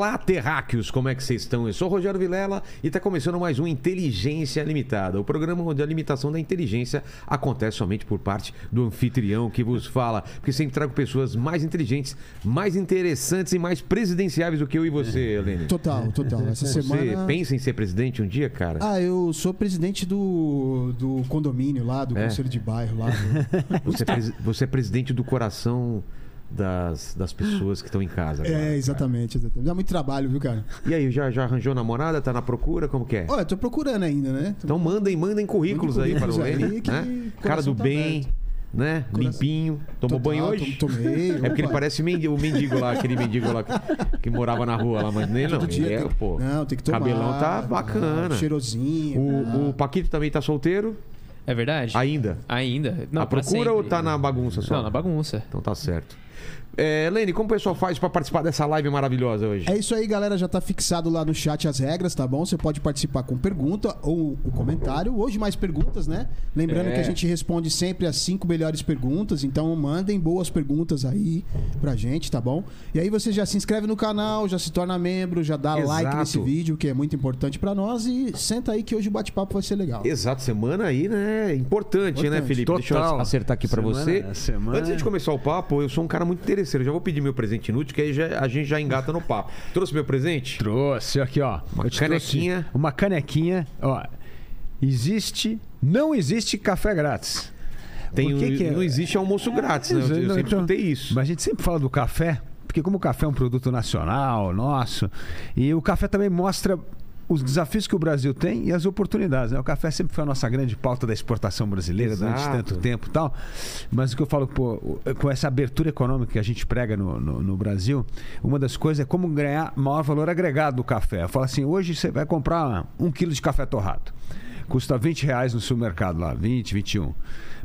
Olá, terráqueos, como é que vocês estão? Eu sou o Rogério Vilela e está começando mais um Inteligência Limitada, o programa onde a limitação da inteligência acontece somente por parte do anfitrião que vos fala, porque sempre trago pessoas mais inteligentes, mais interessantes e mais presidenciáveis do que eu e você, Helene. Total, total. Essa Você semana. pensa em ser presidente um dia, cara? Ah, eu sou presidente do, do condomínio lá, do É. conselho de bairro lá. Você, é você é presidente do coração das, das pessoas que estão em casa. agora, é, cara. exatamente, exatamente. Dá muito trabalho, viu, cara? E aí, já, já arranjou namorada? Tá na procura? Como que é? Olha, eu tô procurando ainda, né? Tô- Então mandem, mandem currículos Mandem aí para o currículos Lene, que né? o Cara do tá bem, aberto. né? Coração- Limpinho. Tomou Total, banho hoje? tom- Tomei. É porque ele parece mendi- o mendigo lá, aquele mendigo lá que, que morava na rua lá, mas nem não. Todo dia é, tem- pô. Não, tem que tomar. Cabelão tá bacana. Ah, cheirosinho. O, o ah. Paquito também tá solteiro? É verdade? Ainda? Ainda. Não, a procura ou tá na bagunça só? Não, na bagunça. Então tá certo. É, Lene, como o pessoal faz pra participar dessa live maravilhosa hoje? É isso aí, galera. Já tá fixado lá no chat as regras, tá bom? Você pode participar com pergunta ou o comentário. Hoje mais perguntas, né? Lembrando É. que a gente responde sempre as cinco melhores perguntas. Então mandem boas perguntas aí pra gente, tá bom? E aí você já se inscreve no canal, já se torna membro, já dá like Exato. nesse vídeo, que é muito importante pra nós. E senta aí que hoje o bate-papo vai ser legal. Exato, semana aí, né? Importante, né, Importante. Felipe? Deixa eu Total. acertar aqui pra Semana- você. semana- Antes de começar o papo, eu sou um cara muito interesseiro. Eu já vou pedir meu presente inútil, que aí já- a gente já engata no papo. Trouxe meu presente? Trouxe aqui, ó. Uma canequinha. Uma canequinha, ó. Existe, não existe café grátis. Tem, que que é? Não existe almoço grátis, né? Eu, eu Não, sempre então, isso. Mas a gente sempre fala do café, porque como o café é um produto nacional, nosso, e o café também mostra os desafios que o Brasil tem e as oportunidades. Né? O café sempre foi a nossa grande pauta da exportação brasileira durante Exato. tanto tempo e tal. Mas o que eu falo, pô, com essa abertura econômica que a gente prega no, no, no Brasil, uma das coisas é como ganhar maior valor agregado do café. Eu falo assim, hoje você vai comprar um quilo de café torrado. Custa 20 reais no supermercado lá, 20, 21.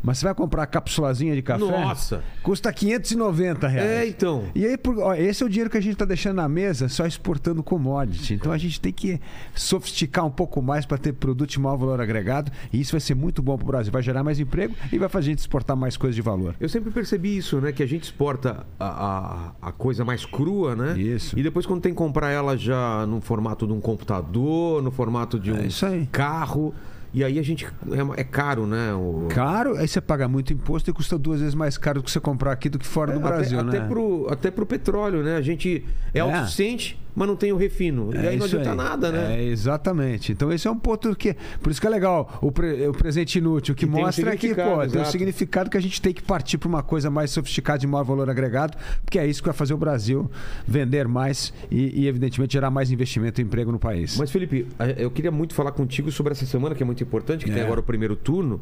Mas você vai comprar a capsulazinha de café? Nossa! Custa 590 reais. É, então. E aí, por- ó, esse é o dinheiro que a gente está deixando na mesa só exportando commodity. Então a gente tem que sofisticar um pouco mais para ter produto de maior valor agregado. E isso vai ser muito bom para o Brasil. Vai gerar mais emprego e vai fazer a gente exportar mais coisas de valor. Eu sempre percebi isso, né? Que a gente exporta a, a, a coisa mais crua, né? Isso. E depois quando tem que comprar ela já no formato de um computador, no formato de um É isso aí. carro. E aí a gente. É, é caro, né? O... Caro, aí você paga muito imposto e custa duas vezes mais caro do que você comprar aqui do que fora do É, Brasil, até, né? Até pro, até pro petróleo, né? A gente é, É. autossuficiente, mas não tem o refino. e É aí não adianta aí. nada, né? É, exatamente. Então esse é um ponto que. Por isso que é legal o, pre- o presente inútil, que E tem um mostra que, pô, tem um exato. significado que a gente tem que partir para uma coisa mais sofisticada de maior valor agregado, porque é isso que vai fazer o Brasil vender mais e, e, evidentemente, gerar mais investimento e emprego no país. Mas, Felipe, eu queria muito falar contigo sobre essa semana, que é muito importante, que tem É. agora o primeiro turno.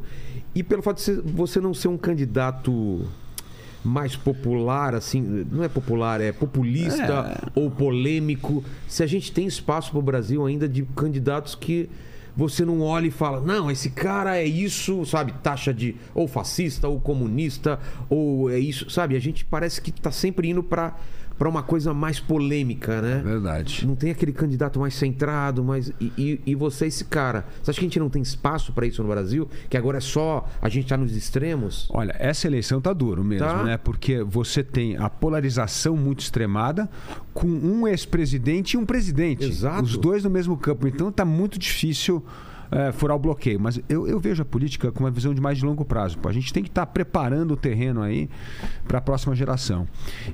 E pelo fato de você não ser um candidato mais popular, assim, não é popular, é populista ou polêmico. Se a gente tem espaço para o Brasil ainda de candidatos que você não olha e fala, não, esse cara é isso, sabe, taxa de ou fascista ou comunista ou é isso, sabe? A gente parece que está sempre indo para para uma coisa mais polêmica, né? Verdade. Não tem aquele candidato mais centrado, mais. E, e, e você, esse cara. Você acha que a gente não tem espaço para isso no Brasil? Que agora é só a gente tá nos extremos? Olha, essa eleição tá duro mesmo, Tá. né? Porque você tem a polarização muito extremada com um ex-presidente e um presidente. Exato. Os dois no mesmo campo. Então tá muito difícil é, furar o bloqueio. Mas eu, eu vejo a política com uma visão de mais de longo prazo. Pô. A gente tem que estar preparando o terreno aí para a próxima geração.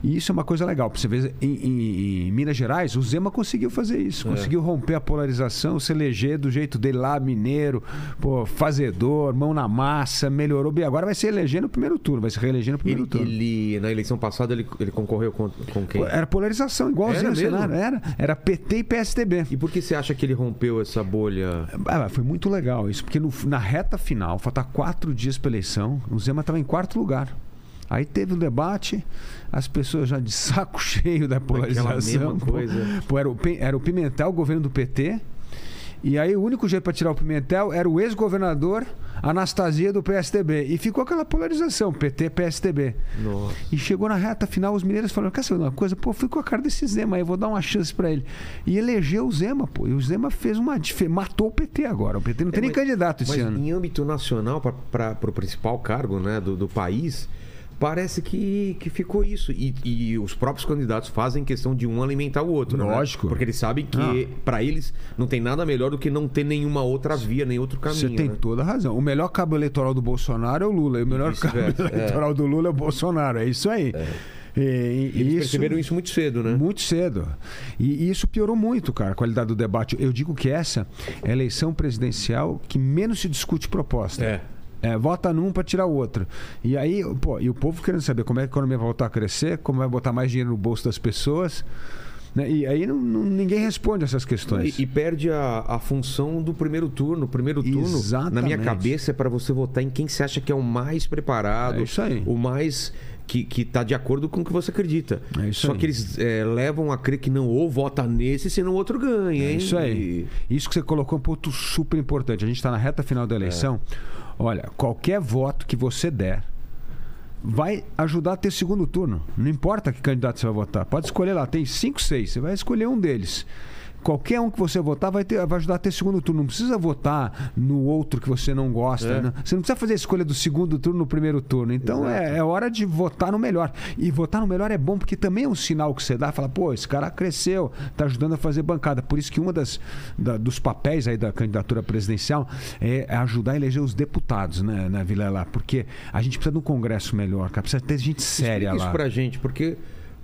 E isso é uma coisa legal. Você vê em, em- em Minas Gerais, o Zema conseguiu fazer isso. É. Conseguiu romper a polarização, se eleger do jeito dele lá, mineiro, pô, fazedor, mão na massa, melhorou bem. Agora vai se eleger no primeiro turno, vai se reeleger no primeiro Ele, turno. ele, na eleição passada, ele, ele concorreu com, com quem? Era polarização, igualzinho Era o mesmo? cenário. Era, era PT e PSDB. E por que você acha que ele rompeu essa bolha? Ah, foi muito legal isso, porque no- na reta final, faltar quatro dias para eleição, o Zema estava em quarto lugar. Aí teve o debate, as pessoas já de saco cheio da polarização. mesma coisa. Pô, era, o, era o Pimentel, o governo do PT. E aí o único jeito para tirar o Pimentel era o ex-governador Anastasia do PSDB. E ficou aquela polarização, PT-PSDB. E chegou na reta final, os mineiros falaram: quer saber uma coisa? Pô, fui com a cara desse Zema aí, vou dar uma chance pra ele. E elegeu o Zema, pô. E o Zema fez uma. Matou o PT agora. O PT não tem É, nem mas- candidato esse Mas ano. em âmbito nacional, para o principal cargo né, do, do país, parece que, que ficou isso. E, e os próprios candidatos fazem questão de um alimentar o outro. né? Lógico. Porque eles sabem que, Ah. pra eles, não tem nada melhor do que não ter nenhuma outra via, nem outro caminho. Você tem né? toda a razão. O melhor cabo eleitoral do Bolsonaro é o Lula. E o melhor cabo vice-versa, é. eleitoral do Lula é o Bolsonaro. É isso aí. E, e Eles isso, perceberam isso muito cedo, né? Muito cedo. E, e isso piorou muito, cara, a qualidade do debate. Eu digo que essa é a eleição presidencial que menos se discute proposta. É. É, vota num para tirar o outro. E aí, pô, e o povo querendo saber como é que a economia vai voltar a crescer, como vai botar mais dinheiro no bolso das pessoas. né? E aí não- não- ninguém responde essas questões. E, e perde a, a função do primeiro turno. O primeiro turno, na minha Exatamente. cabeça, é para você votar em quem você acha que é o mais preparado, É isso aí. o mais que, que tá de acordo com o que você acredita. É isso Só aí. que eles é, levam a crer que não, ou vota nesse, senão o outro ganha, É hein? isso aí. Isso que você colocou é um ponto super importante. A gente está na reta final da eleição. Olha, qualquer voto que você der vai ajudar a ter segundo turno. Não importa que candidato você vai votar. Pode escolher lá, tem cinco, seis. Você vai escolher um deles. Qualquer um que você votar vai, ter, vai ajudar a ter segundo turno. Não precisa votar no outro que você não gosta. É. né? Você não precisa fazer a escolha do segundo turno no primeiro turno. Então é, é hora de votar no melhor. E votar no melhor é bom porque também é um sinal que você dá. Fala, pô, esse cara cresceu, está ajudando a fazer bancada. Por isso que uma das da- dos papéis aí da candidatura presidencial é ajudar a eleger os deputados, né, na Vilela? Porque a gente precisa de um congresso melhor, cara. Precisa ter gente séria Explica lá. isso pra gente, porque,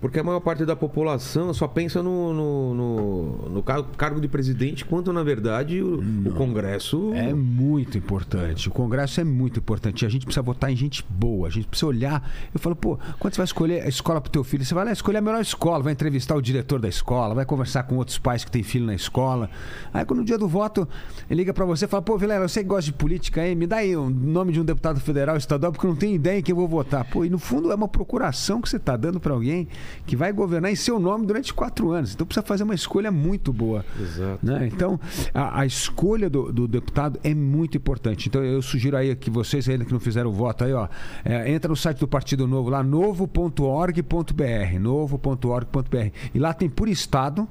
porque a maior parte da população só pensa no, no, no, no car- cargo de presidente, quanto, na verdade, o, o Congresso... É muito importante. O Congresso é muito importante. A gente precisa votar em gente boa. A gente precisa olhar. Eu falo, pô, quando você vai escolher a escola pro teu filho, você vai lá escolher a melhor escola, vai entrevistar o diretor da escola, vai conversar com outros pais que têm filho na escola. Aí quando no dia do voto ele liga pra você e fala, pô, Vilela, você que gosta de política aí, me dá aí o nome de um deputado federal, estadual, porque eu não tenho ideia em quem eu vou votar. Pô, e no fundo é uma procuração que você tá dando pra alguém que vai governar em seu nome durante quatro anos. Então precisa fazer uma escolha muito boa. Exato. Né? Então, a, a escolha do, do deputado é muito importante. Então, eu sugiro aí que vocês ainda que não fizeram o voto aí, ó, é, entra no site do Partido Novo lá, novo.org.br, novo.org.br. E lá tem por estado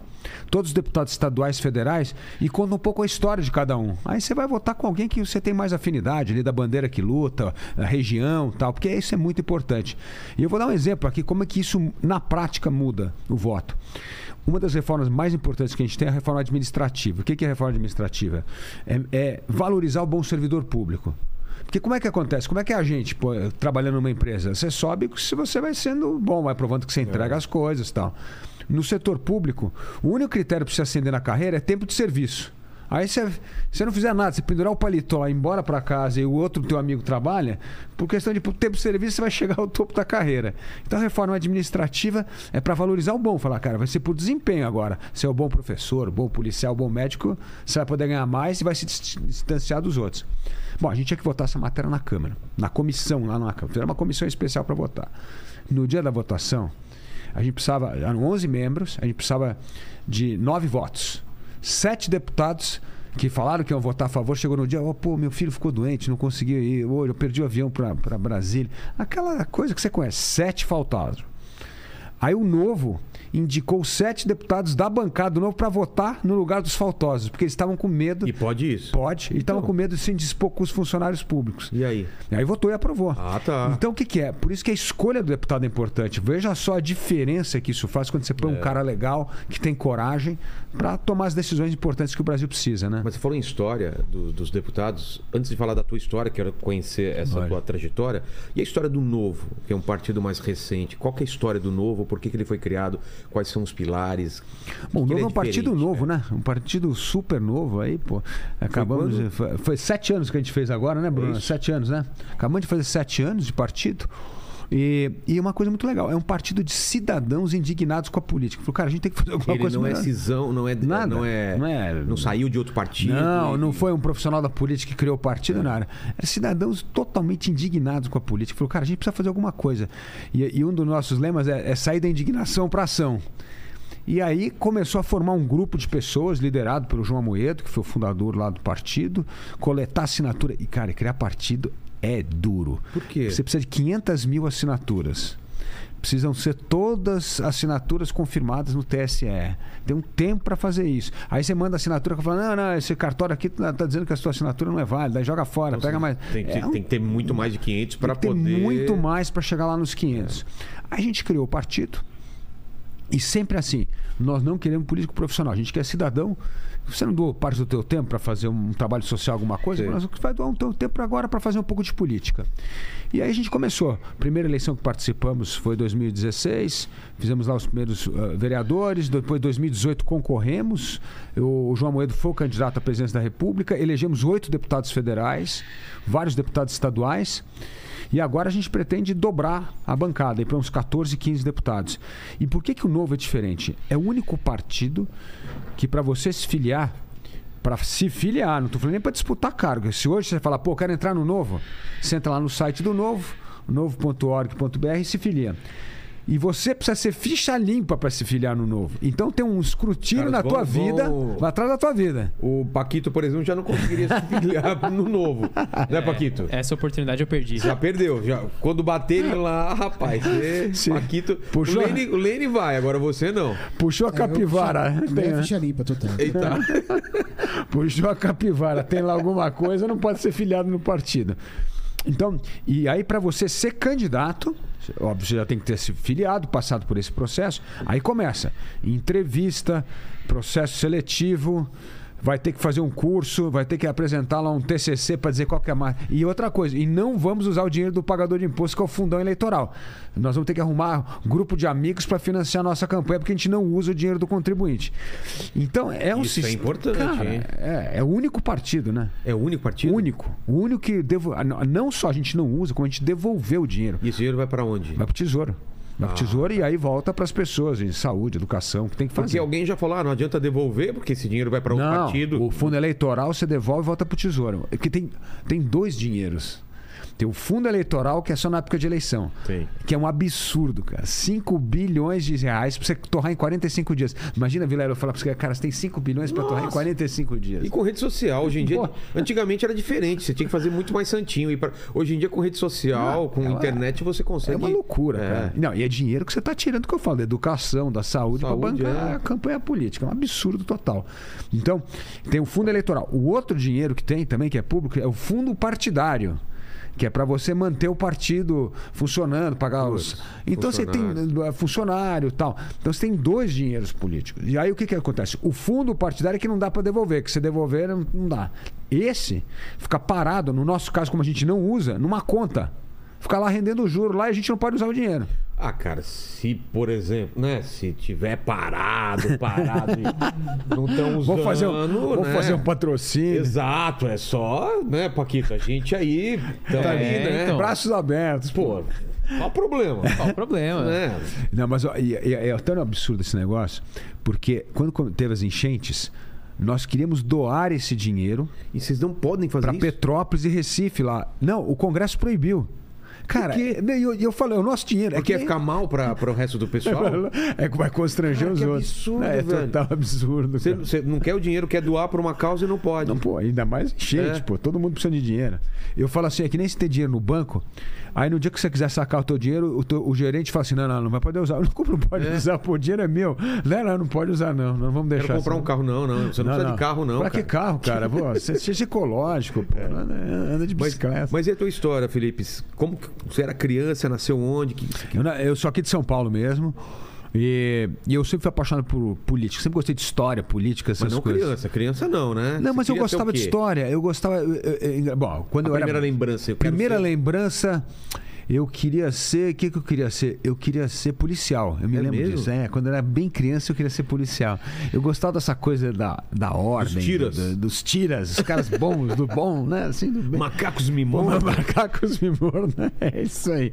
todos os deputados estaduais, federais e conta um pouco a história de cada um. Aí você vai votar com alguém que você tem mais afinidade, ali da bandeira que luta, a região, tal, porque isso é muito importante. E eu vou dar um exemplo aqui como é que isso na prática muda o voto. Uma das reformas mais importantes que a gente tem é a reforma administrativa. O que é a reforma administrativa? É, é valorizar o bom servidor público. Porque como é que acontece? Como é que é a gente pô, trabalhando numa empresa? Você sobe se você vai sendo bom, vai provando que você entrega as coisas e tal. No setor público, o único critério para você ascender na carreira é tempo de serviço. Aí você, você não fizer nada, você pendurar o paletó lá, embora para casa e o outro teu amigo trabalha, por questão de tempo de serviço, você vai chegar ao topo da carreira. Então a reforma administrativa é para valorizar o bom. Falar, cara, vai ser por desempenho agora. Você é o bom professor, bom policial, bom médico, você vai poder ganhar mais e vai se dis- distanciar dos outros. Bom, a gente tinha que votar essa matéria na Câmara, na comissão lá na Câmara. Fizeram uma comissão especial para votar. No dia da votação, a gente precisava, eram 11 membros, a gente precisava de nove votos. Sete deputados que falaram que iam votar a favor, chegou no dia, oh, pô, meu filho ficou doente, não conseguiu ir, hoje eu perdi o avião para Brasília. Aquela coisa que você conhece, sete faltaram. Aí o Novo indicou sete deputados da bancada do Novo para votar no lugar dos faltosos, porque eles estavam com medo. E pode isso. Pode, e estavam Então. com medo de se indispor com os funcionários públicos. E aí? E aí votou e aprovou. Ah, tá. Então o que, que é? Por isso que a escolha do deputado é importante. Veja só a diferença que isso faz quando você põe É. um cara legal, que tem coragem, para tomar as decisões importantes que o Brasil precisa, né? Mas você falou em história do- dos deputados. Antes de falar da tua história, quero conhecer essa Vai. tua trajetória. E a história do Novo, que é um partido mais recente. Qual que é a história do Novo? Por que, que ele foi criado? Quais são os pilares? Bom, o Que Novo ele é um partido novo, né? Um partido super novo aí, pô. Acabamos. quando? de- Foi, foi sete anos que a gente fez agora, né, Bruno? É isso. sete anos, né? Acabamos de fazer sete anos de partido. E, e uma coisa muito legal, é um partido de cidadãos indignados com a política. Falou, cara, a gente tem que fazer alguma Ele coisa não é cisão, não é, Nada. não é. Não é- não saiu de outro partido. Não, e- não foi um profissional da política que criou o partido, nada. Era cidadãos totalmente indignados com a política. Falou, cara, a gente precisa fazer alguma coisa. E, e um dos nossos lemas é, é sair da indignação para ação. E aí começou a formar um grupo de pessoas, liderado pelo João Amoedo, que foi o fundador lá do partido, coletar assinatura. E, cara, criar partido é duro. Por quê? Você precisa de 500 mil assinaturas. precisam ser todas assinaturas confirmadas no TSE. Tem um tempo para fazer isso. Aí você manda assinatura que fala: não, não, esse cartório aqui tá, tá dizendo que a sua assinatura não é válida. Aí joga fora, pega mais. Tem, que- É um tem que ter muito mais de 500 para tem poder. muito mais para chegar lá nos 500. Aí a gente criou o partido. E sempre assim, nós não queremos político profissional, a gente quer cidadão. Você não doa parte do teu tempo para fazer um trabalho social, alguma coisa, Sim. mas vai doar um teu tempo agora para fazer um pouco de política. E aí a gente começou. Primeira eleição que participamos foi 2016, fizemos lá os primeiros ah, vereadores, depois 2018 concorremos. Eu- o João Moedo foi o candidato à presidência da República, elegemos oito deputados federais, vários deputados estaduais. E agora a gente pretende dobrar a bancada para uns 14, 15 deputados. E por que, que o Novo é diferente? É o único partido que, para você se filiar, para se filiar, não estou falando nem para disputar cargo. Se hoje você falar, pô, quero entrar no Novo, você entra lá no site do Novo, novo.org.br e se filia. E você precisa ser ficha limpa para se filiar no Novo. Então tem um escrutínio Caras na vão- tua vida, vão- atrás da tua vida. O Paquito, por exemplo, já não conseguiria se filiar no novo. Né, Paquito? Essa oportunidade eu perdi. Já perdeu. Já, quando bater ele lá, rapaz, você. Paquito. Puxou. O Lene, o Lene vai, agora você não. Puxou a capivara. É, Tem, ficha- né? ficha limpa, total. Eita. Puxou a capivara, tem lá alguma coisa, não pode ser filiado no partido. Então, e aí para você ser candidato, óbvio, você já tem que ter se filiado, passado por esse processo. Aí começa entrevista, processo seletivo, vai ter que fazer um curso, vai ter que apresentar lá um TCC para dizer qual que é mais. E outra coisa, e não vamos usar o dinheiro do pagador de imposto, que é o fundão eleitoral. Nós vamos ter que arrumar um grupo de amigos para financiar a nossa campanha, porque a gente não usa o dinheiro do contribuinte. Então, é um Isso é sistema- importante, Cara, hein? É, é o único partido, né? É o único partido? Único. O único que devo... não- só a gente não usa, como a gente devolveu o dinheiro. E esse dinheiro vai pra onde? Vai pro tesouro. Vai pro Ah. tesouro e aí volta para as pessoas em saúde, educação, que tem que Porque fazer. alguém já falou, ah, não adianta devolver, porque esse dinheiro vai para não, partido. o fundo eleitoral você devolve e volta pro tesouro. É que tem, tem dois dinheiros. Tem o fundo eleitoral, que é só na época de eleição. Tem. Que é um absurdo, cara. 5 bilhões de reais pra você torrar em 45 dias. Imagina, Vilela, eu falar pra você, cara, você tem 5 bilhões pra torrar em Nossa. 45 dias. E com rede social, hoje em dia. Pô. Antigamente era diferente, você tinha que fazer muito mais santinho. E pra- Hoje em dia, com rede social, Não, com internet, você É consegue. uma loucura, É. cara. Não, e é dinheiro que você está tirando, que eu falo, da educação, da saúde, para Saúde, bancar é. a campanha política. É um absurdo total. Então, tem o fundo eleitoral. O outro dinheiro que tem também, que é público, é o fundo partidário. Que é para você manter o partido funcionando, pagar os. Então você tem funcionário. eh, e tal. Então você tem dois dinheiros políticos. E aí o que, que acontece? O fundo partidário é que não dá para devolver, que se devolver não, não dá. Esse fica parado, no nosso caso, como a gente não usa, numa conta. Fica lá rendendo o juro lá e a gente não pode usar o dinheiro. Ah, cara, se, por exemplo, né? Se tiver parado, parado, e não estão usando. Vou fazer um, vou né? fazer um patrocínio. Exato, é só, né, Paquito? A gente aí também, É, né? então. Braços abertos. Pô, qual o problema? Qual o problema? né? Não, mas ó, e- e- é tão absurdo esse negócio, porque quando teve as enchentes, nós queríamos doar esse dinheiro E vocês não podem fazer para isso? Petrópolis e Recife lá. Não, o Congresso proibiu. Cara, quê? e eu, eu falei, é o nosso dinheiro. Porque é ia ficar mal para o resto do pessoal? É que vai constranger os outros. absurdo, é velho. total absurdo. Você, cara. você não quer o dinheiro, quer doar para uma causa e não pode. Não, pô, ainda mais enchente, É. pô. Todo mundo precisa de dinheiro. Eu falo assim, é que nem se ter dinheiro no banco. Aí no dia que você quiser sacar o teu dinheiro, o, teu- o gerente fala assim: não, não, não vai poder usar. Como não pode É. usar? Pô, o dinheiro é meu. Não, não, não pode usar, não. Não vamos deixar. Quero comprar assim. um carro, não, não. Você não, precisa de carro, não. Pra que cara. carro, cara? Pô, você- seja ecológico, pô. Anda, anda de Mas, bicicleta. mas e a tua história, Felipe? Como que você era criança, nasceu onde? Que, que- Eu, eu sou aqui de São Paulo mesmo. E, e eu sempre fui apaixonado por política. Sempre gostei de história, política, essas Mas não coisas. criança, criança não, né? Não, mas eu gostava de história. Eu gostava. eu- eu- eu- bom, quando A eu era. primeira lembrança. eu quero Primeira lembrança, eu queria ser. O que, que eu queria ser? Eu queria ser policial. Eu me É lembro mesmo? disso. É, quando eu era bem criança, eu queria ser policial. Eu gostava dessa coisa da, da ordem. tiras. do- dos tiras, os caras bons, do bom, né? Assim, do. Macacos Pô, mimos. Macacos me mordam, né? É isso aí.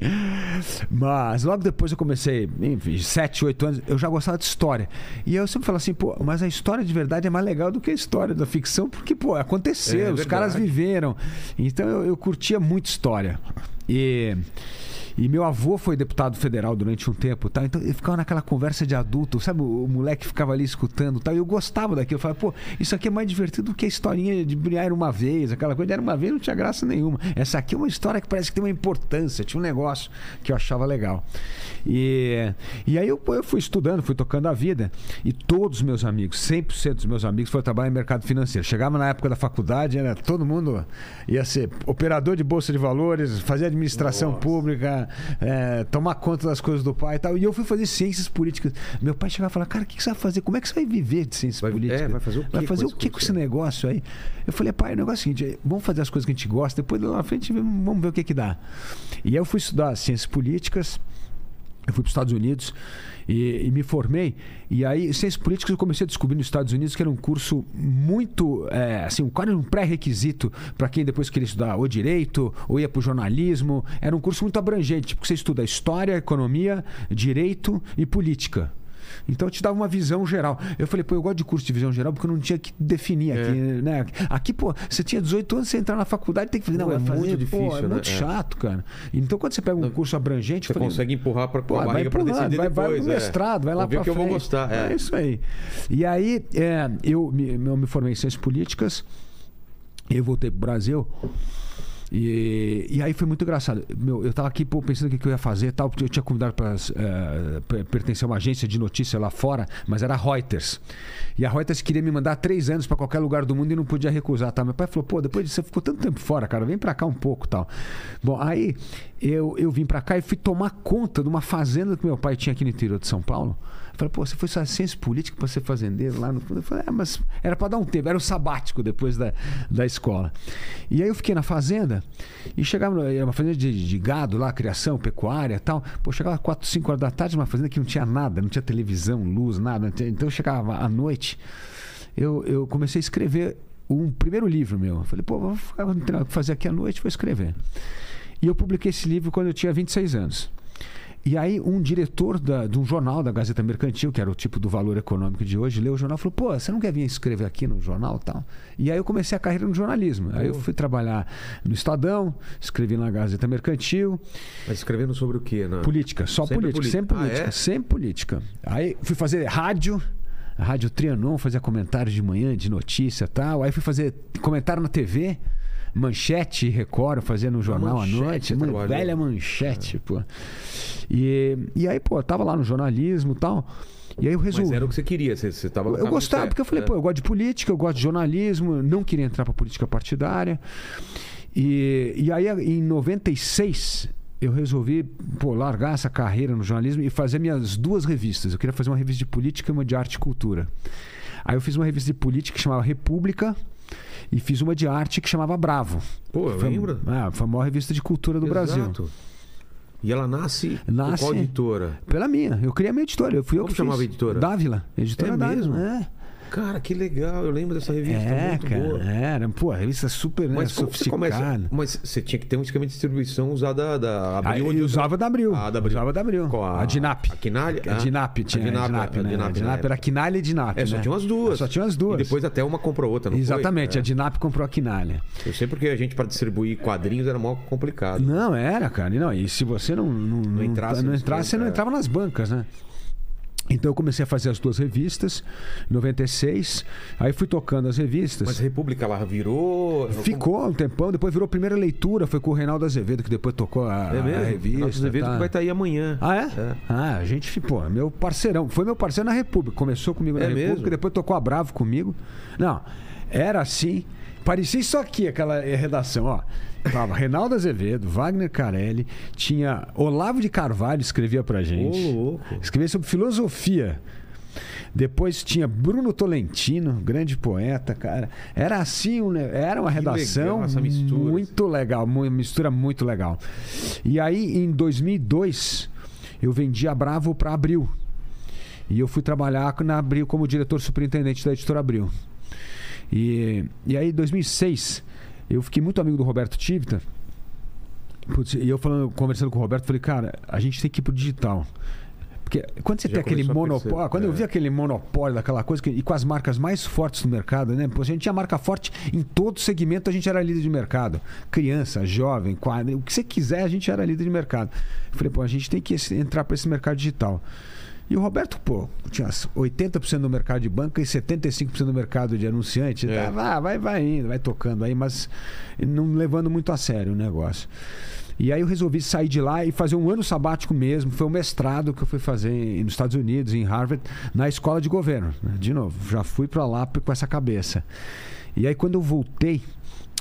Mas logo depois eu comecei, enfim, 7, 8 anos, eu já gostava de história. E eu sempre falo assim, pô, mas a história de verdade é mais legal do que a história da ficção, porque, pô, aconteceu, É os caras viveram. Então eu, eu curtia muito história. E. E meu avô foi deputado federal durante um tempo, tá? Então ele ficava naquela conversa de adulto, sabe? O, o moleque ficava ali escutando, tal. E eu gostava daquilo. Eu falava, pô, isso aqui é mais divertido do que a historinha de brilhar uma vez, aquela coisa de era uma vez não tinha graça nenhuma. Essa aqui é uma história que parece que tem uma importância, tinha um negócio que eu achava legal. E, e aí eu, eu fui estudando, fui tocando a vida, e todos os meus amigos, 100% dos meus amigos foram trabalhar em mercado financeiro. Chegava na época da faculdade, era todo mundo ia ser operador de bolsa de valores, fazer administração Nossa. pública, é, tomar conta das coisas do pai e tal. E eu fui fazer ciências políticas. Meu pai chegava e falava, cara, o que, que você vai fazer? Como é que você vai viver de ciências Vai- políticas? é, vai fazer o quê Vai fazer com o que com esse negócio aí? Eu falei, pai, o negócio é o seguinte, vamos fazer as coisas que a gente gosta, depois lá na frente vamos ver o que que dá. E aí eu fui estudar ciências políticas, eu fui para os Estados Unidos e, e me formei. E aí, ciências políticas, eu comecei a descobrir nos Estados Unidos que era um curso muito, é, assim, quase um pré-requisito para quem depois queria estudar ou direito ou ia para o jornalismo. Era um curso muito abrangente, porque você estuda história, economia, direito e política. Então te dava uma visão geral. Eu falei, pô, eu gosto de curso de visão geral porque eu não tinha que definir aqui, né? Aqui, pô, você tinha 18 anos, você entrar na faculdade tem que fazer. Não, Pô, é vai fazer, muito pô, difícil, é né? muito É. chato, cara. Então quando você pega um curso abrangente, Você falei, consegue empurrar para Pô, a vai barriga para decidir vai, vai depois. pro é. mestrado, vai lá pra o que eu vou frente. gostar. É. É. isso aí. E aí, é, eu, me, eu me formei em ciências políticas, eu voltei pro Brasil. E, e aí foi muito engraçado. Meu, eu tava aqui pô, pensando o que, que eu ia fazer tal, porque eu tinha convidado para pertencer a uma agência de notícia lá fora, mas era a Reuters. E a Reuters queria me mandar três anos para qualquer lugar do mundo e não podia recusar. Tá? Meu pai falou: pô, depois de você ficou tanto tempo fora, cara, vem para cá um pouco tal. Bom, aí eu, eu vim para cá e fui tomar conta de uma fazenda que meu pai tinha aqui no interior de São Paulo. Eu falei, pô, você foi só ciência política para ser fazendeiro lá no fundo? Eu falei, é, mas era para dar um tempo, era o sabático depois da, da escola. E aí eu fiquei na fazenda e chegava, era uma fazenda de, de gado lá, criação, pecuária e tal. Pô, chegava 4, 5 horas da tarde numa fazenda que não tinha nada, não tinha televisão, luz, nada. Então eu chegava à noite, eu, eu comecei a escrever um primeiro livro meu. Eu falei, pô, vou fazer aqui à noite, vou escrever. E eu publiquei esse livro quando eu tinha 26 anos. E aí um diretor da- de um jornal da Gazeta Mercantil, que era o tipo do valor econômico de hoje, leu o jornal e falou, pô, você não quer vir escrever aqui no jornal e tal? E aí eu comecei a carreira no jornalismo. Aí eu fui trabalhar no Estadão, escrevi na Gazeta Mercantil, Mas escrevendo sobre o quê? Né? política, só Sempre política, sempre política. Ah, política, é? sempre política. Aí fui fazer rádio, a Rádio Trianon, fazia comentários de manhã, de notícia e tal. Aí fui fazer comentário na TV, Manchete, Record, fazia no jornal à Manchete noite. você Man- trabalhou. velha manchete, pô. E, e aí, pô, eu tava lá no jornalismo e tal. E aí eu resolvi. Mas era o que você queria. Você, você tava, Eu tava gostava, certo, porque eu falei, é. pô, eu gosto de política, eu gosto de jornalismo, não queria entrar pra política partidária. E, e aí, em 96, eu resolvi pô, largar essa carreira no jornalismo e fazer minhas duas revistas. Eu queria fazer uma revista de política e uma de arte e cultura. Aí eu fiz uma revista de política que chamava República e fiz uma de arte que chamava Bravo. Pô, eu Foi, lembro. ah, foi a maior revista de cultura do Brasil. Exato. E ela nasce, Nasce- qual editora? Pela minha. Eu criei a minha editora. Eu fui eu Como que chamava fiz. a editora? Dávila. Editora É Dávila. mesmo? É. Cara, que legal. Eu lembro dessa revista. É, muito cara, boa. era. Pô, a revista super né, Mas que você sofisticada. começa? Mas você tinha que ter um esquema de distribuição usar da, Ah, Abril. onde usava da Abril. Ah, da Abril. Usava da Abril. Qual a, Dinap. A Quinalha? A Dinap, tinha. A Dinap, né? a A Dinap, Dinap, na era Quinalha e Dinap. É, só né? tinha as duas. Só tinha as duas. E depois até uma comprou outra, não foi? Exatamente, É. a Dinap comprou a Quinalha. Eu sei porque a gente, para distribuir quadrinhos, era mó complicado. Não, era, cara. E, não, e se você não, não, não, entrasse não nos entrasse, você não é. entrava nas bancas, né? Então eu comecei a fazer as duas revistas, em 96. Aí fui tocando as revistas. Mas a República lá virou. Ficou um tempão, depois virou primeira leitura, foi com o Reinaldo Azevedo, que depois tocou a, É mesmo? a revista. Nosso Azevedo tá. que vai estar aí amanhã. Ah, é? É. Ah, a gente, pô, meu parceirão. Foi meu parceiro na República. Começou comigo na É República, mesmo? depois tocou a Bravo comigo. Não, era assim. Parecia isso aqui, aquela eh, redação, ó. Tava Reinaldo Azevedo, Wagner Carelli, tinha Olavo de Carvalho escrevia pra gente. Ô, louco. Escrevia sobre filosofia. Depois tinha Bruno Tolentino, grande poeta, cara. Era assim, era uma Que redação legal essa mistura. muito legal, uma mistura muito legal. E aí, em 2002, eu vendi a Bravo para Abril. E eu fui trabalhar na Abril como diretor superintendente da editora Abril. E, e aí, em 2006, eu fiquei muito amigo do Roberto Tivita. Putz, e eu falando, conversando com o Roberto, falei, cara, a gente tem que ir pro digital. Porque quando você Já tem aquele monopólio. Quando eu é. vi aquele monopólio daquela coisa, que- e com as marcas mais fortes do mercado, né? Pô, a gente tinha marca forte em todo segmento, a gente era líder de mercado. Criança, jovem, quadro, o que você quiser, a gente era líder de mercado. Eu falei, pô, a gente tem que entrar para esse mercado digital. E o Roberto, pô, tinha 80% do mercado de banca e 75% do mercado de anunciante. É. Tá, vai, vai, vai indo, vai tocando aí, mas não levando muito a sério o negócio. E aí eu resolvi sair de lá e fazer um ano sabático mesmo. Foi um mestrado que eu fui fazer nos Estados Unidos, em Harvard, na escola de governo. né? De novo, já fui para lá com essa cabeça. E aí quando eu voltei,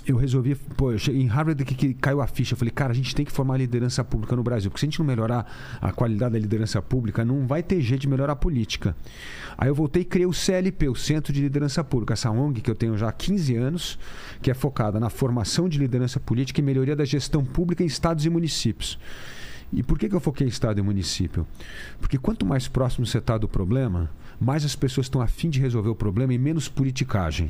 eu resolvi, pô, eu cheguei em Harvard que, que caiu a ficha. Eu falei, cara, a gente tem que formar liderança pública no Brasil. Porque se a gente não melhorar a qualidade da liderança pública, não vai ter jeito de melhorar a política. Aí eu voltei e criei o CLP, o Centro de Liderança Pública, essa ONG que eu tenho já há 15 anos, que é focada na formação de liderança política e melhoria da gestão pública em estados e municípios. E por que, que eu foquei em estado e município? Porque quanto mais próximo você está do problema, mais as pessoas estão afim de resolver o problema e menos politicagem.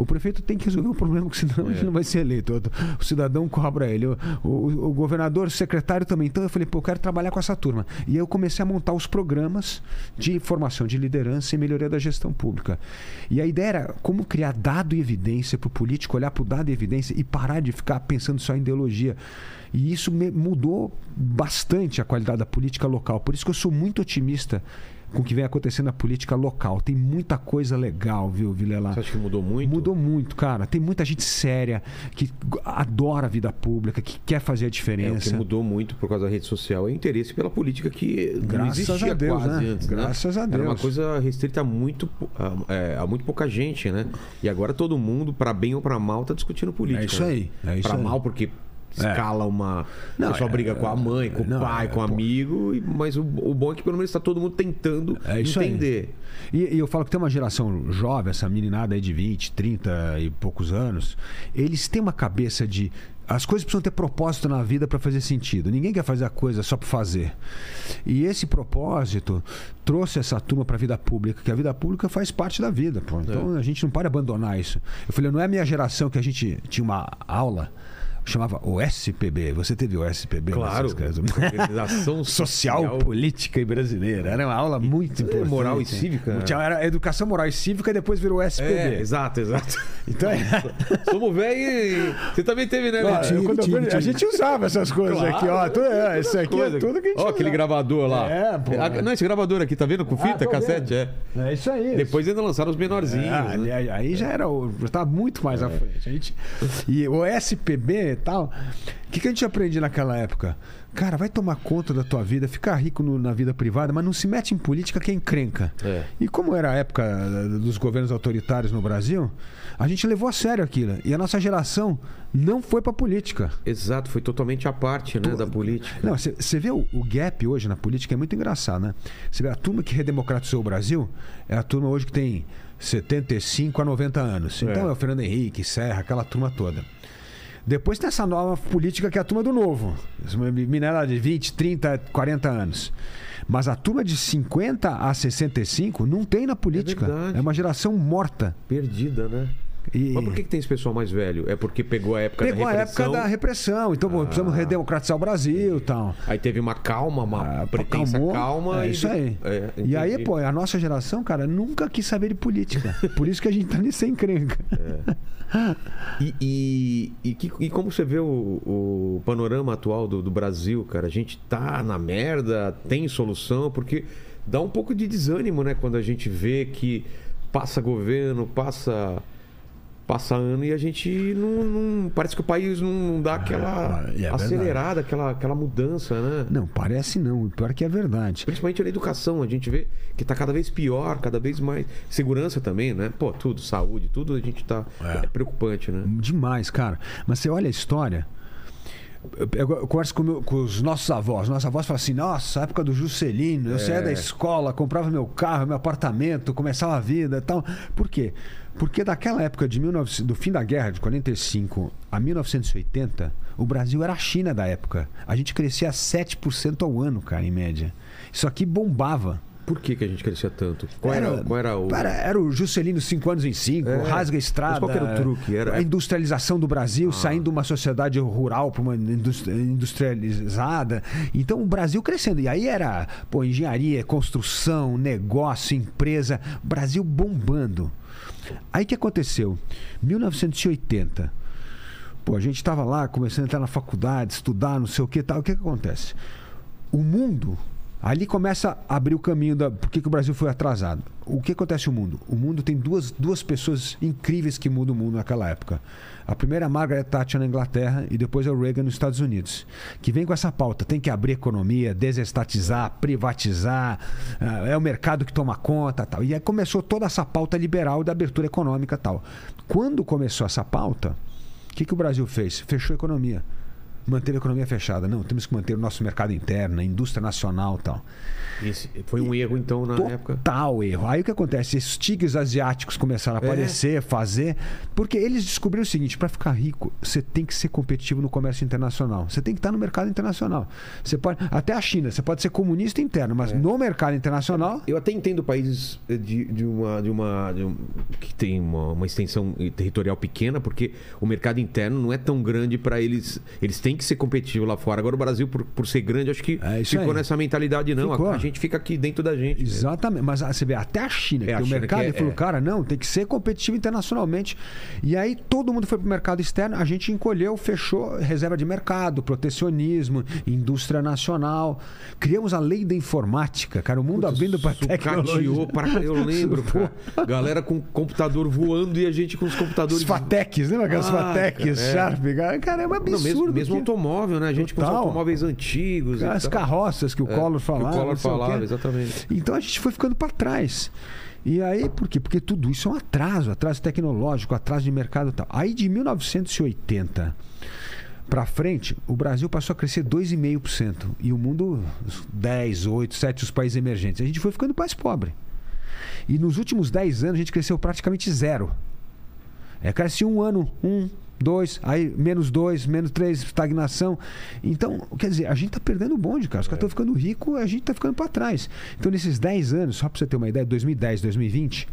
O prefeito tem que resolver o problema, porque senão ele não vai ser eleito. O, cidadão cobra ele. O, o- o governador, o secretário também. Então eu falei, pô, eu quero trabalhar com essa turma. E aí eu comecei a montar os programas de formação de liderança e melhoria da gestão pública. E a ideia era como criar dado e evidência para o político olhar para o dado e evidência e parar de ficar pensando só em ideologia. E isso mudou bastante a qualidade da política local. Por isso que eu sou muito otimista com o que vem acontecendo na política local. Tem muita coisa legal, viu, Vilela? Você acha que mudou muito? Mudou muito, cara. Tem muita gente séria que adora a vida pública, que quer fazer a É, o diferença. que mudou muito por causa da rede social é o interesse pela política que não Graças existia a Deus, quase né? antes. Graças a Era uma Deus. coisa restrita a muito, a, é, a muito pouca gente, né? E agora todo mundo, para bem ou para mal, tá discutindo política. É isso né? aí, é isso Pra aí. mal porque escala uma... Não, pessoa é- briga com a mãe, com o não, pai, é, com o amigo, mas o, o bom é que pelo menos está todo mundo tentando É isso aí. entender. E, e eu falo que tem uma geração jovem, essa meninada aí de 20, 30 e poucos anos, eles têm uma cabeça de. As coisas precisam ter propósito na vida para fazer sentido. Ninguém quer fazer a coisa só para fazer. E esse propósito trouxe essa turma para a vida pública, que a vida pública faz parte da vida. Pô. Então a gente não pode abandonar isso. Eu falei, não é a minha geração que a gente tinha uma aula. Chamava o SPB. Você teve o SPB? Claro, nessas coisas? organização social, política e brasileira. Era uma aula muito importante. moral e cívica, né? Tinha- Era educação moral e cívica e depois virou SPB. É, exato, exato. Então, é, Somos velho e... Você também teve, né? Betinho? eu- quando eu tive, vi- a tive. gente usava essas coisas Claro. aqui, ó. Tudo, é, isso aqui Coisa. é tudo que a gente Ó, aquele usava. gravador lá. É, pô. Ah, Não, esse gravador aqui, tá vendo? Com fita, Ah, cassete, vendo. é. É isso aí. Depois ainda lançaram os menorzinhos. Ah, né? aí, aí já era o- já estava muito mais à frente. A gente, e o SPB tal. O que, que a gente aprende naquela época? Cara, vai tomar conta da tua vida, ficar rico no- na vida privada, mas não se mete em política que é encrenca. É. E como era a época eh, dos governos autoritários no Brasil, a gente levou a sério aquilo. E a nossa geração não foi pra política. Exato, foi totalmente a parte né, da política. Não, você vê o, o gap hoje na política é muito engraçado, né? Você vê a turma que redemocratizou o Brasil é a turma hoje que tem 75 a 90 anos. Então é, É. o Fernando Henrique, Serra, aquela turma toda. Depois tem essa nova política que é a turma do novo. Minério de 20, 30, 40 anos. Mas a turma de 50 a 65 não tem na política. verdade. É, uma geração morta. Perdida, né? E- Mas por que, que tem esse pessoal mais velho? É porque pegou a época Pegou da a repressão. época da repressão. Então, pô, precisamos redemocratizar o Brasil e tal. Aí teve uma calma, uma Ah, pretensa calma. É e isso aí. É, e aí, pô, a nossa geração, cara, nunca quis saber de política. Por isso que a gente tá nisso sem encrenca. E, e, e, que- e como você vê o, o panorama atual do, do Brasil, cara? A gente tá na merda, tem solução, porque dá um pouco de desânimo, né? Quando a gente vê que passa governo, passa passa ano e a gente não, não- parece que o país não dá aquela é verdade. acelerada, aquela, aquela mudança, né? Não, parece não. Pior é que é verdade. Principalmente na educação, a gente vê que tá cada vez pior, cada vez mais. Segurança também, né? Pô, tudo, saúde, tudo a gente tá. É, preocupante, né? Demais, cara. Mas você olha a história. Eu, converso com, meu- com os nossos avós. Nossos avós falam assim: nossa, época do Juscelino, eu saía da escola, comprava meu carro, meu apartamento, começava a vida e tal. Por quê? Porque daquela época de 1900, do fim da guerra, de 45 a 1980, o Brasil era a China da época. A gente crescia 7% ao ano, cara, em média. Isso aqui bombava. Por que, que a gente crescia tanto? Qual era, qual era o. Era, era o Juscelino cinco anos em cinco, É. rasga estrada. Mas qual era o truque? Era- Ah. A industrialização do Brasil, saindo de uma sociedade rural para uma industri- industrializada. Então o Brasil crescendo. E aí era pô, engenharia, construção, negócio, empresa. Brasil bombando. Aí o que aconteceu? 1980. Pô, a gente estava lá começando a entrar na faculdade, estudar, não sei o que tal. O que, que acontece? O mundo, ali começa a abrir o caminho da. Por que, que o Brasil foi atrasado? O que acontece no mundo? O mundo tem duas, duas pessoas incríveis que mudam o mundo naquela época. A primeira é a Margaret Thatcher na Inglaterra e depois é o Reagan nos Estados Unidos. Que vem com essa pauta: tem que abrir economia, desestatizar, privatizar, ah, é o mercado que toma conta tal. E aí começou toda essa pauta liberal da abertura econômica tal. Quando começou essa pauta, o que, que o Brasil fez? Fechou a economia. Manteve a economia fechada. Não, temos que manter o nosso mercado interno, a indústria nacional e tal. Foi um erro, então, na época. Total erro. Aí o que acontece? Esses tigres asiáticos começaram a É. aparecer, fazer. Porque eles descobriram o seguinte: para ficar rico, você tem que ser competitivo no comércio internacional. Você tem que estar no mercado internacional. Você pode, até a China, você pode ser comunista interno, É. mas no mercado internacional. Eu até entendo países eh, de, de uma, de uma, de um- que tem uma, uma extensão territorial pequena, porque o mercado interno não é tão grande para eles. Eles têm que ser competitivos lá fora. Agora o Brasil, por, por ser grande, acho que É ficou aí. nessa mentalidade, não. A, a gente fica aqui dentro da gente. Exatamente. Mas ah, você vê, até a China, que É, a tem o mercado, que é- falou, é. cara, não, tem que ser competitivo internacionalmente. E aí todo mundo foi para o mercado externo, a gente encolheu, fechou reserva de mercado, protecionismo, indústria nacional. Criamos a lei da informática, cara, o mundo abrindo para Sucateou tecnologia. pra Eu lembro, cara. Galera com computador voando e a gente com os computadores. Os Fatecs, lembra aquelas Ah, Fatecs, cara, é. Sharp? Cara, é um absurdo. Não, mesmo, mesmo que- automóvel, né? A gente com os Total. automóveis antigos. As carroças que o É, Collor que o falava. Collor sei o quê. falava, exatamente. Então a gente foi ficando para trás. E aí, por quê? Porque tudo isso é um atraso, atraso tecnológico, atraso de mercado e tal. Aí de 1980 para frente, o Brasil passou a crescer 2,5%. E o mundo, 10, 8, 7, os países emergentes. A gente foi ficando mais pobre. E nos últimos 10 anos a gente cresceu praticamente zero. É, cresce um ano, um, dois, aí menos dois, menos três, estagnação. Então, quer dizer, a gente está perdendo o bonde, cara. Os caras estão ficando ricos, a gente está ficando para trás. Então, nesses 10 anos, só para você ter uma ideia, 2010, 2020,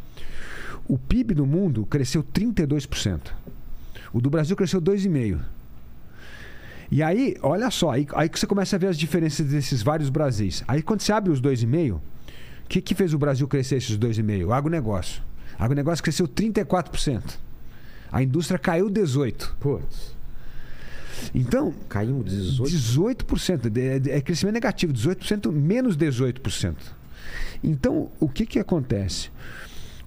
o PIB do mundo cresceu 32%. O do Brasil cresceu 2,5%. E aí, olha só, aí, aí que você começa a ver as diferenças desses vários Brasis. Aí quando você abre os 2,5%, o que, que fez o Brasil crescer esses 2,5%? O agronegócio. O agronegócio cresceu 34%. A indústria caiu 18%. Putz, Então, caímos 18. 18%. de- de- É crescimento negativo, 18% menos 18%. Então, o que, que acontece?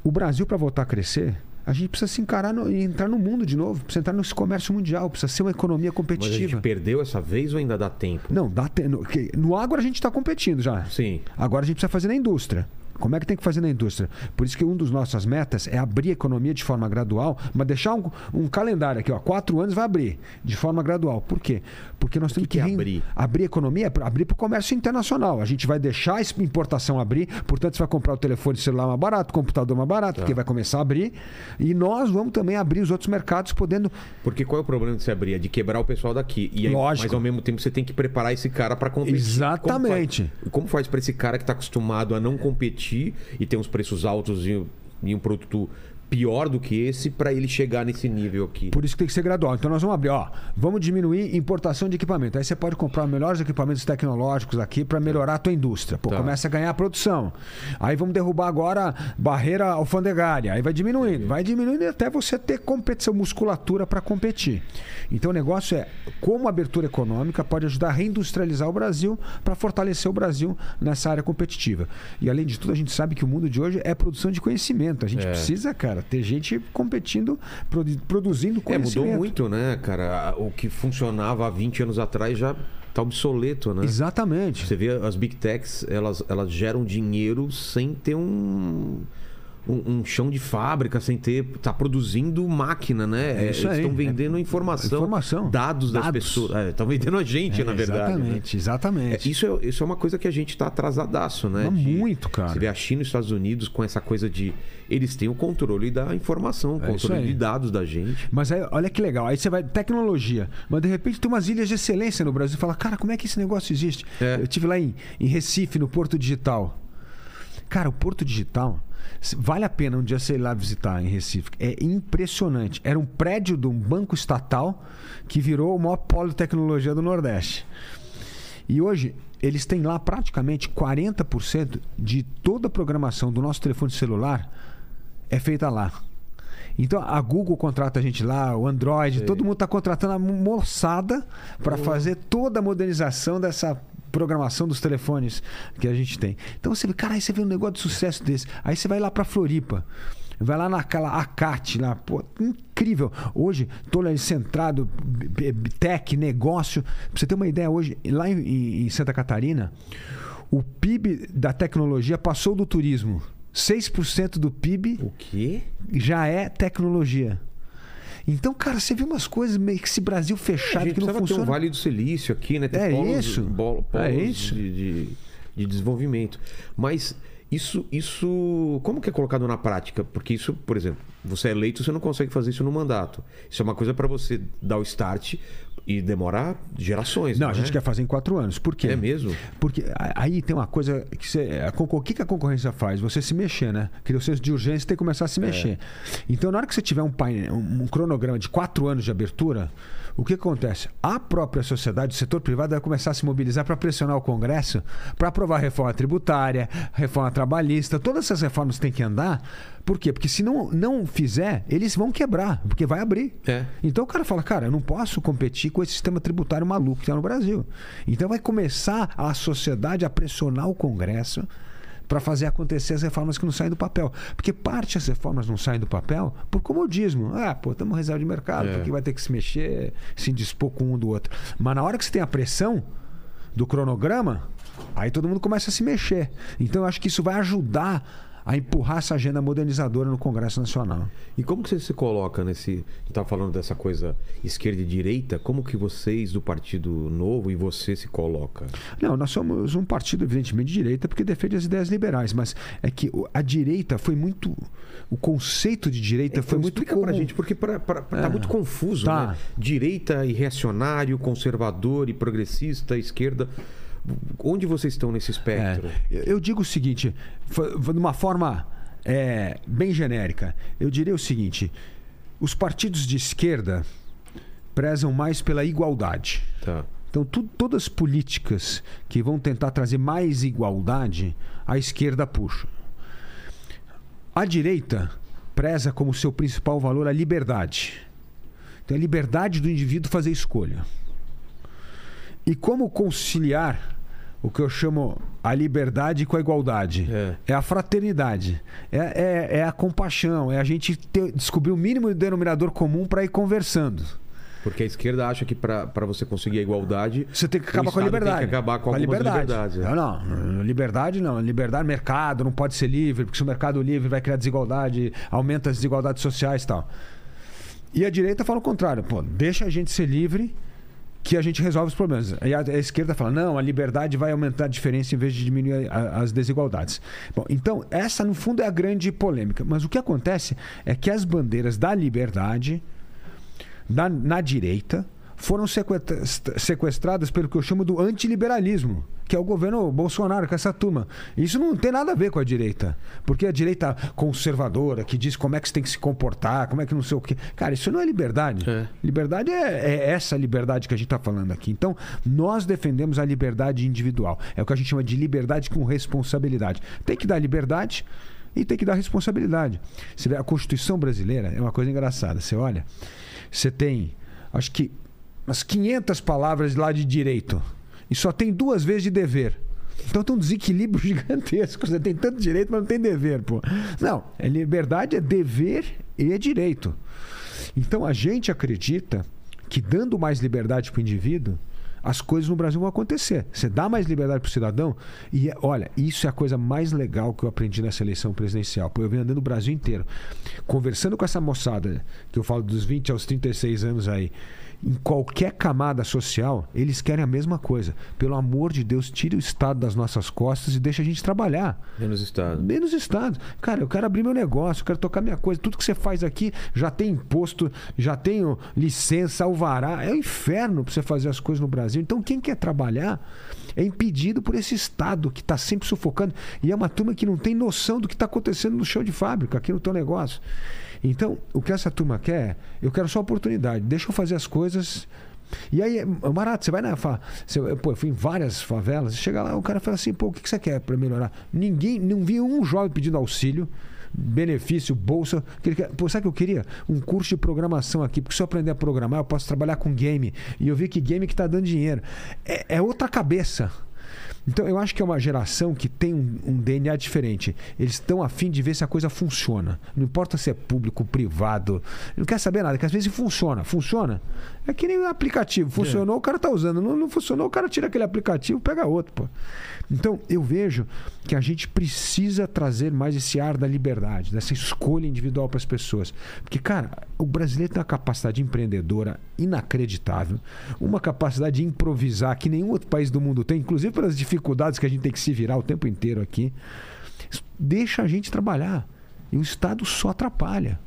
O Brasil, para voltar a crescer, a gente precisa se encarar e entrar no mundo de novo, precisa entrar nesse comércio mundial, precisa ser uma economia Mas a competitiva. gente perdeu essa vez ou ainda dá tempo? Não, dá te... no, no agro a gente está competindo já. Sim. Agora a gente precisa fazer na indústria. Como é que tem que fazer na indústria? Por isso que um dos nossas metas é abrir a economia de forma gradual, mas deixar um, um calendário aqui, ó, quatro anos vai abrir de forma gradual. Por quê? Porque nós temos que que, é abrir? abrir a economia, é abrir para o comércio internacional. A gente vai deixar a importação abrir, portanto você vai comprar o telefone celular mais barato, o computador mais barato, Tá. porque vai começar a abrir. E nós vamos também abrir os outros mercados, podendo Porque qual é o problema de se abrir? É de quebrar o pessoal daqui. E aí, Lógico. Mas ao mesmo tempo você tem que preparar esse cara para competir. Exatamente. Como faz, como faz para esse cara que está acostumado a não competir e tem uns preços altos e, e um produto pior do que esse para ele chegar nesse nível aqui? Por isso que tem que ser gradual. Então nós vamos abrir, ó, vamos diminuir importação de equipamento. Aí você pode comprar melhores equipamentos tecnológicos aqui para melhorar a tua indústria. Pô, Tá. começa a ganhar produção. Aí vamos derrubar agora barreira alfandegária. Aí vai diminuindo, vai diminuindo até você ter competição, musculatura para competir. Então o negócio é como a abertura econômica pode ajudar a reindustrializar o Brasil para fortalecer o Brasil nessa área competitiva. E além de tudo, a gente sabe que o mundo de hoje é produção de conhecimento. A gente É. precisa, cara, ter gente competindo, produ- produzindo É, conhecimento. mudou muito, né, cara? O que funcionava há 20 anos atrás já tá obsoleto, né? Exatamente. Você vê as big techs, elas, elas geram dinheiro sem ter um, um, um chão de fábrica, sem ter. tá produzindo máquina, né? É isso Eles aí. estão vendendo informação, Informação. dados das Dados. pessoas. Estão vendendo a gente, É, na verdade. né? Exatamente, É, exatamente. isso, é, isso é uma coisa que a gente tá atrasadaço, né? Mas De- muito, cara. Você vê a China e os Estados Unidos com essa coisa de. Eles têm o controle da informação, o É controle de dados da gente. Mas aí, olha que legal. Aí você vai, tecnologia. Mas de repente tem umas ilhas de excelência no Brasil. Fala, cara, como é que esse negócio existe? É. Eu tive lá em, em Recife, no Porto Digital. Cara, o Porto Digital, vale a pena um dia você ir lá visitar em Recife. É impressionante. Era um prédio de um banco estatal que virou o maior polo de tecnologia do Nordeste. E hoje, eles têm lá praticamente 40% de toda a programação do nosso telefone celular é feita lá. Então a Google contrata a gente lá, o Android, todo mundo está contratando a moçada para fazer toda a modernização dessa programação dos telefones que a gente tem. Então você vê, cara, aí você vê um negócio de sucesso desse. Aí você vai lá para Floripa. Vai lá naquela ACAT lá, pô, incrível. Hoje, tô ali centrado, tech, negócio. Pra você ter uma ideia, hoje, lá em, em Santa Catarina, o PIB da tecnologia passou do turismo. 6% do PIB O quê? já é tecnologia. Então, cara, você vê umas coisas meio que esse Brasil A fechado gente que não precisava ter um funciona. Vale do Silício aqui, né? Ter É polos, isso. bolo- É polos isso. De, de, de desenvolvimento. Mas isso, isso. Como que é colocado na prática? Porque isso, por exemplo, você é eleito, você não consegue fazer isso no mandato. Isso é uma coisa para você dar o start e demorar gerações. Não, Não, a gente é? quer fazer em quatro anos. Por quê? É mesmo? Porque aí tem uma coisa que você. O que, que a concorrência faz? Você se mexer, né? Cria o senso de urgência e tem que começar a se mexer. Então, na hora que você tiver um, painel, um, um cronograma de quatro anos de abertura, o que acontece? A própria sociedade, o setor privado, vai começar a se mobilizar para pressionar o Congresso para aprovar reforma tributária, reforma trabalhista, todas essas reformas têm que andar. Por quê? Porque se não, não fizer, eles vão quebrar, porque vai abrir. É. Então o cara fala, cara, eu não posso competir com esse sistema tributário maluco que está no Brasil. Então vai começar a sociedade a pressionar o Congresso para fazer acontecer as reformas que não saem do papel. Porque parte das reformas não saem do papel por comodismo. Ah, pô, estamos reserva de mercado, É. porque vai ter que se mexer, se dispor com um do outro. Mas na hora que você tem a pressão do cronograma, aí todo mundo começa a se mexer. Então eu acho que isso vai ajudar a empurrar essa agenda modernizadora no Congresso Nacional. E como que você se coloca nesse. Estava falando dessa coisa esquerda e direita. Como que vocês do Partido Novo e você se coloca? Não, nós somos um partido, evidentemente, de direita, porque defende as ideias liberais, mas é que a direita foi muito. O conceito de direita foi Então, muito. explica pra gente, porque pra, pra- tá É. muito confuso, Tá. né? Direita e reacionário, conservador e progressista, esquerda. Onde vocês estão nesse espectro? É, eu- digo o seguinte, de uma forma é, bem genérica, eu diria o seguinte: os partidos de esquerda prezam mais pela igualdade. Tá. Então, tu- todas as políticas que vão tentar trazer mais igualdade, a esquerda puxa. A direita preza como seu principal valor a liberdade. Então, a liberdade do indivíduo fazer escolha. E como conciliar o que eu chamo a liberdade com a igualdade? É. a fraternidade, é, é- é a compaixão, é a gente ter- descobrir o mínimo denominador comum para ir conversando. Porque a esquerda acha que pra você conseguir a igualdade. Você tem que acabar com a liberdade. Tem que acabar com, a liberdade. é. Não, não. Liberdade não. Liberdade, mercado, não pode ser livre, porque se o mercado livre vai criar desigualdade, aumenta as desigualdades sociais e tal. E a direita fala o contrário. Pô, deixa a gente ser livre que a gente resolve os problemas. E a, a esquerda fala, não, a liberdade vai aumentar a diferença em vez de diminuir a- as desigualdades. Bom, então, essa no fundo é a grande polêmica. Mas o que acontece é que as bandeiras da liberdade na, na direita foram sequestra- sequestradas pelo que eu chamo do antiliberalismo, que é o governo Bolsonaro, com essa turma. Isso não tem nada a ver com a direita. Porque a direita conservadora, que diz como é que você tem que se comportar, como é que não sei o quê. Cara, isso não é liberdade. É. Liberdade é, é essa liberdade que a gente está falando aqui. Então, nós defendemos a liberdade individual. É o que a gente chama de liberdade com responsabilidade. Tem que dar liberdade e tem que dar responsabilidade. Você vê, a Constituição brasileira é uma coisa engraçada. Você olha, você tem, acho que, umas 500 palavras lá de direito e só tem duas vezes de dever. Então tem um desequilíbrio gigantesco. Você tem tanto direito, mas não tem dever, pô. Não, é liberdade é dever e é direito. Então a gente acredita que dando mais liberdade para o indivíduo, as coisas no Brasil vão acontecer. Você dá mais liberdade para o cidadão e, é- olha, isso é a coisa mais legal que eu aprendi nessa eleição presidencial. Pô, eu venho andando o Brasil inteiro, conversando com essa moçada, que eu falo dos 20 aos 36 anos aí, em qualquer camada social, eles querem a mesma coisa. Pelo amor de Deus, tire o Estado das nossas costas e deixa a gente trabalhar. Menos Estado. Menos Estado. Cara, eu quero abrir meu negócio, eu quero tocar minha coisa. Tudo que você faz aqui já tem imposto, já tenho licença, alvará. É o inferno pra você fazer as coisas no Brasil. Brasil. Então, quem quer trabalhar é impedido por esse Estado que está sempre sufocando. E é uma turma que não tem noção do que está acontecendo no chão de fábrica, aqui no teu negócio. Então, o que essa turma quer, eu quero só oportunidade. Deixa eu fazer as coisas. E aí, barato, você vai na. fa- Você, pô, eu fui em várias favelas, chega lá, o cara fala assim, pô, o que você quer para melhorar? Ninguém, não vi um jovem pedindo auxílio, benefício, bolsa. que quer- Pô, sabe o que eu queria? Um curso de programação aqui, porque se eu aprender a programar, eu posso trabalhar com game. E eu vi que game que tá dando dinheiro. É, é outra cabeça. Então, eu acho que é uma geração que tem um, um DNA diferente. Eles estão afim de ver se a coisa funciona. Não importa se é público, privado. Não quer saber nada, que às vezes funciona. Funciona. É que nem o aplicativo. Funcionou, o cara tá usando. Não, não funcionou, o cara tira aquele aplicativo pega outro, pô. Então, eu vejo que a gente precisa trazer mais esse ar da liberdade, dessa escolha individual para as pessoas. Porque, cara, o brasileiro tem uma capacidade empreendedora inacreditável, uma capacidade de improvisar que nenhum outro país do mundo tem, inclusive pelas dificuldades que a gente tem que se virar o tempo inteiro aqui. Deixa a gente trabalhar. E o Estado só atrapalha.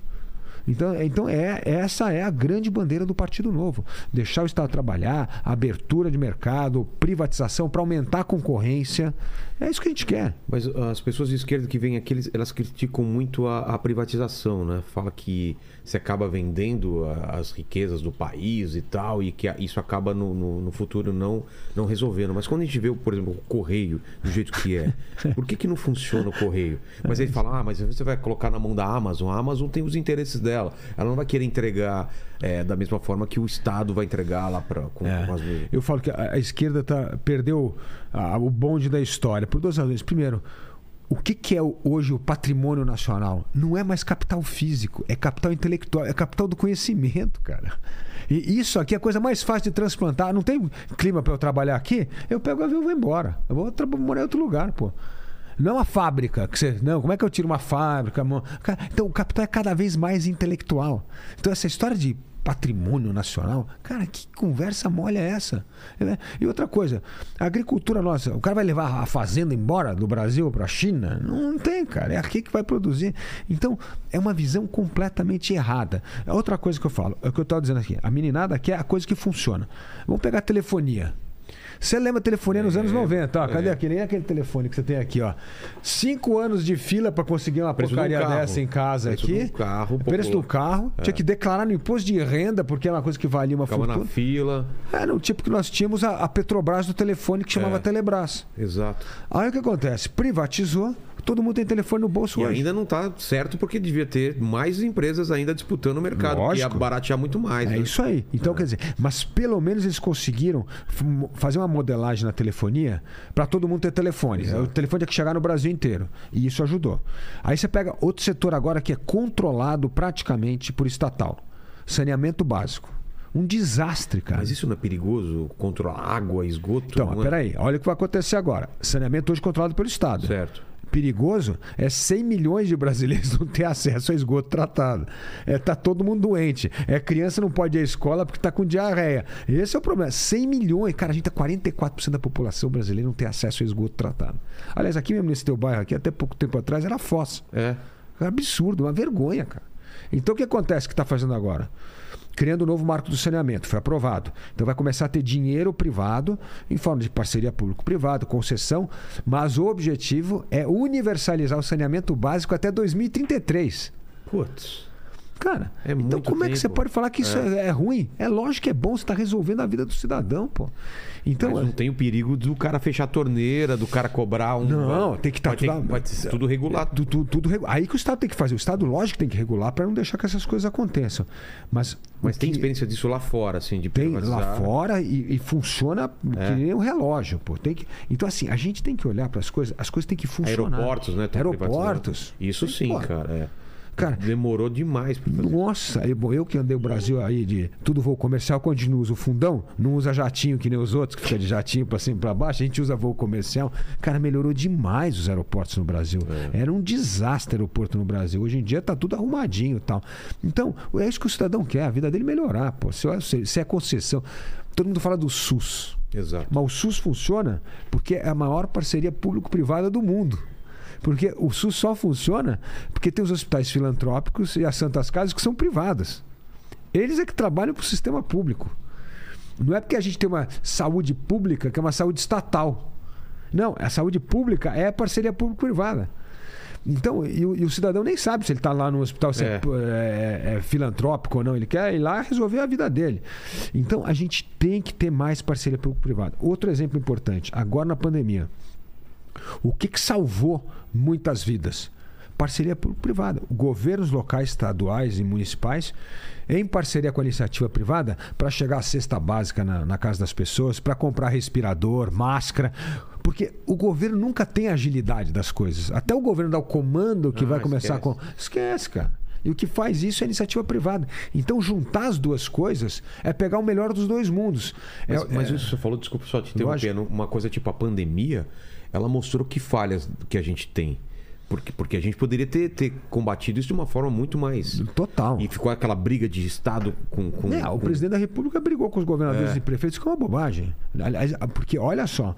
Então, então é, essa é a grande bandeira do Partido Novo. Deixar o Estado trabalhar, abertura de mercado, privatização para aumentar a concorrência. É isso que a gente quer. Mas ah, as pessoas de esquerda que vêm aqui, elas criticam muito a, a privatização, né? Fala que você acaba vendendo a- as riquezas do país e tal, e que a- isso acaba no, no- no futuro não, não resolvendo. Mas quando a gente vê, por exemplo, o correio do jeito que é, por que, que não funciona o correio? Mas aí fala, ah, mas você vai colocar na mão da Amazon. A Amazon tem os interesses dela. Ela não vai querer entregar é, da mesma forma que o Estado vai entregar lá pra, com, É. com as. Eu falo que a, a esquerda tá, perdeu a- o bonde da história por duas razões. Primeiro, o que, que é hoje o patrimônio nacional? Não é mais capital físico, é capital intelectual, é capital do conhecimento, cara. E isso aqui é a coisa mais fácil de transplantar. Não tem clima para eu trabalhar aqui? Eu pego o avião e vou embora. Eu vou morar em outro lugar, pô. Não a fábrica. Que você, não, como é que eu tiro uma fábrica? Cara, Então, o capital é cada vez mais intelectual. Então, essa história de patrimônio nacional, cara, que conversa mole é essa? É, E outra coisa, a agricultura nossa, o cara vai levar a fazenda embora do Brasil para a China? Não tem, cara. É aqui que vai produzir. Então, é uma visão completamente errada. A outra coisa que eu falo, é o que eu estava dizendo aqui. A meninada quer a coisa que funciona. Vamos pegar a telefonia. Você lembra telefonia nos anos 90? Ó, cadê é. aqui? Nem aquele telefone que você tem aqui, ó. Cinco anos de fila para conseguir uma Preço um porcaria dessa em casa Preço aqui. um carro Preço do carro. Tinha que declarar no imposto de renda, porque é uma coisa que valia uma Ficava na fortuna. fila. Era o tipo que nós tínhamos a, a Petrobras do telefone que chamava É. Telebrás. Exato. Aí o que acontece? Privatizou, todo mundo tem telefone no bolso E hoje. ainda não está certo porque devia ter mais empresas ainda disputando o mercado, que ia baratear muito mais. É né? isso aí. Então, quer dizer, mas pelo menos eles conseguiram fazer uma modelagem na telefonia para todo mundo ter telefone. Exato. O telefone tinha que chegar no Brasil inteiro. E isso ajudou. Aí você pega outro setor agora que é controlado praticamente por estatal: saneamento básico. Um desastre, cara. Mas isso não é perigoso? Controlar água, esgoto? Então, não é? peraí, olha o que vai acontecer agora. Saneamento hoje controlado pelo Estado. Certo. Perigoso é 100 milhões de brasileiros não ter acesso a esgoto tratado. É, tá todo mundo doente. É criança não pode ir à escola porque tá com diarreia. Esse é o problema. 100 milhões. Cara, a gente tá 44% da população brasileira não tem acesso a esgoto tratado. Aliás, aqui mesmo nesse teu bairro aqui, até pouco tempo atrás, era fossa. É. É um absurdo, uma vergonha, cara. Então o que acontece que está fazendo agora? Criando o novo marco do saneamento, foi aprovado. Então vai começar a ter dinheiro privado, em forma de parceria público-privado, concessão, mas o objetivo é universalizar o saneamento básico até 2033. Putz. Cara, É então como é que você tempo. pode falar que isso é, é ruim? É lógico que é bom, você está resolvendo a vida do cidadão, pô. Então, Mas não tem o perigo do cara fechar a torneira, do cara cobrar um. Não, tem que estar ter tudo, ter tudo regulado. Tu- tu- tudo regu- Aí que o Estado tem que fazer. O Estado, lógico, tem que regular para não deixar que essas coisas aconteçam. Mas, Mas tem que experiência disso lá fora, assim, de tem privatizar? lá fora e, e funciona É. que nem um relógio, pô. Tem que... Então, assim, a gente tem que olhar para as coisas. As coisas têm que funcionar. Aeroportos, né? Aeroportos. Isso sim, cara. é. Cara, Demorou demais pra fazer. Nossa, eu, eu que andei o Brasil aí de tudo voo comercial, quando a gente não usa o fundão, não usa jatinho que nem os outros, que fica de jatinho pra cima e pra baixo, a gente usa voo comercial. Cara, melhorou demais os aeroportos no Brasil. Era um desastre aeroporto no Brasil. Hoje em dia tá tudo arrumadinho e tal. Então, é isso que o cidadão quer, a vida dele melhorar, pô. Se, se, se é concessão. Todo mundo fala do SUS. Exato. Mas o SUS funciona porque é a maior parceria público-privada do mundo. Porque o SUS só funciona porque tem os hospitais filantrópicos e as santas casas que são privadas. Eles é que trabalham para o sistema público. Não é porque a gente tem uma saúde pública que é uma saúde estatal. Não, a saúde pública é parceria público-privada. Então, e o, e o, cidadão nem sabe se ele está lá no hospital se é. É, é, é. filantrópico ou não. Ele quer ir lá resolver a vida dele. Então, a gente tem que ter mais parceria público-privada. Outro exemplo importante, agora na pandemia. O que, que salvou muitas vidas? Parceria público-privada. Governos locais, estaduais e municipais, em parceria com a iniciativa privada, para chegar à cesta básica na, na casa das pessoas, para comprar respirador, máscara. Porque o governo nunca tem agilidade das coisas. Até o governo dá o comando que ah, vai começar esquece. com. Esquece, cara. E o que faz isso é a iniciativa privada. Então, juntar as duas coisas é pegar o melhor dos dois mundos. Mas, é, mas é... isso você falou, desculpa só te interrompendo, uma coisa tipo a pandemia, ela mostrou que falhas que a gente tem. Porque, porque a gente poderia ter, ter combatido isso de uma forma muito mais. Total. E ficou aquela briga de Estado com. com, é, com... o presidente da República brigou com os governadores é. e prefeitos, que é uma bobagem. Aliás, porque, olha só,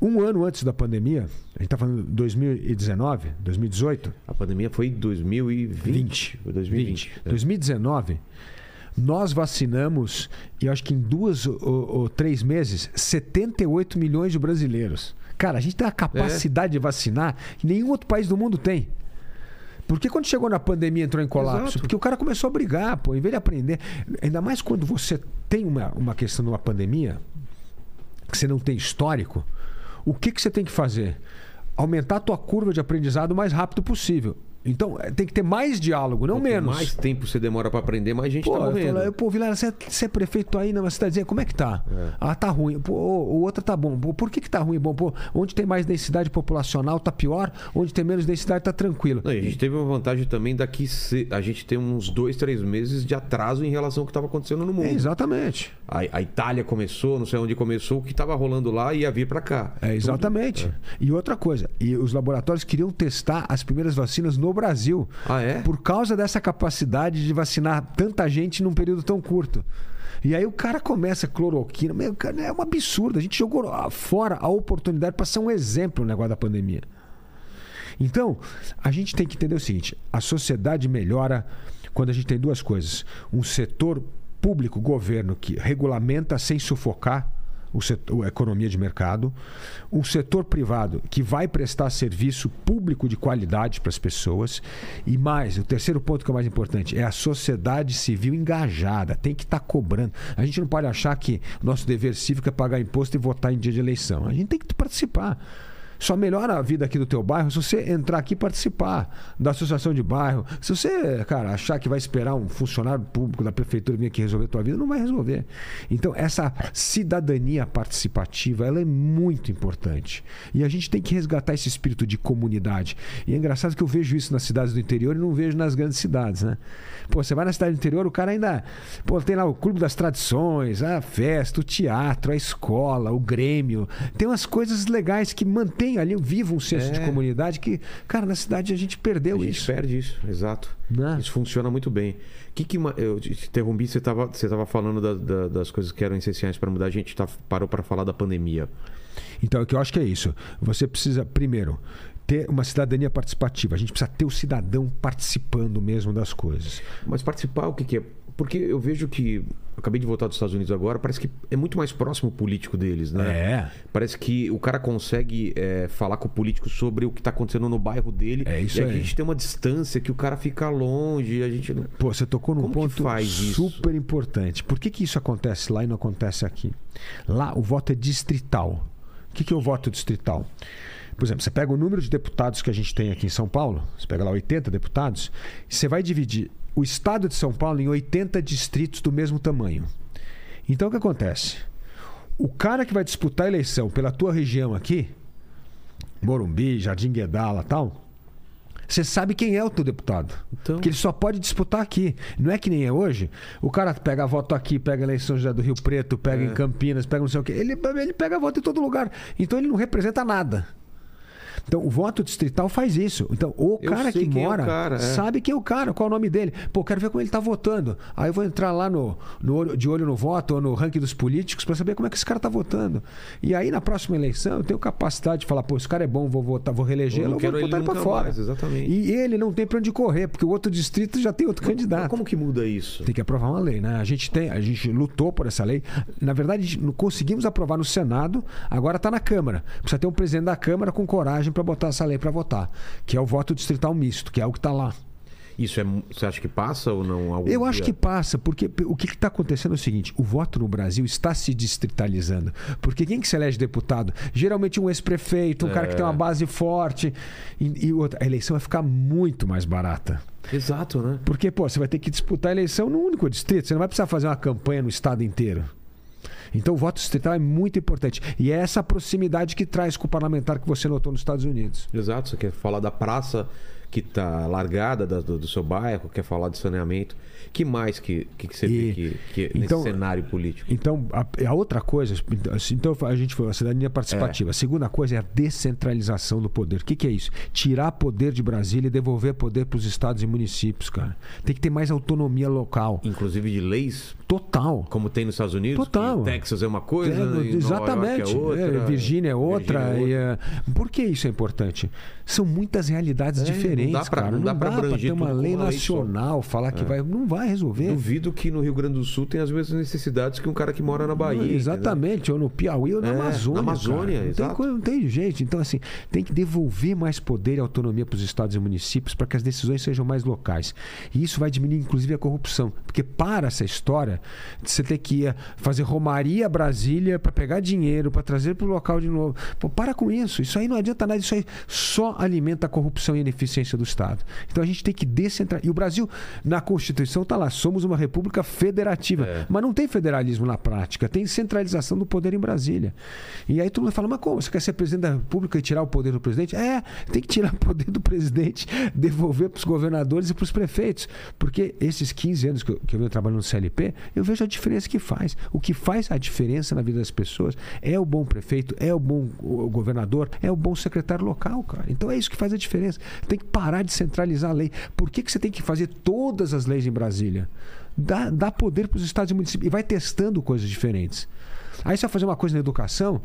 um ano antes da pandemia, a gente está falando de 2019, 2018. A pandemia foi em 2020. 20. 2020. 20. 2019. Nós vacinamos, e acho que em duas ou, ou, três meses, 78 milhões de brasileiros. Cara, a gente tem a capacidade é. de vacinar que nenhum outro país do mundo tem. Porque quando chegou na pandemia entrou em colapso? Exato. Porque o cara começou a brigar, pô, em vez de aprender. Ainda mais quando você tem uma, uma questão de uma pandemia, que você não tem histórico, o que, que você tem que fazer? Aumentar a tua curva de aprendizado o mais rápido possível. Então, é, tem que ter mais diálogo, não Quanto menos. mais tempo você demora para aprender, mais gente pô, tá morrendo. Eu, pô, Vilara, você, é, você é prefeito aí na cidadezinha, como é que tá? É. Ah, tá ruim. Pô, o outro tá bom. Pô, por que que tá ruim? Bom, pô, onde tem mais densidade populacional tá pior, onde tem menos densidade tá tranquilo. Não, a gente teve uma vantagem também daqui, a gente tem uns dois, três meses de atraso em relação ao que estava acontecendo no mundo. É, exatamente. A, a, Itália começou, não sei onde começou, o que estava rolando lá ia vir para cá. É, exatamente. É. E outra coisa, e os laboratórios queriam testar as primeiras vacinas no Brasil. Ah, é? Por causa dessa capacidade de vacinar tanta gente num período tão curto. E aí o cara começa cloroquina. Meu, cara, é um absurdo. A gente jogou fora a oportunidade para ser um exemplo no negócio da pandemia. Então, a gente tem que entender o seguinte: a sociedade melhora quando a gente tem duas coisas. Um setor público, governo, que regulamenta sem sufocar o setor, a economia de mercado, um setor privado que vai prestar serviço público de qualidade para as pessoas e mais, o terceiro ponto que é mais importante é a sociedade civil engajada, tem que estar tá cobrando. A gente não pode achar que nosso dever cívico é pagar imposto e votar em dia de eleição. A gente tem que participar. Só melhora a vida aqui do teu bairro se você entrar aqui e participar da associação de bairro. Se você, cara, achar que vai esperar um funcionário público da prefeitura vir aqui resolver a tua vida, não vai resolver. Então, essa cidadania participativa, ela é muito importante. E a gente tem que resgatar esse espírito de comunidade. E é engraçado que eu vejo isso nas cidades do interior e não vejo nas grandes cidades, né? Pô, você vai na cidade do interior, o cara ainda. Pô, tem lá o Clube das Tradições, a festa, o teatro, a escola, o Grêmio. Tem umas coisas legais que mantêm ali vivo um senso é. de comunidade que, cara, na cidade a gente perdeu isso. A gente isso. perde isso, exato. Né? Isso funciona muito bem. Que que eu te interrompi, você estava você tava falando da, da, das coisas que eram essenciais para mudar, a gente tá, parou para falar da pandemia. Então, o que eu acho que é isso. Você precisa, primeiro, ter uma cidadania participativa. A gente precisa ter o cidadão participando mesmo das coisas. Mas participar, o que, que é? Porque eu vejo que. Eu acabei de voltar dos Estados Unidos agora, parece que é muito mais próximo o político deles, né? É. Parece que o cara consegue é, falar com o político sobre o que está acontecendo no bairro dele. É isso e aí. a gente tem uma distância que o cara fica longe. A gente. Pô, você tocou num Como ponto super isso? importante. Por que, que isso acontece lá e não acontece aqui? Lá o voto é distrital. O que, que é o voto distrital? Por exemplo, você pega o número de deputados que a gente tem aqui em São Paulo, você pega lá 80 deputados, e você vai dividir o estado de São Paulo em 80 distritos do mesmo tamanho. Então o que acontece? O cara que vai disputar a eleição pela tua região aqui, Morumbi, Jardim Guedala tal, você sabe quem é o teu deputado. Então... Porque ele só pode disputar aqui. Não é que nem é hoje. O cara pega voto aqui, pega a eleição já do Rio Preto, pega é. em Campinas, pega não sei o quê. Ele, ele pega voto em todo lugar. Então ele não representa nada. Então, o voto distrital faz isso. Então, o Eu cara que é mora cara, é. sabe quem é o cara, qual é o nome dele. Pô, quero ver como ele tá votando. Aí eu vou entrar lá no, no de olho no voto ou no ranking dos políticos para saber como é que esse cara tá votando. E aí, na próxima eleição, eu tenho capacidade de falar, pô, esse cara é bom, vou votar, vou reelegê-lo, Eu vou botar ele nunca fora. mais, exatamente. E ele não tem pra onde correr, porque o outro distrito já tem outro Mas candidato. como que muda isso? Tem que aprovar uma lei, né? A gente tem, a gente lutou por essa lei. Na verdade, não conseguimos aprovar no Senado, agora está na Câmara. Precisa ter um presidente da Câmara com coragem para botar essa lei para votar, que é o voto distrital misto, que é o que está lá. Isso é. Você acha que passa ou não? algum Eu acho dia? que passa, porque o que está acontecendo é o seguinte: o voto no Brasil está se distritalizando. Porque quem que se elege deputado? Geralmente um ex-prefeito, um cara que tem uma base forte. E, e outra, a eleição vai ficar muito mais barata. Exato, né? Porque, pô, você vai ter que disputar a eleição num único distrito, você não vai precisar fazer uma campanha no estado inteiro. Então o voto distrital é muito importante. E é essa proximidade que traz com o parlamentar que você notou nos Estados Unidos. Exato. Você quer falar da praça que está largada da- do, do seu bairro, quer falar de saneamento. Que mais que, que, que você E- vê que, que então- nesse cenário político? Então, a, a outra coisa, então, assim, então a gente falou a cidadania participativa. A segunda coisa é a descentralização do poder. O que, que é isso? Tirar poder de Brasília e devolver poder para os estados e municípios, cara. Tem que ter mais autonomia local. Inclusive de leis, Total. como tem nos Estados Unidos. Total. Texas é uma coisa, É, exatamente. é outra. É, Virgínia é outra. É e, é, Por que isso é importante? São muitas realidades É, não dá pra- cara. não dá abranger ter uma lei. É. nacional, falar que vai. Não vai resolver. Duvido que no Rio Grande do Sul tem as mesmas necessidades que um cara que mora na Bahia. entendeu? Exatamente, ou no Piauí ou na É, na Amazônia. Amazônia, cara. não, tem, coisa- não tem jeito. Então, assim, tem que devolver mais poder e autonomia para os estados e municípios para que as decisões sejam mais locais. E isso vai diminuir, inclusive, a corrupção. Porque para essa história de você ter que ir fazer romaria a Brasília para pegar dinheiro, para trazer para o local de novo. Pô, para com isso. Isso aí não adianta nada. Isso aí só alimenta a corrupção e a ineficiência do Estado. Então a gente tem que descentralizar. E o Brasil, na Constituição, está lá. Somos uma república federativa. É. Mas não tem federalismo na prática, tem centralização do poder em Brasília. E aí todo mundo fala, mas como? Você quer ser presidente da República e tirar o poder do presidente? É, tem que tirar o poder do presidente, devolver para os governadores e para os prefeitos. Porque esses 15 anos que eu, que eu venho trabalhando no CLP, eu vejo a diferença que faz. O que faz a diferença na vida das pessoas é o bom prefeito, é o bom governador, é o bom secretário local, cara. Então é isso que faz a diferença. Tem que parar de centralizar a lei. Por que, que você tem que fazer todas as leis em Brasília? Dá, dá poder para os estados e municípios e vai testando coisas diferentes. Aí você vai fazer uma coisa na educação,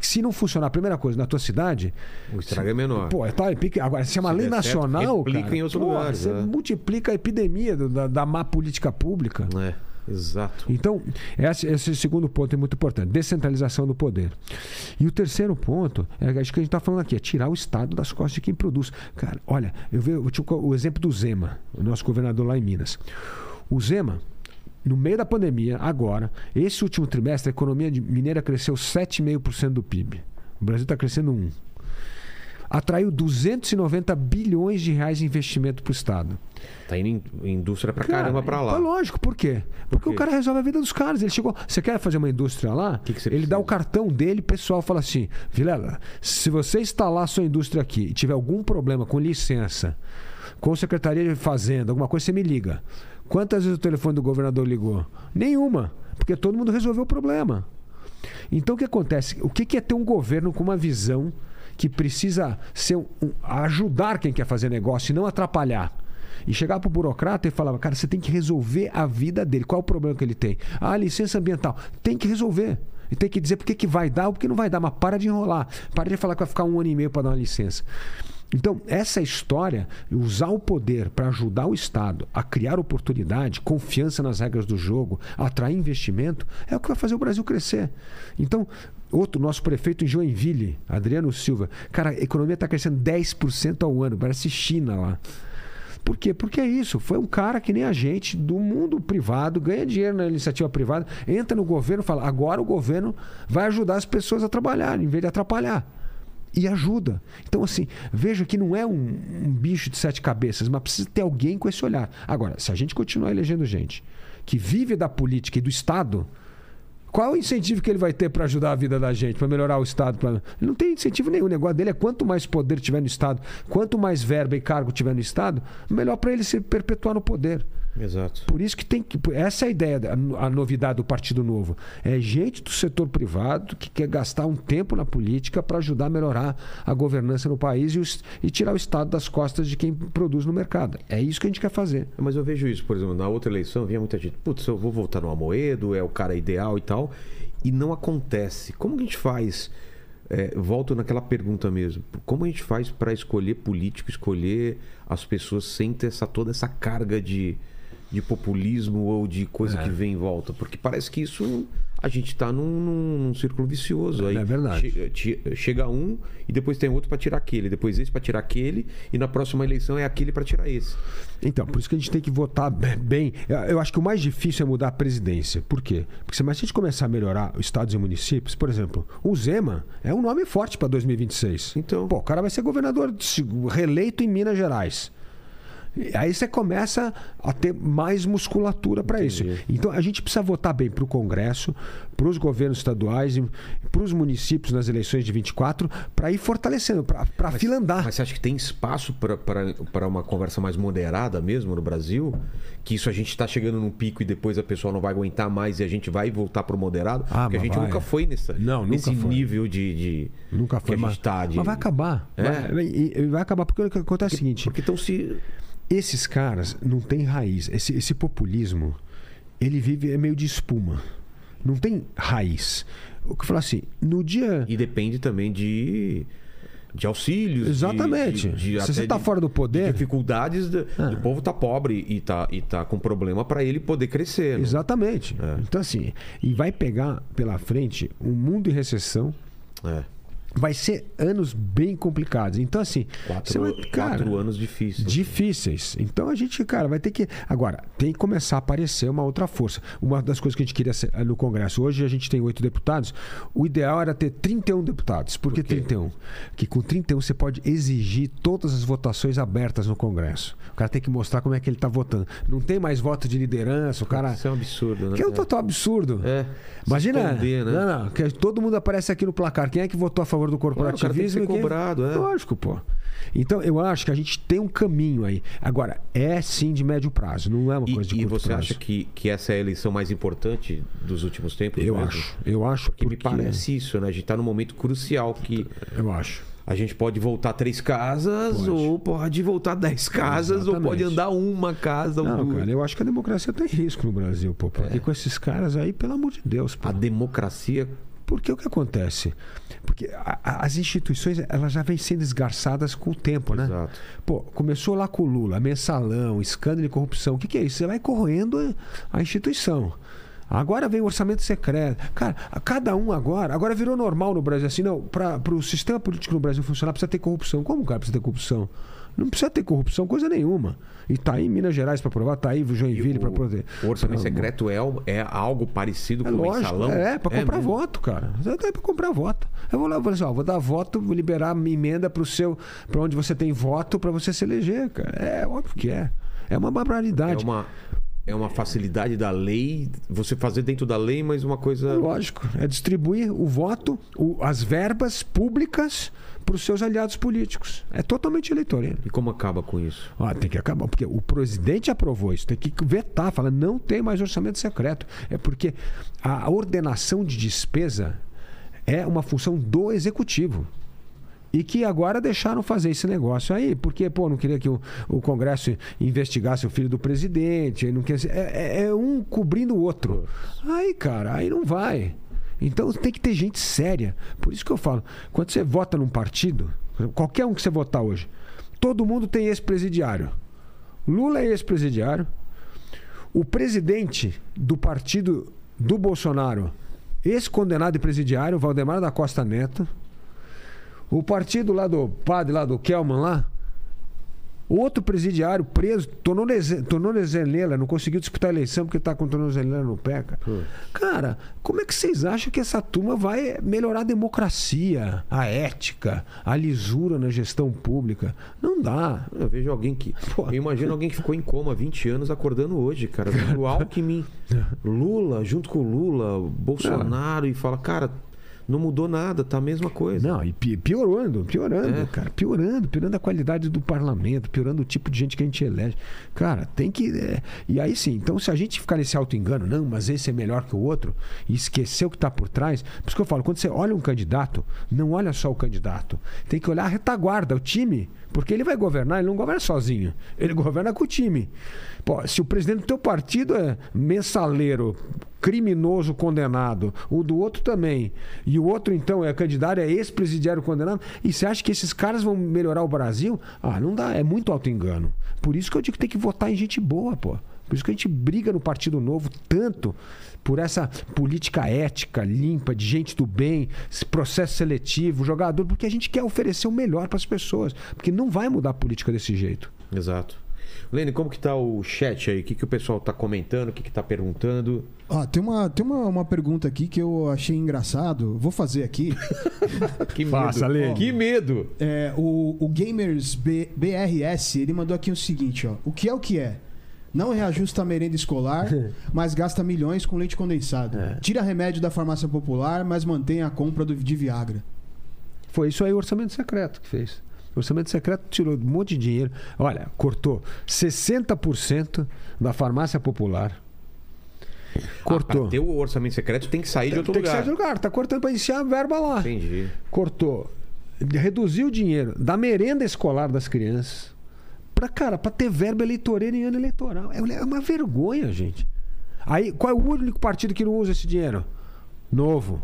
se não funcionar, a primeira coisa, na tua cidade. O estrago é menor. Pô, pique- agora, se é uma Se lei certo, nacional. replica cara, em outros pô, lugares, Você é. multiplica a epidemia do- da, da má política pública. É, exato. Então, esse, esse segundo ponto é muito importante: descentralização do poder. E o terceiro ponto, é, acho que a gente está falando aqui, é tirar o Estado das costas de quem produz. Cara, olha, eu vejo o exemplo do Zema, o nosso governador lá em Minas. O Zema, no meio da pandemia, agora, esse último trimestre, a economia mineira cresceu 7,5% do PIB. O Brasil está crescendo 1%. Atraiu 290 bilhões de reais de investimento para o Estado. Tá indo indústria pra Cara, caramba pra É lá. lógico, por quê? Porque quê? o cara resolve a vida dos caras. Ele chegou. Você quer fazer uma indústria lá? Que que ele precisa? dá o cartão dele, o pessoal fala assim: Vilela, se você instalar sua indústria aqui e tiver algum problema com licença, com Secretaria de Fazenda, alguma coisa, você me liga. Quantas vezes o telefone do governador ligou? Nenhuma. Porque todo mundo resolveu o problema. Então o que acontece? O que que é ter um governo com uma visão que precisa ser um- um- ajudar quem quer fazer negócio e não atrapalhar? E chegar para o burocrata e falar, cara, você tem que resolver a vida dele. Qual é o problema que ele tem? Ah, licença ambiental. Tem que resolver. E tem que dizer por que vai dar ou por que não vai dar. Mas para de enrolar. Para de falar que vai ficar um ano e meio para dar uma licença. Então, essa história, usar o poder para ajudar o Estado a criar oportunidade, confiança nas regras do jogo, atrair investimento, é o que vai fazer o Brasil crescer. Então, outro, nosso prefeito em Joinville, Adriano Silva, cara, a economia está crescendo 10% ao ano, parece China lá. Por quê? Porque é isso. Foi um cara que nem a gente, do mundo privado, ganha dinheiro na iniciativa privada, entra no governo e fala: agora o governo vai ajudar as pessoas a trabalhar, em vez de atrapalhar. E ajuda. Então, assim, veja que não é um, um bicho de sete cabeças, mas precisa ter alguém com esse olhar. Agora, se a gente continuar elegendo gente que vive da política e do Estado, qual o incentivo que ele vai ter para ajudar a vida da gente, para melhorar o Estado? Pra... Ele não tem incentivo nenhum. O negócio dele é quanto mais poder tiver no Estado, quanto mais verba e cargo tiver no Estado, melhor para ele se perpetuar no poder. Exato. Por isso que tem que. Essa é a ideia, a novidade do Partido Novo. É gente do setor privado que quer gastar um tempo na política para ajudar a melhorar a governança no país e, os- e tirar o Estado das costas de quem produz no mercado. É isso que a gente quer fazer. Mas eu vejo isso, por exemplo, na outra eleição vinha muita gente, putz, eu vou votar no Amoedo, é o cara ideal e tal, e não acontece. Como que a gente faz? É, volto naquela pergunta mesmo. Como a gente faz para escolher político, escolher as pessoas sem ter essa, toda essa carga de, de populismo ou de coisa que vem em volta? Porque parece que isso a gente está num, num- num círculo vicioso. Aí É verdade. che- ti- chega um e depois tem outro para tirar aquele, depois esse para tirar aquele e na próxima eleição é aquele para tirar esse. Então, por isso que a gente tem que votar be- bem. Eu- acho que o mais difícil é mudar a presidência. Por quê? Porque se a gente começar a melhorar os estados e municípios, por exemplo, o Zema é um nome forte para 2026. Então. Pô, o cara vai ser governador de reeleito em Minas Gerais. Aí você começa a ter mais musculatura para isso. Então a gente precisa votar bem para o Congresso, para os governos estaduais, para os municípios nas eleições de 24, para ir fortalecendo, para a fila andar. Mas você acha que tem espaço para uma conversa mais moderada mesmo no Brasil? Que isso a gente está chegando num pico e depois a pessoa não vai aguentar mais e a gente vai voltar para o moderado? Ah, Porque a gente vai. nunca foi nessa, Não, nunca nesse foi. nível de, de- Nunca que foi, a gente mas, tá de- mas vai acabar. É? Vai, vai acabar porque o que acontece é o seguinte: Porque estão se. Esses caras não têm raiz. Esse, esse populismo, ele vive é meio de espuma. Não tem raiz. O que eu falo assim, no dia. E depende também de. De auxílios. de- Exatamente. de- de- Se até você tá de- fora do de poder. dificuldades do, Ah. do povo tá pobre e tá, e tá com problema para ele poder crescer. né? Exatamente. Então, assim, e vai pegar pela frente um mundo em recessão. É. Vai ser anos bem complicados. Então, assim, Quatro, vai, cara, quatro anos difíceis. difíceis. Então a gente, cara, vai ter que. Agora, tem que começar a aparecer uma outra força. Uma das coisas que a gente queria ser- no Congresso, hoje a gente tem oito deputados, o ideal era ter 31 deputados. Por que Por quê? 31? Que com 31 você pode exigir todas as votações abertas no Congresso. O cara tem que mostrar como é que ele está votando. Não tem mais voto de liderança, o cara. Isso é um absurdo, né? Que é um total absurdo. É. Imagina. Esconder, né? Não, não. Que todo mundo aparece aqui no placar. Quem é que votou a favor do Claro, o cara corporativismo? e cobrado, é. Lógico, pô. Então, eu acho que a gente tem um caminho aí. Agora, é sim de médio prazo, não é uma E, coisa de e curto você prazo. acha que, que essa é a eleição mais importante dos últimos tempos? Eu mesmo? acho. Eu acho Porque me porque- parece isso, né? A gente tá num momento crucial que Eu acho. a gente pode voltar três casas Pode. ou pode voltar dez casas ou Exatamente. pode andar uma casa ou Não, duas. cara, eu acho que a democracia tem risco no Brasil, pô. Porque com esses caras aí, pelo amor de Deus, pô. É. A democracia Porque o que acontece? Porque a- a- as instituições elas já vêm sendo esgarçadas com o tempo, né? Exato. Pô, começou lá com o Lula, mensalão, escândalo de corrupção. O que, que é isso? Você vai corroendo a- instituição. Agora vem o orçamento secreto. Cara, cada um agora. Agora virou normal no Brasil. Assim, não, para o sistema político no Brasil funcionar, precisa ter corrupção. Como, cara, precisa ter corrupção? Não precisa ter corrupção, coisa nenhuma. E tá aí Minas Gerais para provar, tá aí Joinville para poder. o orçamento secreto é, é algo parecido é com o mensalão? é, pra comprar mesmo? voto, cara. É pra comprar voto. Eu vou lá, vou, assim, ó, vou dar voto, vou liberar a minha emenda pro seu. para onde você tem voto para você se eleger, cara. É óbvio que é. É uma É barbaridade. uma, é uma facilidade da lei, você fazer dentro da lei, mas uma coisa. Lógico. É distribuir o voto, o- as verbas públicas para os seus aliados políticos. É totalmente eleitoral. E como acaba com isso? Ah, tem que acabar, porque o presidente aprovou isso, tem que vetar, fala, não tem mais orçamento secreto. É porque a ordenação de despesa é uma função do executivo. E que agora deixaram fazer esse negócio aí, porque, pô, não queria que o, o Congresso investigasse o filho do presidente, não queria, é, é- é um cobrindo o outro. Aí, cara, aí não vai. Então tem que ter gente séria. Por isso que eu falo, quando você vota num partido, qualquer um que você votar hoje, todo mundo tem ex-presidiário. Lula é ex-presidiário. O presidente do partido do Bolsonaro, ex-condenado e presidiário, Valdemar da Costa Neto. O partido lá do padre, lá do Kelman lá, outro presidiário preso, tornozele- tornozeleira, não conseguiu disputar a eleição porque está com tornozeleira no pé, cara. Cara, como é que vocês acham que essa turma vai melhorar a democracia, a ética, a lisura na gestão pública? Não dá. Eu vejo alguém que. Pô. Eu imagino alguém que ficou em coma há 20 anos acordando hoje, cara. O Alckmin, Lula, junto com o Lula, Bolsonaro, e fala, cara, Não mudou nada, tá a mesma coisa. Não, e pi- piorando, piorando, É. cara, piorando, piorando a qualidade do parlamento, piorando o tipo de gente que a gente elege. Cara, tem que. é, E aí sim, então se a gente ficar nesse auto-engano, não, mas esse é melhor que o outro, e esquecer o que está por trás, por isso que eu falo, quando você olha um candidato, não olha só o candidato. Tem que olhar a retaguarda, o time. Porque ele vai governar, ele não governa sozinho. Ele governa com o time. Pô, se o presidente do teu partido é mensaleiro, criminoso condenado, o do outro também, e o outro então é candidato, é ex-presidiário condenado, e você acha que esses caras vão melhorar o Brasil? Ah, não dá, é muito auto-engano. Por isso que eu digo que tem que votar em gente boa, pô. Por isso que a gente briga no Partido Novo tanto por essa política ética, limpa, de gente do bem, esse processo seletivo, jogador, porque a gente quer oferecer o melhor para as pessoas. Porque não vai mudar a política desse jeito. Exato. Lene, como que tá o chat aí? O que, que o pessoal tá comentando? O que, que tá perguntando? Ó, tem uma, tem uma, uma pergunta aqui que eu achei engraçado. Vou fazer aqui. Que Faça, medo. Lene. Que medo. É, o, o Gamers B- BRS, ele mandou aqui o seguinte, ó. O que é o que é? Não reajusta a merenda escolar, mas gasta milhões com leite condensado. Tira remédio da farmácia popular, mas mantém a compra do, de Viagra. Foi isso aí o orçamento secreto que fez. O orçamento secreto tirou um monte de dinheiro. Olha, cortou 60% da farmácia popular. Cortou. Ah, ter o orçamento secreto tem que sair de outro Tem que lugar. sair do lugar. Tá cortando para iniciar a verba lá. Entendi. Cortou. Reduziu o dinheiro da merenda escolar das crianças. Cara, pra ter verba eleitoreira em ano eleitoral. É é uma vergonha, gente. Aí, qual é o único partido que não usa esse dinheiro? Novo.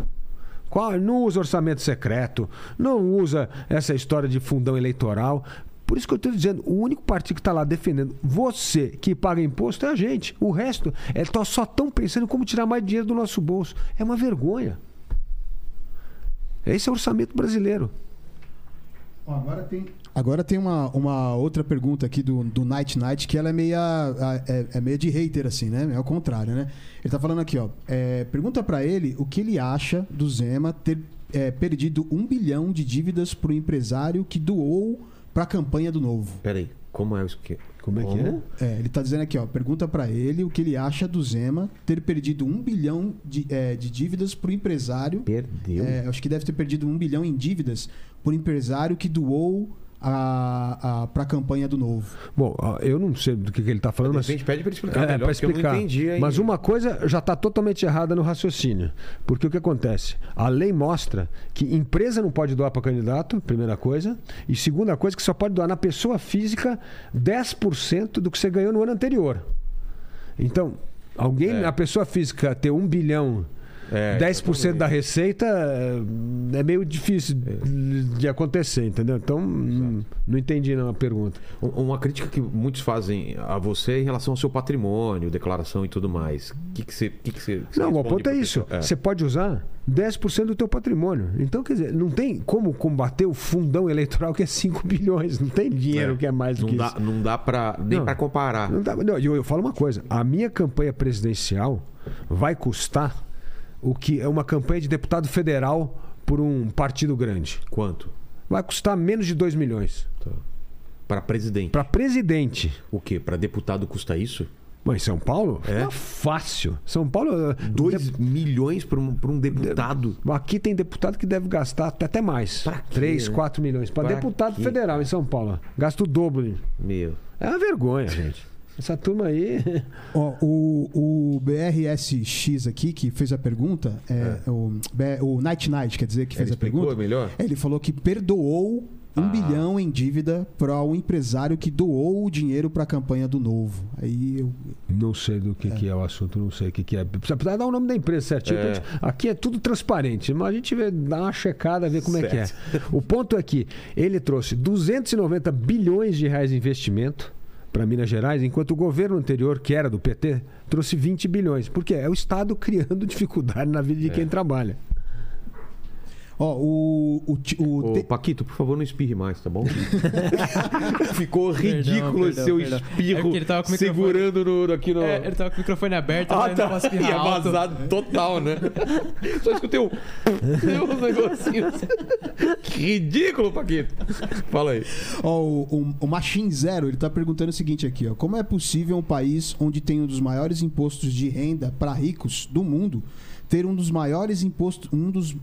Qual, não usa orçamento secreto, não usa essa história de fundão eleitoral. Por isso que eu estou dizendo, o único partido que está lá defendendo você que paga imposto é a gente. O resto é só estão pensando como tirar mais dinheiro do nosso bolso. É uma vergonha. Esse é o orçamento brasileiro. Ó, agora tem, agora tem uma, uma outra pergunta aqui do, do Night Night que ela é meia, é, é meio de hater, assim, né? É o contrário, né? Ele tá falando aqui, ó. é, pergunta pra ele o que ele acha do Zema ter é, perdido um bilhão de dívidas pro empresário que doou pra campanha do Novo. Peraí, como é isso que. Como é que é? É, ele tá dizendo aqui, ó. Pergunta pra ele o que ele acha do Zema ter perdido um bilhão de, é, de dívidas pro empresário Perdeu. é, acho que deve ter perdido um bilhão em dívidas por empresário que doou a, a, para a campanha do Novo. Bom, eu não sei do que, que ele está falando, mas repente pede pra ele explicar É, melhor, pra porque eu não explicar. entendi. Mas uma coisa já está totalmente errada no raciocínio. Porque o que acontece? A lei mostra que empresa não pode doar para candidato, primeira coisa. E segunda coisa, que só pode doar na pessoa física 10% do que você ganhou no ano anterior. Então, alguém, É. a pessoa física ter um bilhão. É, 10% da receita é é meio difícil de acontecer, entendeu? Então, hum, não entendi não a pergunta. Um- Uma crítica que muitos fazem a você em relação ao seu patrimônio, declaração e tudo mais. O que, que você. Que que você, Não, o ponto é isso. É. Você pode usar 10% do teu patrimônio. Então, quer dizer, não tem como combater o fundão eleitoral que é 5 bilhões. Não tem dinheiro É. que é mais do não que dá, isso. Não dá pra, nem Não. pra comparar. Não dá- não, eu, eu falo uma coisa. A minha campanha presidencial vai custar o que é uma campanha de deputado federal por um partido grande. Quanto? Vai custar menos de 2 milhões. Para presidente. Para presidente. O quê? Para deputado custa isso? Em São Paulo? É? Tá fácil. São Paulo. eh, 2 milhões para um, um deputado. Aqui tem deputado que deve gastar até mais. Pra quê, 3, né? 4 milhões. Para deputado quê? federal em São Paulo. Gasta o dobro. Meu. É uma vergonha, gente. Essa turma aí. Ó, o, o BRSX aqui, que fez a pergunta, é, O, B- o Night Night, quer dizer, que fez Ele a pergunta. melhor? Ele falou que perdoou um Ah. bilhão em dívida para um empresário que doou o dinheiro para a campanha do Novo. Aí eu. Não sei do que é, que é o assunto, não sei o que, que é. Precisa dar o nome da empresa certinho. É. gente- Aqui é tudo transparente, mas a gente vê, dá uma checada, ver como é que é. Certo. O ponto é que ele trouxe 290 bilhões de reais de investimento para Minas Gerais, enquanto o governo anterior, que era do PT, trouxe 20 bilhões. Porque é o Estado criando dificuldade na vida de quem trabalha. Ó, o. o, o Ô, te- Paquito, por favor, não espirre mais, tá bom? Ficou ridículo esse perdão, seu perdão. É espirro porque ele tava com o microfone- segurando no, aqui no. É, ele tava com o microfone aberto, Ah, tá. não posso espirrar Ia alto. vazado total, né? Só escutei um. Deu uns negocinhos. Que ridículo, Paquito. Fala aí. Ó, o, o, o Machine Zero, ele tá perguntando o seguinte aqui, ó. Como é possível um país onde tem um dos maiores impostos de renda para ricos do mundo ter um dos maiores impostos, um dos,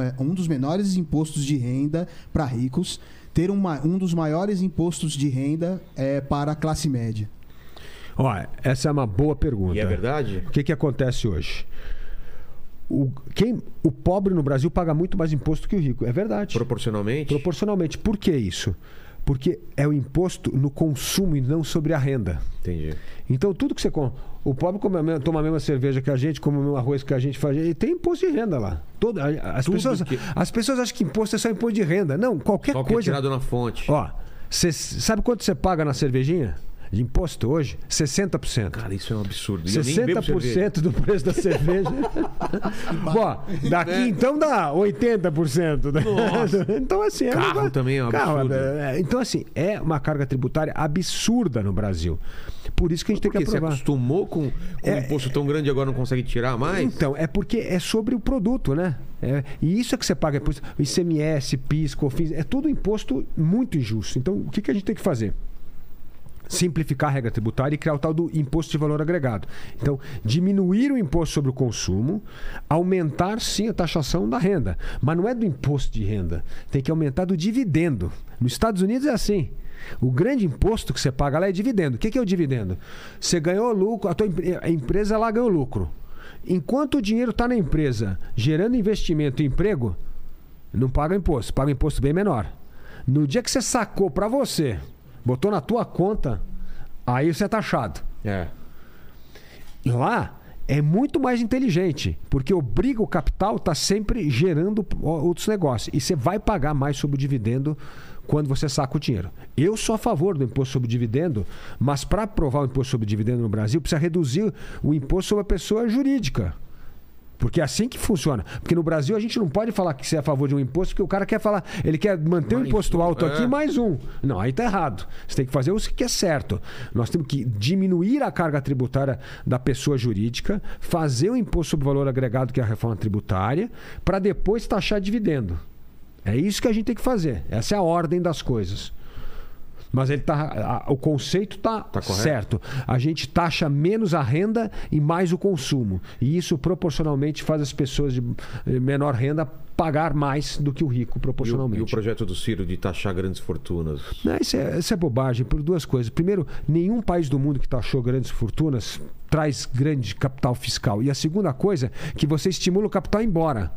é, um dos menores impostos de renda para ricos, ter uma, um dos maiores impostos de renda é, para a classe média? Ó, essa é uma boa pergunta. E é verdade? O que, que acontece hoje? O, quem, o pobre no Brasil paga muito mais imposto que o rico. É verdade. Proporcionalmente? Proporcionalmente. Por que isso? Porque é o imposto no consumo e não sobre a renda. Entendi. Então, tudo que você compra. O pobre come a mesma- toma a mesma cerveja que a gente, come o mesmo arroz que a gente faz. E tem imposto de renda lá. Todo, as, Tudo pessoas, que- as pessoas acham que imposto é só imposto de renda. Não, qualquer Só que é coisa. tirado na fonte. Ó, cê, sabe quanto você paga na cervejinha? De imposto hoje? 60%. Cara, isso é um absurdo. E eu nem bebo cerveja. 60% do preço da cerveja. Ó, daqui Né? então dá 80%. né? Nossa. Então, assim, é Carro negócio- também é um Carro, absurdo. é- é- então, assim, é uma carga tributária absurda no Brasil. Por isso que a gente tem Porque que você aprovar. acostumou com, com um imposto tão grande e agora não consegue tirar mais? Então, é porque é sobre o produto, né? É, e isso é que você paga imposto. ICMS, PIS, COFINS, é tudo imposto muito injusto. Então, o que, que a gente tem que fazer? Simplificar a regra tributária e criar o tal do imposto de valor agregado. Então, diminuir o imposto sobre o consumo, aumentar sim a taxação da renda. Mas não é do imposto de renda, tem que aumentar do dividendo. Nos Estados Unidos é assim. O grande imposto que você paga lá é dividendo. O que é o dividendo? Você ganhou lucro, a tua empresa lá ganhou lucro. Enquanto o dinheiro está na empresa gerando investimento e emprego, não paga imposto, paga imposto bem menor. No dia que você sacou para você, botou na tua conta, aí você é taxado. É. Lá é muito mais inteligente, porque obriga o capital a estar sempre gerando outros negócios. E você vai pagar mais sobre o dividendo quando você saca o dinheiro. Eu sou a favor do imposto sobre dividendo, mas para aprovar o imposto sobre dividendo no Brasil, precisa reduzir o imposto sobre a pessoa jurídica. Porque é assim que funciona. Porque no Brasil a gente não pode falar que você é a favor de um imposto, porque o cara quer falar, ele quer manter o Mais imposto um, alto é. aqui mais um. Não, aí tá errado. Você tem que fazer o que é certo. Nós temos que diminuir a carga tributária da pessoa jurídica, fazer o imposto sobre valor agregado, que é a reforma tributária, para depois taxar dividendo. É isso que a gente tem que fazer. Essa é a ordem das coisas. Mas ele tá, a- o conceito está Tá correto. certo. A gente taxa menos a renda e mais o consumo. E isso proporcionalmente faz as pessoas de eh, menor renda pagar mais do que o rico E o, proporcionalmente. e o projeto do Ciro de taxar grandes fortunas? Não, isso, é, isso é bobagem por duas coisas. Primeiro, nenhum país do mundo que taxou grandes fortunas traz grande capital fiscal. E a segunda coisa, que você estimula o capital a ir embora.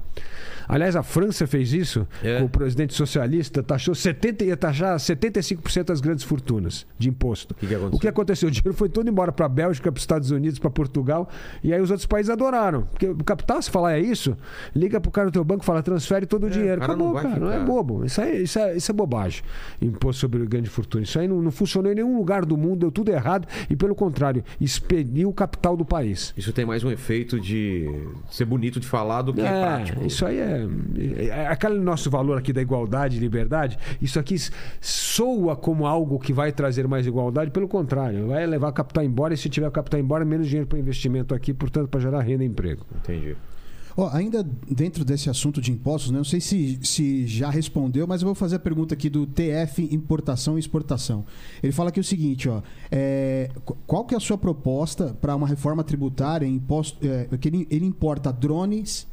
Aliás, a França fez isso É. com o presidente socialista, taxou 70, ia taxar 75% das grandes fortunas de imposto. que aconteceu? O que aconteceu? O dinheiro foi todo embora para a Bélgica, para os Estados Unidos, para Portugal. E aí os outros países adoraram. Porque o capital, se falar é isso, liga para o cara do teu banco e fala, transfere todo o dinheiro. cara Acabou, cara. Não é ficar. bobo. Isso, aí, isso, é, isso é bobagem. Imposto sobre grande fortuna. Isso aí não, não funcionou em nenhum lugar do mundo, deu tudo errado. E pelo contrário, expeliu o capital do país. Isso tem mais um efeito de ser bonito de falar do que é, prático. Isso aí é, é aquele nosso valor aqui da igualdade e liberdade. Isso aqui soa como algo que vai trazer mais igualdade, pelo contrário, vai levar capital embora e se tiver capital embora, menos dinheiro para investimento aqui, portanto, para gerar renda e emprego. Entendi. Ó, ainda dentro desse assunto de impostos, né? não sei se, se já respondeu, mas eu vou fazer a pergunta aqui do TF Importação e Exportação. Ele fala aqui o seguinte, ó, é, qu- qual que é a sua proposta para uma reforma tributária em imposto, é, que ele, ele importa drones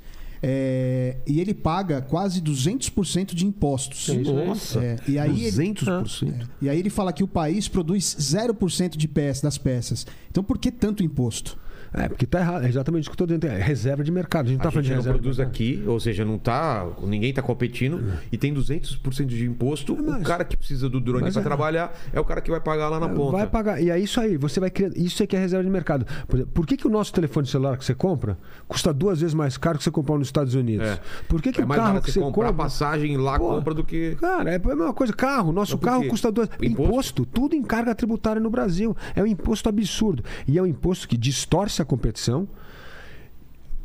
é, e ele paga quase 200% de impostos. É. Nossa, É, e aí ele- 200%. E aí ele fala que o país produz 0% de peças, das peças. Então por que tanto imposto? É, porque tá errado, é exatamente o que eu estou dizendo. É reserva de mercado. A gente não A gente não produz aqui, ou seja, não tá, ninguém está competindo e tem 200% de imposto. o mas- cara que precisa do drone para é- trabalhar é o cara que vai pagar lá na ponta. Vai pagar. E é isso aí, você vai criando. Isso é que é reserva de mercado. Por, exemplo, por que, que o nosso telefone celular que você compra custa duas vezes mais caro que você comprar nos Estados Unidos? É. Por que, que é o mais carro que você comprar compra. passagem lá Pô, compra do que. Cara, é a mesma coisa. Carro, nosso carro custa duas. Imposto? Imposto? tudo em carga tributária no Brasil. É um imposto absurdo. E é um imposto que distorce a competição,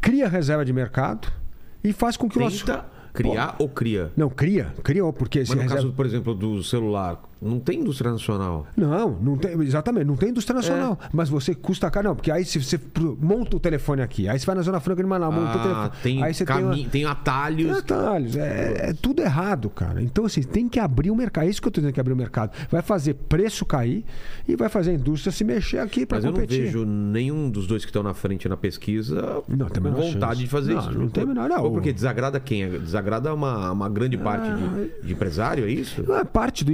cria reserva de mercado e faz com que o nosso. Tenta Criar ou cria? Não, cria, criou, porque Mas no reserva- caso, por exemplo, do celular, não tem indústria nacional. Não, não tem, exatamente, não tem indústria nacional. É. Mas você custa caro, não, porque aí se você monta o telefone aqui, aí você vai na Zona Franca de Manaus, monta o Ah, telefone. tem, aí você cami... tem, tem, uma... atalhos. Tem atalhos, é, é tudo errado, cara. Então, assim, tem que abrir o mercado. É isso que eu estou dizendo que abrir o mercado. Vai fazer preço cair e vai fazer a indústria se mexer aqui para Mas eu não competir. vejo nenhum dos dois que estão na frente na pesquisa Não, tem com vontade chance. de fazer Não, isso. não tem a menor- não. Ou porque desagrada quem? Desagrada uma, uma grande parte de, de empresário, é isso? Não, a parte do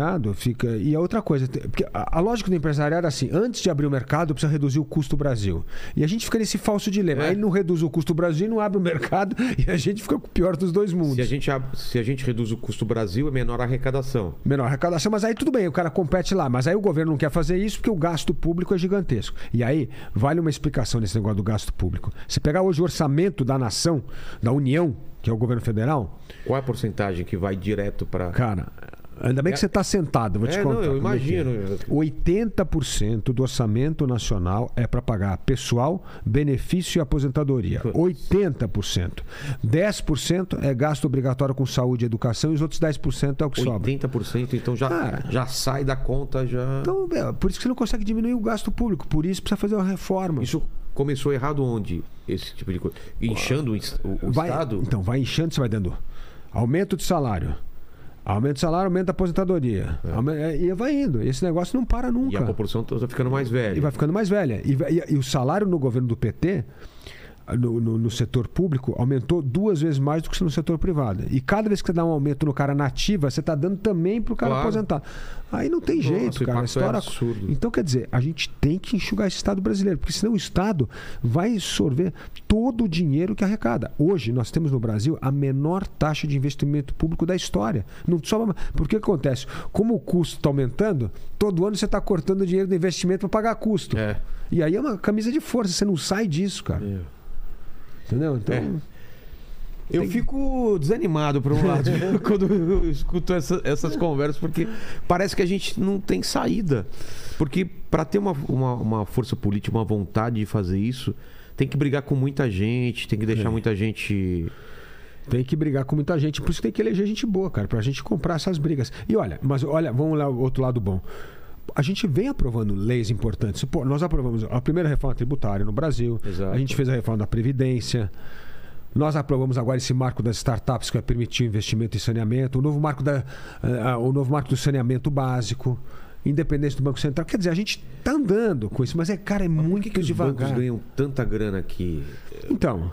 empresariado fica. E a outra coisa, porque a, a lógica do empresariado é assim: antes de abrir o mercado, precisa reduzir o custo Brasil. E a gente fica nesse falso dilema. É. Aí não reduz o custo Brasil, não abre o mercado e a gente fica com o pior dos dois mundos. Se a, gente, ab- se a gente reduz o custo Brasil, é menor a arrecadação. Menor arrecadação, mas aí tudo bem, o cara compete lá. Mas aí o governo não quer fazer isso porque o gasto público é gigantesco. E aí, vale uma explicação nesse negócio do gasto público. Se pegar hoje o orçamento da nação, da União, que é o governo federal, Qual é a porcentagem que vai direto para. cara. Ainda bem que você está sentado, vou te É, contar. não, eu como é que é. imagino. 80% do orçamento nacional é para pagar pessoal, benefício e aposentadoria. 80%. 10% é gasto obrigatório com saúde e educação e os outros 10% é o que sobra. 80%, então já, Cara. já sai da conta, já. Então, é, por isso que você não consegue diminuir o gasto público. Por isso precisa fazer uma reforma. Isso começou errado onde? Esse tipo de coisa? Inchando o- o vai, Estado? Então, vai inchando, você vai dando aumento de salário. Aumento de salário, aumenta a aposentadoria. Aume- é, E vai indo. Esse negócio não para E nunca. a população está ficando mais velha. E vai ficando mais velha. E, e- e o salário no governo do PT, no, no- no setor público, aumentou duas vezes mais do que no setor privado. E cada vez que você dá um aumento no cara nativa, você está dando também para o cara Claro. aposentar. Aí não tem Nossa, jeito, o cara. A impacto é história... absurdo. Então, quer dizer, a gente tem que enxugar esse Estado brasileiro, porque senão o Estado vai absorver todo o dinheiro que arrecada. Hoje, nós temos no Brasil a menor taxa de investimento público da história. Não sobra... Porque o que acontece? Como o custo está aumentando, todo ano você está cortando dinheiro do investimento para pagar custo. É. E aí é uma camisa de força, você não sai disso, cara. Entendeu? Então. É. Eu fico desanimado, por um lado, quando eu escuto essa- essas conversas, porque parece que a gente não tem saída. Porque para ter uma, uma, uma força política, uma vontade de fazer isso, tem que brigar com muita gente, tem que deixar É. muita gente. Tem que brigar com muita gente. Por isso tem que eleger gente boa, cara, pra gente comprar essas brigas. E olha, mas olha, vamos lá, o outro lado bom. A gente vem aprovando leis importantes. Pô, nós aprovamos a primeira reforma tributária no Brasil. Exato. A gente fez a reforma da Previdência. Nós aprovamos agora esse marco das startups que vai permitir o investimento em saneamento, o novo marco, da, ah, o novo marco do saneamento básico, independência do Banco Central. Quer dizer, a gente tá andando com isso, mas é, cara, é muito Por que, que os devagar. bancos ganham tanta grana aqui? Então,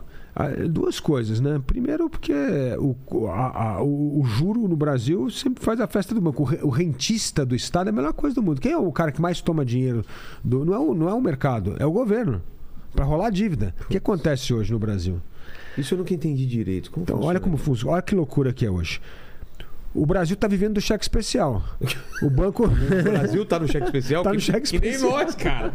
duas coisas, né? Primeiro, porque o, a- a- o, o juro no Brasil sempre faz a festa do banco. O rentista do Estado é a melhor coisa do mundo. Quem é o cara que mais toma dinheiro? Do, não, é o, não é o mercado, é o governo. Para rolar dívida. O que acontece hoje no Brasil? Isso eu nunca entendi direito. Como Então, funciona? olha como funciona. Olha que loucura que é hoje. O Brasil está vivendo do cheque especial. O banco. O Brasil tá no cheque especial? Tá no cheque que nem especial. nós, cara.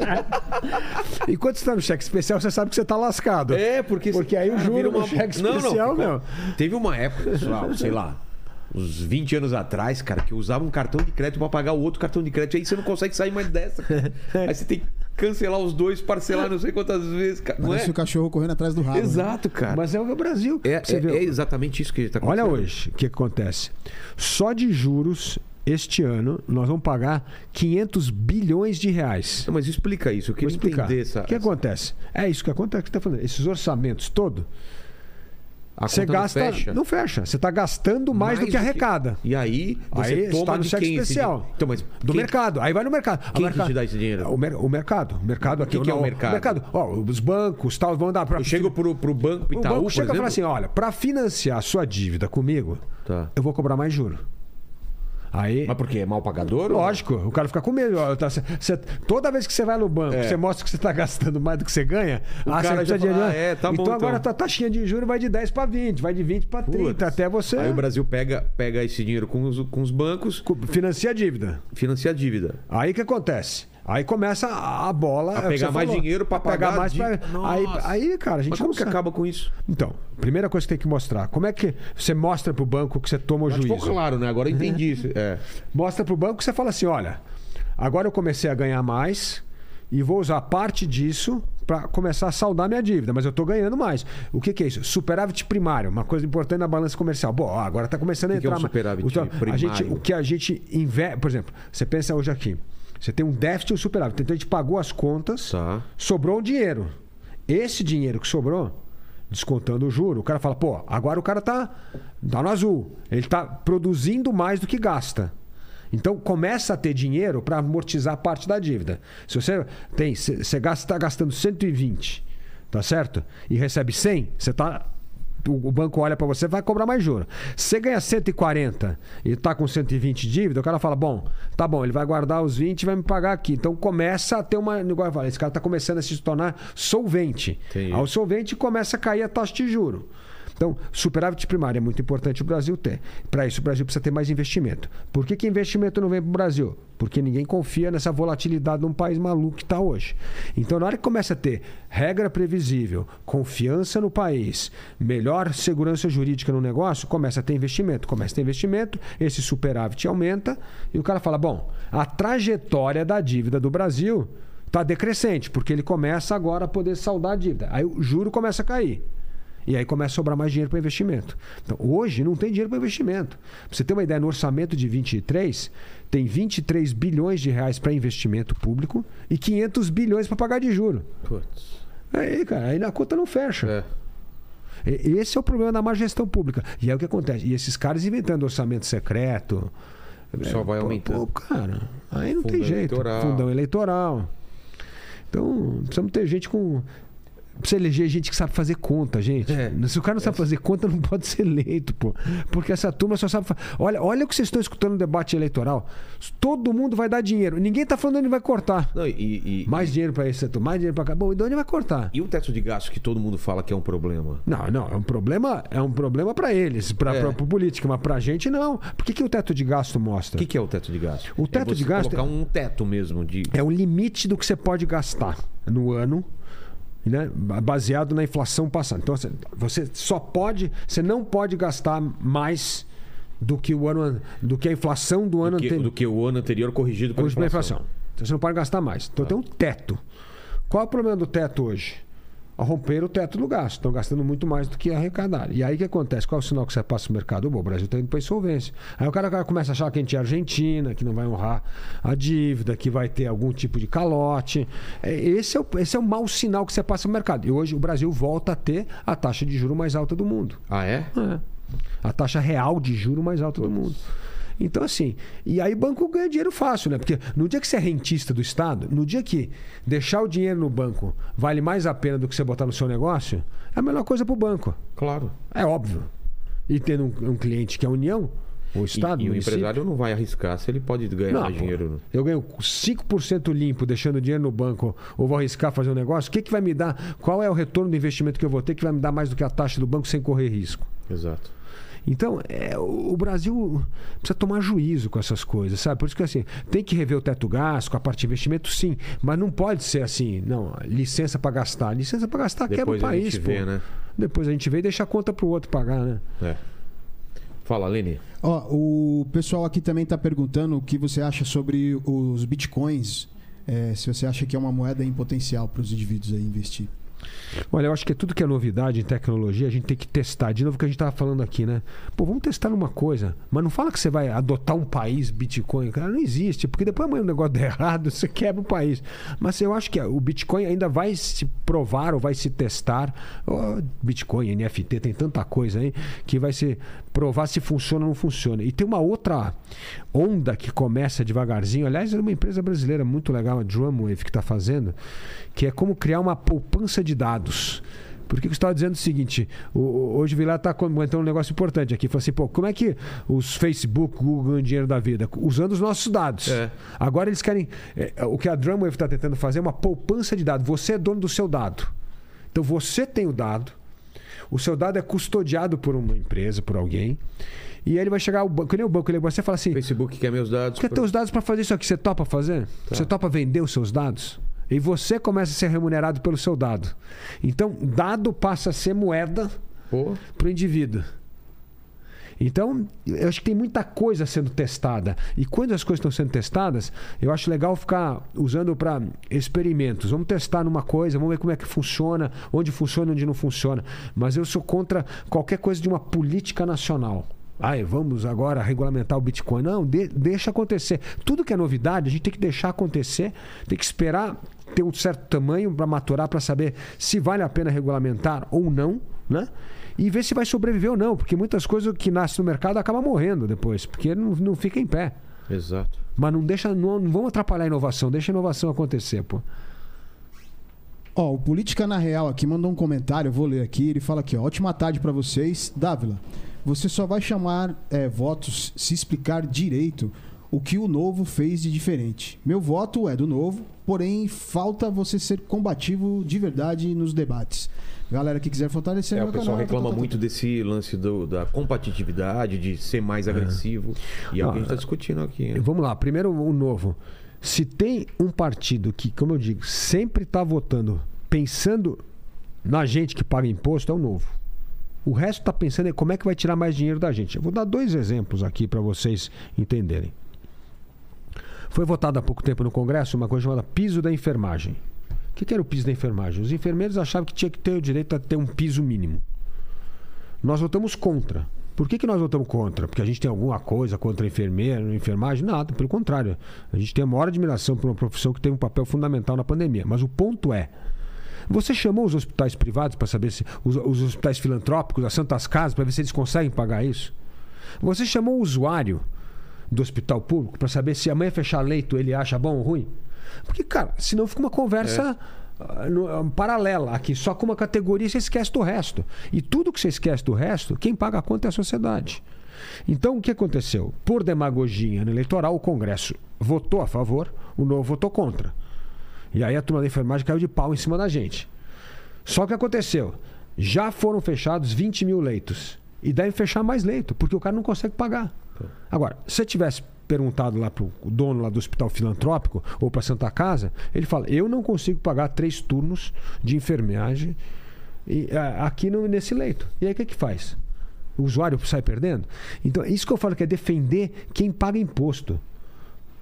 Enquanto você está no cheque especial, você sabe que você está lascado. É, porque... Porque aí o juro vira no cheque Não, não, especial, meu. Teve uma época, sei lá, sei lá, uns 20 anos atrás, cara, que eu usava um cartão de crédito pra pagar o outro cartão de crédito. Aí você não consegue sair mais dessa. cara. Aí você tem que cancelar os dois, parcelar não sei quantas vezes, cara. Não Parece é? o cachorro correndo atrás do rabo. né? Exato, cara. Mas é o Brasil. É, Você é- vê- é exatamente isso que está Olha acontecendo. hoje o que acontece. Só de juros, este ano, nós vamos pagar 500 bilhões de reais. Não, mas explica isso. Eu Vou queria explicar. entender essa. O que acontece? É isso que acontece que você está falando. Esses orçamentos todos, A você conta não gasta. fecha. Não fecha. Você está gastando mais, do que arrecada. E aí, você Aí toma está no cheque esse especial. Então, mas Do quem- mercado. Aí vai no mercado. O Quem que mercado- te dá esse dinheiro? O, mer- o mercado. O mercado aqui. que é o não, mercado? Ó, os bancos tal, vão dar para. Eu chego pro, pro banco O Itaú, banco por chega e fala assim: olha, para financiar a sua dívida comigo, Tá. eu vou cobrar mais juro. Aí. Mas por quê? É mal pagador? ou- Lógico, o cara fica com medo. Tá- cê- toda vez que você vai no banco, É. você mostra que você está gastando mais do que você ganha, O ah, cara você já fala. "Ah, é, tá bom, então agora então." a tua taxinha de juros vai de 10 para 20, vai de 20 para 30, Putz. até você Aí o Brasil pega, pega esse dinheiro com os, com os bancos, co- financia a dívida. financia a dívida. Aí o que acontece? Aí começa a bola. A é o pegar mais falou. dinheiro pra A pegar pagar mais. a Pra... Aí, aí, cara, a gente Mas como que acaba com isso? Então, primeira coisa que tem que mostrar. Como é que você mostra pro banco que você toma o Mas juízo? ficou claro, né? Agora eu entendi isso. É. Mostra pro banco que você fala assim: olha, agora eu comecei a ganhar mais e vou usar parte disso para começar a saldar minha dívida, mas eu estou ganhando mais. O que, que, é isso? Superávit primário, uma coisa importante na balança comercial. Bom, agora está começando a entrar. Que é um superávit então, primário? A gente, o que a gente investe, por exemplo, você pensa hoje aqui, você tem um déficit e um superávit. Então a gente pagou as contas, Tá. sobrou um dinheiro. Esse dinheiro que sobrou, descontando o juro, o cara fala, pô, agora o cara tá, tá no azul. Ele tá produzindo mais do que gasta. Então começa a ter dinheiro para amortizar parte da dívida. Se você tem, você está gastando 120, tá certo? E recebe 100, você tá o banco olha para você vai cobrar mais juros. Você ganha 140 e tá com 120 de dívida, o cara fala: "Bom, tá bom, ele vai guardar os 20 e vai me pagar aqui". Então começa a ter uma, falei, esse cara tá começando a se tornar solvente. Entendi. Ao solvente começa a cair a taxa de juro. Então, superávit primário é muito importante o Brasil ter. Para isso, o Brasil precisa ter mais investimento. Por que, que investimento não vem para o Brasil? Porque ninguém confia nessa volatilidade num país maluco que está hoje. Então, na hora que começa a ter regra previsível, confiança no país, melhor segurança jurídica no negócio, começa a ter investimento. Começa a ter investimento, esse superávit aumenta e o cara fala: bom, a trajetória da dívida do Brasil está decrescente, porque ele começa agora a poder saldar a dívida. Aí o juro começa a cair. E aí começa a sobrar mais dinheiro para investimento. Então, hoje não tem dinheiro para investimento. Pra você ter uma ideia, no orçamento de 23, tem 23 bilhões de reais para investimento público e 500 bilhões para pagar de juro. Putz. Aí, cara, aí na conta não fecha. É. Esse é o problema da má gestão pública. E é o que acontece. E esses caras inventando orçamento secreto. Só vai aumentando. Pô, cara, aí não Fundão tem jeito. eleitoral. Fundão eleitoral. Então, precisamos ter gente com. Precisa eleger gente que sabe fazer conta, gente. É. Se o cara não sabe fazer conta, não pode ser eleito, pô. Porque essa turma só sabe. fa- Olha, olha o que vocês estão escutando no debate eleitoral. Todo mundo vai dar dinheiro. Ninguém tá falando onde vai cortar. Não, e, e, Mais dinheiro para esse setor, mais dinheiro para cá. Bom, e de onde vai cortar? e o teto de gasto que todo mundo fala que é um problema? Não, não, é um problema, é um problema para eles, para É. a política, mas para a gente não. Por que, que o teto de gasto O mostra? que, que é o teto de gasto? O teto é você de gasto colocar um teto mesmo de. É o limite do que você pode gastar no ano, né, baseado na inflação passada. Então você- você só pode, você não pode gastar mais do que o ano, an- do que a inflação do ano anterior. do que o ano anterior corrigido pela Corrigido pela inflação. inflação. Então você não pode gastar mais. Então tem um teto. Qual é o problema do teto hoje? A romper o teto do gasto. Estão gastando muito mais do que arrecadar. E aí o que acontece? Qual é o sinal que você passa no mercado? Bom, o Brasil está indo para insolvência. Aí o cara, o cara começa a achar que a gente é Argentina, que não vai honrar a dívida, que vai ter algum tipo de calote. É, Esse é o, esse é o mau sinal que você passa no mercado. E hoje o Brasil volta a ter a taxa de juro mais alta do mundo. Ah, é? É. A taxa real de juro mais alta do mundo. Então, assim, e aí o banco ganha dinheiro fácil, né? Porque no dia que você é rentista do Estado, no dia que deixar o dinheiro no banco vale mais a pena do que você botar no seu negócio, é a melhor coisa para o banco. Claro. É óbvio. E tendo um, um cliente que é a União, o E, Estado, e o município- empresário não vai arriscar se ele pode ganhar Não, mais pô. dinheiro. Eu ganho 5% limpo deixando dinheiro no banco ou vou arriscar fazer um negócio, o que, que vai me dar? Qual é o retorno do investimento que eu vou ter que vai me dar mais do que a taxa do banco sem correr risco? Exato. Então, é, o o Brasil precisa tomar juízo com essas coisas, sabe? Por isso que assim, tem que rever o teto gasto, com a parte de investimento, sim. Mas não pode ser assim, não, licença para gastar. Licença para gastar quebra o Depois a país, gente pô. vê, né? Depois a gente vê e deixa a conta pro outro pagar, né? É. Fala, Lene. Ó, o pessoal aqui também está perguntando o que você acha sobre os bitcoins. é, se você acha que é uma moeda em potencial para os indivíduos aí investir. Olha, eu acho que tudo que é novidade em tecnologia, a gente tem que testar. De novo o que a gente estava falando aqui, né? Pô, vamos testar numa coisa. Mas não fala que você vai adotar um país Bitcoin. Cara, não existe. Porque depois amanhã o negócio der errado, você quebra o país. Mas eu acho que o Bitcoin ainda vai se provar ou vai se testar. Ó, Bitcoin, NFT, tem tanta coisa aí que vai se provar se funciona ou não funciona. E tem uma outra onda que começa devagarzinho. Aliás, é uma empresa brasileira muito legal, a Drumwave, que está fazendo, que é como criar uma poupança de dados. Porque você estava dizendo o seguinte: o- o- hoje o Vilar está comentando um negócio importante aqui. Falou assim, pô, como é que os Facebook, Google ganham dinheiro da vida? Usando os nossos dados. É. Agora eles querem. é, o que a Drumwave está tentando fazer é uma poupança de dados. Você é dono do seu dado. Então você tem o dado. O seu dado é custodiado por uma empresa, por alguém. E aí ele vai chegar ao banco, nem o banco, ele vai você fala assim: Facebook quer meus dados. quer ter os dados para fazer isso aqui? Você topa fazer? Você topa vender os seus dados? E você começa a ser remunerado pelo seu dado. Então, dado passa a ser moeda Pô, para o indivíduo. Então, eu acho que tem muita coisa sendo testada. E quando as coisas estão sendo testadas, eu acho legal ficar usando para experimentos. Vamos testar numa coisa, vamos ver como é que funciona, onde funciona, onde não funciona. Mas eu sou contra qualquer coisa de uma política nacional. Ai, vamos agora regulamentar o Bitcoin. Não, de, deixa acontecer. Tudo que é novidade, a gente tem que deixar acontecer, tem que esperar ter um certo tamanho para maturar, para saber se vale a pena regulamentar ou não, né? E ver se vai sobreviver ou não, porque muitas coisas que nascem no mercado acabam morrendo depois, porque não, não fica em pé. Exato. Mas não deixa, não, não vamos atrapalhar a inovação, deixa a inovação acontecer, pô. Ó, o Política na Real aqui mandou um comentário, eu vou ler aqui. Ele fala aqui, ó, ótima tarde para vocês. Dávila, você só vai chamar é, votos se explicar direito o que o novo fez de diferente. Meu voto é do novo, porém falta você ser combativo de verdade nos debates. Galera que quiser fortalecer é, o pessoal canal, reclama tá, tá, tá, muito desse lance do, da competitividade, de ser mais agressivo. E é o que a gente está discutindo aqui. Né? Vamos lá, primeiro o novo. Se tem um partido que, como eu digo, sempre está votando pensando na gente que paga imposto, é o novo. O resto está pensando em como é que vai tirar mais dinheiro da gente. Eu vou dar dois exemplos aqui para vocês entenderem. Foi votado há pouco tempo no Congresso uma coisa chamada piso da enfermagem. O que, era o piso da enfermagem? Os enfermeiros achavam que tinha que ter o direito a ter um piso mínimo. Nós votamos contra. Por que, que nós votamos contra? Porque a gente tem alguma coisa contra enfermeiro, enfermagem? Nada, pelo contrário. A gente tem a maior admiração por uma profissão que tem um papel fundamental na pandemia. Mas o ponto é. Você chamou os hospitais privados para saber se. Os, os hospitais filantrópicos, as Santas Casas, para ver se eles conseguem pagar isso? Você chamou o usuário do hospital público para saber se amanhã fechar leito ele acha bom ou ruim? Porque, cara, senão fica uma conversa. É. No, ah, paralela aqui, só com uma categoria você esquece do resto. E tudo que você esquece do resto, quem paga a conta é a sociedade. Então, o que aconteceu? Por demagogia no eleitoral, o Congresso votou a favor, o novo votou contra. E aí a turma da enfermagem caiu de pau em cima da gente. Só que aconteceu? Já foram fechados 20 mil leitos. E deve fechar mais leito, porque o cara não consegue pagar. Agora, se você tivesse perguntado lá para o dono lá do hospital filantrópico ou para Santa Casa, ele fala: eu não consigo pagar três turnos de enfermagem e, a, aqui no, nesse leito. E aí o que, que faz? O usuário sai perdendo? Então, isso que eu falo que é defender quem paga imposto.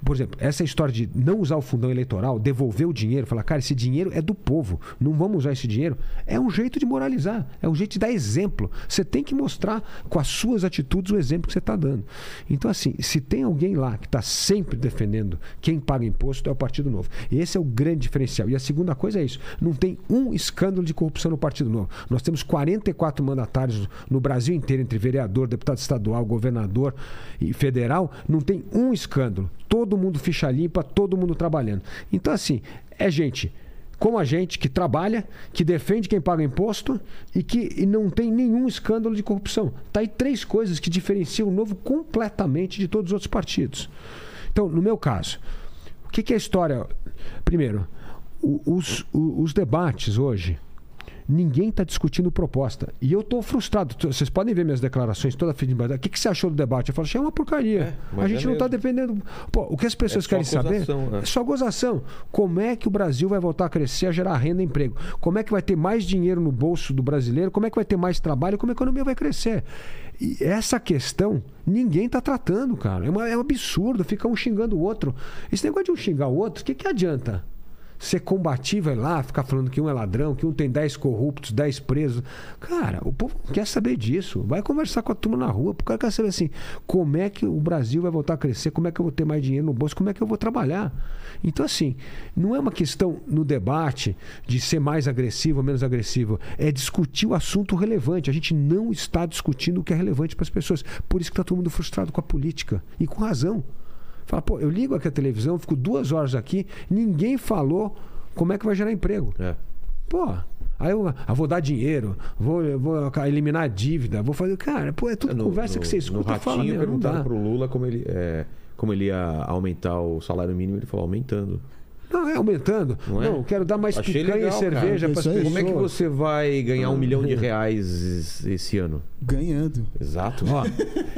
Por exemplo, essa história de não usar o fundão eleitoral, devolver o dinheiro, falar, cara, esse dinheiro é do povo, não vamos usar esse dinheiro, é um jeito de moralizar, é um jeito de dar exemplo. Você tem que mostrar com as suas atitudes o exemplo que você está dando. Então, assim, se tem alguém lá que está sempre defendendo quem paga imposto, é o Partido Novo. Esse é o grande diferencial. E a segunda coisa é isso: não tem um escândalo de corrupção no Partido Novo. Nós temos 44 mandatários no Brasil inteiro, entre vereador, deputado estadual, governador e federal, não tem um escândalo todo mundo ficha limpa, todo mundo trabalhando. Então, assim, é gente como a gente que trabalha, que defende quem paga imposto e que e não tem nenhum escândalo de corrupção. Tá aí três coisas que diferenciam o Novo completamente de todos os outros partidos. Então, no meu caso, o que, que é a história? Primeiro, os, os, os debates hoje Ninguém está discutindo proposta. E eu estou frustrado. Vocês podem ver minhas declarações toda fim de O que, que você achou do debate? Eu falo, é uma porcaria. É, a gente é não está dependendo. Pô, o que as pessoas é querem saber é. é só gozação. Como é que o Brasil vai voltar a crescer, a gerar renda e emprego? Como é que vai ter mais dinheiro no bolso do brasileiro? Como é que vai ter mais trabalho? Como a economia vai crescer? E essa questão ninguém está tratando, cara. É, uma, é um absurdo. Fica um xingando o outro. Esse negócio de um xingar o outro, o que, que adianta? Ser combativo é lá, ficar falando que um é ladrão, que um tem 10 corruptos, 10 presos. Cara, o povo quer saber disso. Vai conversar com a turma na rua. O cara quer saber assim: como é que o Brasil vai voltar a crescer, como é que eu vou ter mais dinheiro no bolso, como é que eu vou trabalhar. Então, assim, não é uma questão no debate de ser mais agressivo ou menos agressivo. É discutir o assunto relevante. A gente não está discutindo o que é relevante para as pessoas. Por isso que está todo mundo frustrado com a política. E com razão. Fala, pô, eu ligo aqui a televisão, fico duas horas aqui, ninguém falou como é que vai gerar emprego. É. Pô, Aí eu, eu, ah, vou dar dinheiro, vou, vou eliminar a dívida, vou fazer. Cara, pô, é tudo é, no, conversa no, que você escuta. No ratinho, fala, meu, perguntaram pro Lula como ele, é, como ele ia aumentar o salário mínimo, ele falou aumentando. Não, é aumentando. Não, é? não quero dar mais Achei picanha legal, e cerveja para as pessoas. Como é que você vai ganhar um milhão de reais esse ano? Ganhando. Exato. Ó,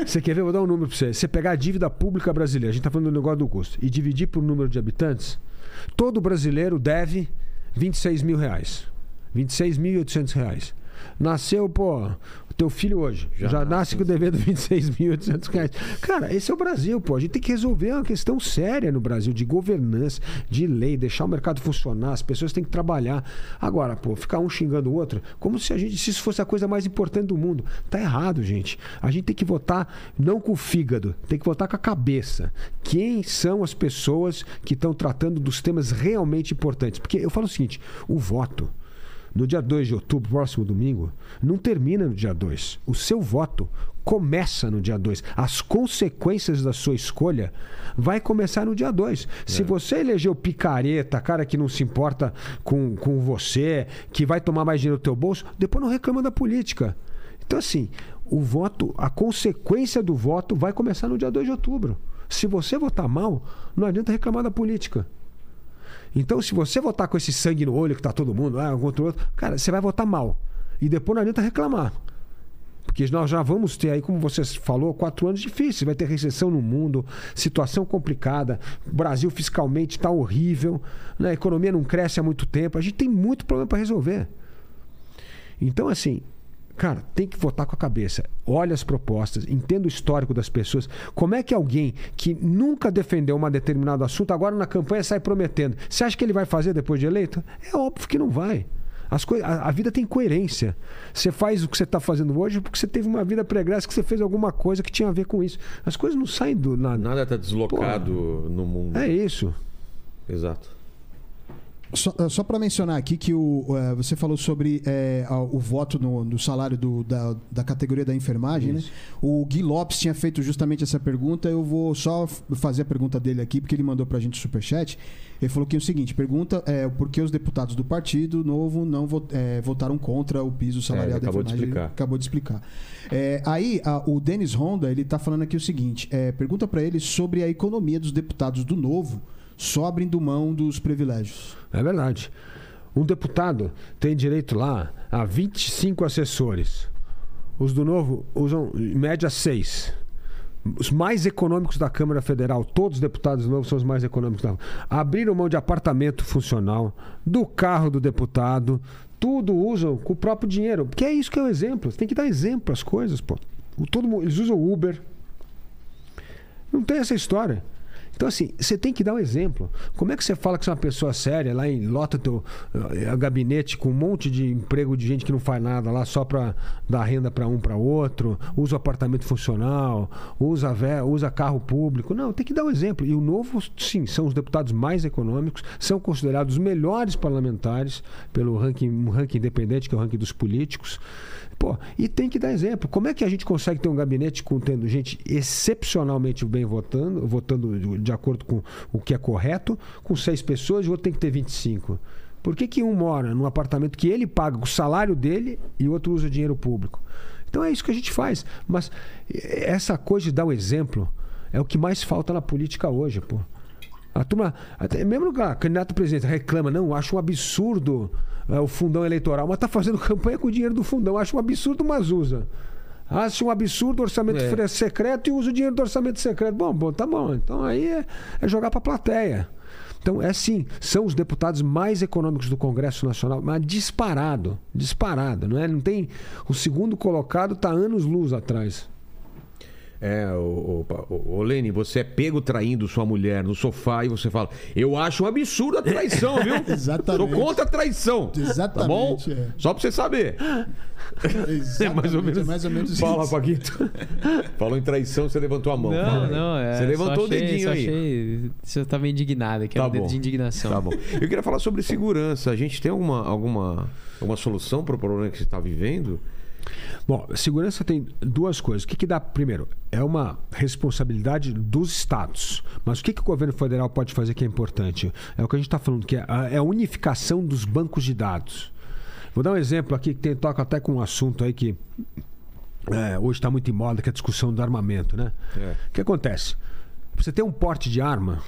você quer ver? Vou dar um número para você. Você pegar a dívida pública brasileira, a gente está falando do negócio do custo, e dividir por número de habitantes, todo brasileiro deve 26 mil reais. 26.800 reais. Nasceu, pô, teu filho hoje já, já nasce com devendo 26.800 reais. Cara, esse é o Brasil, pô. A gente tem que resolver uma questão séria no Brasil de governança, de lei, deixar o mercado funcionar, as pessoas têm que trabalhar. Agora, pô, ficar um xingando o outro, como se a gente se isso fosse a coisa mais importante do mundo. Tá errado, gente. A gente tem que votar não com o fígado, tem que votar com a cabeça. Quem são as pessoas que estão tratando dos temas realmente importantes? Porque eu falo o seguinte, o voto no dia 2 de outubro, próximo domingo, não termina no dia 2. O seu voto começa no dia 2. As consequências da sua escolha vai começar no dia 2. É. Se você elegeu picareta, cara que não se importa com, com você, que vai tomar mais dinheiro do teu bolso, depois não reclama da política. Então, assim, o voto, a consequência do voto vai começar no dia 2 de outubro. Se você votar mal, não adianta reclamar da política. Então, se você votar com esse sangue no olho que tá todo mundo, ah, um contra o outro, cara, você vai votar mal. E depois não adianta reclamar. Porque nós já vamos ter aí, como você falou, quatro anos difíceis. Vai ter recessão no mundo, situação complicada. O Brasil fiscalmente está horrível. Né? A economia não cresce há muito tempo. A gente tem muito problema para resolver. Então, assim, Cara, tem que votar com a cabeça. Olha as propostas, entenda o histórico das pessoas. Como é que alguém que nunca defendeu um determinado assunto, agora na campanha sai prometendo? Você acha que ele vai fazer depois de eleito? É óbvio que não vai. As a, a, vida tem coerência. Você faz o que você está fazendo hoje porque você teve uma vida pregressa, que você fez alguma coisa que tinha a ver com isso. As coisas não saem do nada. Nada está deslocado Pô, no mundo. É isso. Exato. Só, eh, só para mencionar aqui que o, uh, você falou sobre é, o voto no, no salário do, da, da, categoria da enfermagem, né? O Gui Lopes tinha feito justamente essa pergunta. Eu vou só fazer a pergunta dele aqui, porque ele mandou para a gente o superchat. Ele falou que é o seguinte: pergunta é por que os deputados do Partido Novo não é, votaram contra o piso salarial é, da acabou enfermagem. De acabou de explicar. É, aí, a, o Denis Honda ele está falando aqui o seguinte: pergunta para ele sobre a economia dos deputados do Novo só abrindo mão dos privilégios. É verdade. Um deputado tem direito lá a 25 assessores. Os do Novo usam, em média, seis. Os mais econômicos da Câmara Federal, todos os deputados novos são os mais econômicos da Abriram mão de apartamento funcional, do carro do deputado, tudo usam com o próprio dinheiro. Porque é isso que é o exemplo. Você tem que dar exemplo às coisas, pô. Todo mundo, eles usam Uber. Não tem essa história. Então, assim, você tem que dar um exemplo. Como é que você fala que você é uma pessoa séria, lá em lota teu uh, gabinete com um monte de emprego de gente que não faz nada lá só para dar renda para um para outro, usa apartamento funcional, usa, usa carro público. Não, tem que dar um exemplo. E o novo, sim, são os deputados mais econômicos, são considerados os melhores parlamentares pelo ranking, um ranking independente, que é o ranking dos políticos. Pô, e tem que dar exemplo. Como é que a gente consegue ter um gabinete com tendo gente excepcionalmente bem votando, votando de acordo com o que é correto, com seis pessoas e o outro tem que ter 25? Por que, que um mora num apartamento que ele paga o salário dele e o outro usa dinheiro público? Então é isso que a gente faz. Mas essa coisa de dar um exemplo é o que mais falta na política hoje, pô. A turma, até mesmo o candidato presidente reclama, não, acho um absurdo é, o fundão eleitoral, mas está fazendo campanha com o dinheiro do fundão. Acho um absurdo, mas usa. Acho um absurdo o orçamento é. secreto e usa o dinheiro do orçamento secreto. Bom, bom, tá bom. Então aí é, é jogar para a plateia. Então, é sim, são os deputados mais econômicos do Congresso Nacional, mas disparado, disparado, não é? Não tem o segundo colocado está anos luz atrás. É, o, o, o, Lene, você é pego traindo sua mulher no sofá e você fala: Eu acho um absurdo a traição, viu? Exatamente. Sou contra a traição. Exatamente. Tá bom? É. Só pra você saber. Exatamente, é mais ou menos, é mais ou menos Fala, Paquito. Falou em traição, você levantou a mão. Não, Fala não, é. Você levantou achei, o dedinho aí. Achei, você tava indignado, que tá é um dedo de indignação. Tá bom. Eu queria falar sobre segurança. A gente tem alguma, alguma, alguma solução para o problema que você está vivendo? Bom, segurança tem duas coisas. O que, que dá primeiro? É uma responsabilidade dos estados. Mas o que, que o governo federal pode fazer que é importante? É o que a gente está falando, que é a, é a unificação dos bancos de dados. Vou dar um exemplo aqui que tem, toca até com um assunto aí que é, hoje está muito em moda, que é a discussão do armamento, né? É. O que acontece? Você tem um porte de arma,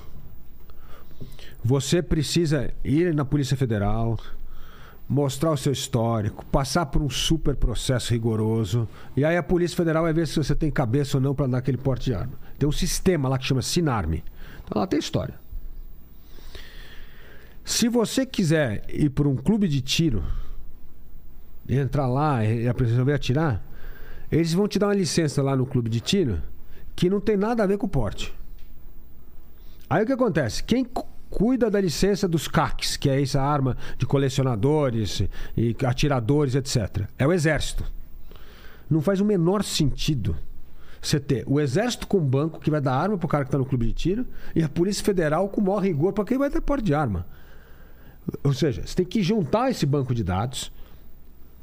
você precisa ir na Polícia Federal, mostrar o seu histórico, passar por um super processo rigoroso. E aí a Polícia Federal vai ver se você tem cabeça ou não para dar aquele porte de arma. Tem um sistema lá que chama Sinarme. Então lá tem história. Se você quiser ir para um clube de tiro, entrar lá e a resolver atirar, eles vão te dar uma licença lá no clube de tiro que não tem nada a ver com o porte. Aí o que acontece? Quem cuida da licença dos CACs, que é essa arma de colecionadores e atiradores, etc. É o exército. Não faz o menor sentido você ter o exército com banco que vai dar arma pro cara que está no clube de tiro e a Polícia Federal com maior rigor para quem vai ter porte de arma. Ou seja, você tem que juntar esse banco de dados.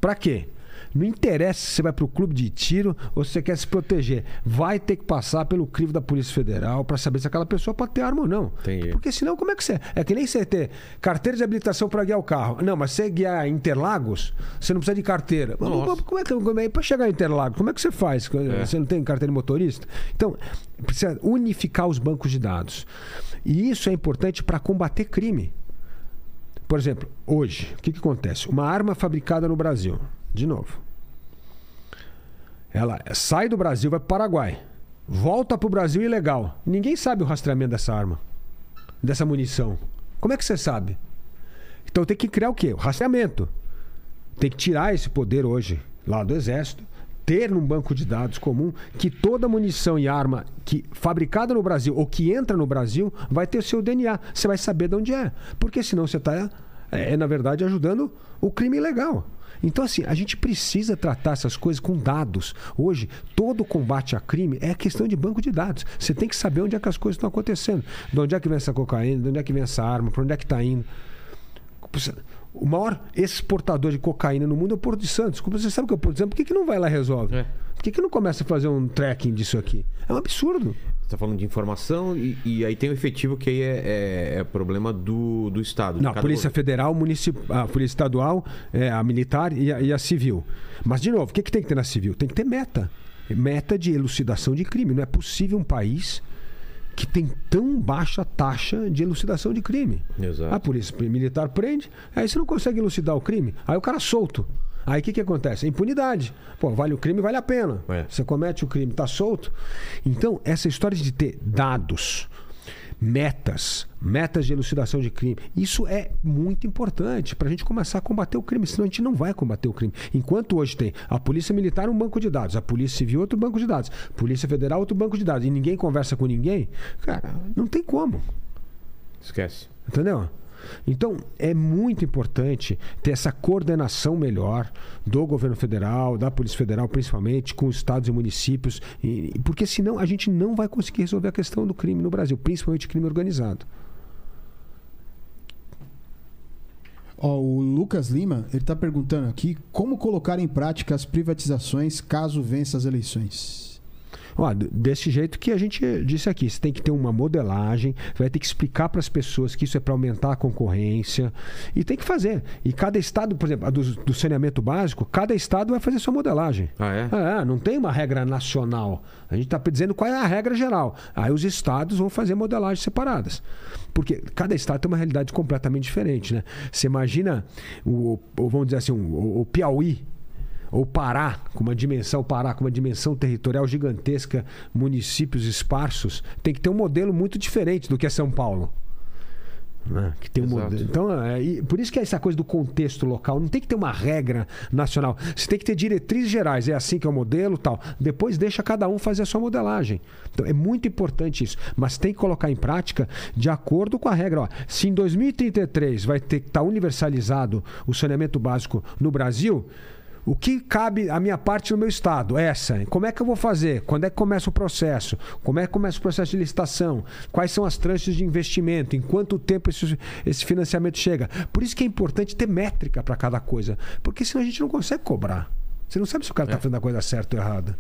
Para quê? Não interessa se você vai para o clube de tiro ou se você quer se proteger. Vai ter que passar pelo crivo da Polícia Federal para saber se aquela pessoa pode ter arma ou não. Entendi. Porque senão, como é que você. É que nem você ter carteira de habilitação para guiar o carro. Não, mas você guiar Interlagos, você não precisa de carteira. Nossa. Como é que. Como é, para chegar em Interlagos, como é que você faz? É. Você não tem carteira de motorista? Então, precisa unificar os bancos de dados. E isso é importante para combater crime. Por exemplo, hoje, o que, que acontece? Uma arma fabricada no Brasil, de novo. Ela sai do Brasil, vai para o Paraguai. Volta para o Brasil ilegal. Ninguém sabe o rastreamento dessa arma, dessa munição. Como é que você sabe? Então tem que criar o quê? O rastreamento. Tem que tirar esse poder hoje, lá do Exército, ter num banco de dados comum que toda munição e arma que fabricada no Brasil ou que entra no Brasil vai ter o seu DNA. Você vai saber de onde é. Porque senão você está, é, é, na verdade, ajudando o crime ilegal. Então, assim, a gente precisa tratar essas coisas com dados. Hoje, todo combate a crime é questão de banco de dados. Você tem que saber onde é que as coisas estão acontecendo. De onde é que vem essa cocaína, de onde é que vem essa arma, para onde é que está indo. O maior exportador de cocaína no mundo é o Porto de Santos. Você sabe o que é o Porto de Santos? Por que, que não vai lá e resolve? É. Por que, que não começa a fazer um tracking disso aqui? É um absurdo. Você está falando de informação e, e, aí tem o efetivo que aí é, é, é problema do, do Estado. Não, a Polícia governo. Federal, municipal, a Polícia Estadual, é, a Militar e a, e a Civil. Mas, de novo, o que, que tem que ter na Civil? Tem que ter meta. Meta de elucidação de crime. Não é possível um país que tem tão baixa taxa de elucidação de crime. Exato. A polícia militar prende, aí você não consegue elucidar o crime, aí o cara solto. Aí o que, que acontece? Impunidade. Pô, vale o crime, vale a pena. É. Você comete o crime, está solto. Então, essa história de ter dados, metas, metas de elucidação de crime, isso é muito importante para a gente começar a combater o crime, senão a gente não vai combater o crime. Enquanto hoje tem a Polícia Militar um banco de dados, a Polícia Civil outro banco de dados, Polícia Federal outro banco de dados, e ninguém conversa com ninguém, cara, não tem como. Esquece. Entendeu? Então, é muito importante ter essa coordenação melhor do governo federal, da Polícia Federal, principalmente, com os estados e municípios, porque senão a gente não vai conseguir resolver a questão do crime no Brasil, principalmente crime organizado. Ó, o Lucas Lima, ele está perguntando aqui como colocar em prática as privatizações caso vença as eleições. Ó, desse jeito que a gente disse aqui, você tem que ter uma modelagem, vai ter que explicar para as pessoas que isso é para aumentar a concorrência e tem que fazer. E cada estado, por exemplo, do, do saneamento básico, cada estado vai fazer sua modelagem. Ah, é? é não tem uma regra nacional. A gente está dizendo qual é a regra geral. Aí os estados vão fazer modelagens separadas. Porque cada estado tem uma realidade completamente diferente, né? Você imagina o, o vamos dizer assim, o, o Piauí, ou Pará, com uma dimensão, Pará com uma dimensão territorial gigantesca, municípios esparsos, tem que ter um modelo muito diferente do que é São Paulo. Né? Que tem um modelo. Então, é, por isso que é essa coisa do contexto local. Não tem que ter uma regra nacional. Você tem que ter diretrizes gerais. É assim que é o modelo tal. Depois deixa cada um fazer a sua modelagem. Então, é muito importante isso. Mas tem que colocar em prática de acordo com a regra. Ó, se em 2033 vai ter que estar universalizado o saneamento básico no Brasil, o que cabe a minha parte no meu estado? Essa. Como é que eu vou fazer? Quando é que começa o processo? Como é que começa o processo de licitação? Quais são as tranches de investimento? Em quanto tempo esse, esse financiamento chega? Por isso que é importante ter métrica para cada coisa. Porque senão a gente não consegue cobrar. Você não sabe se o cara está é. fazendo a coisa certa ou errada.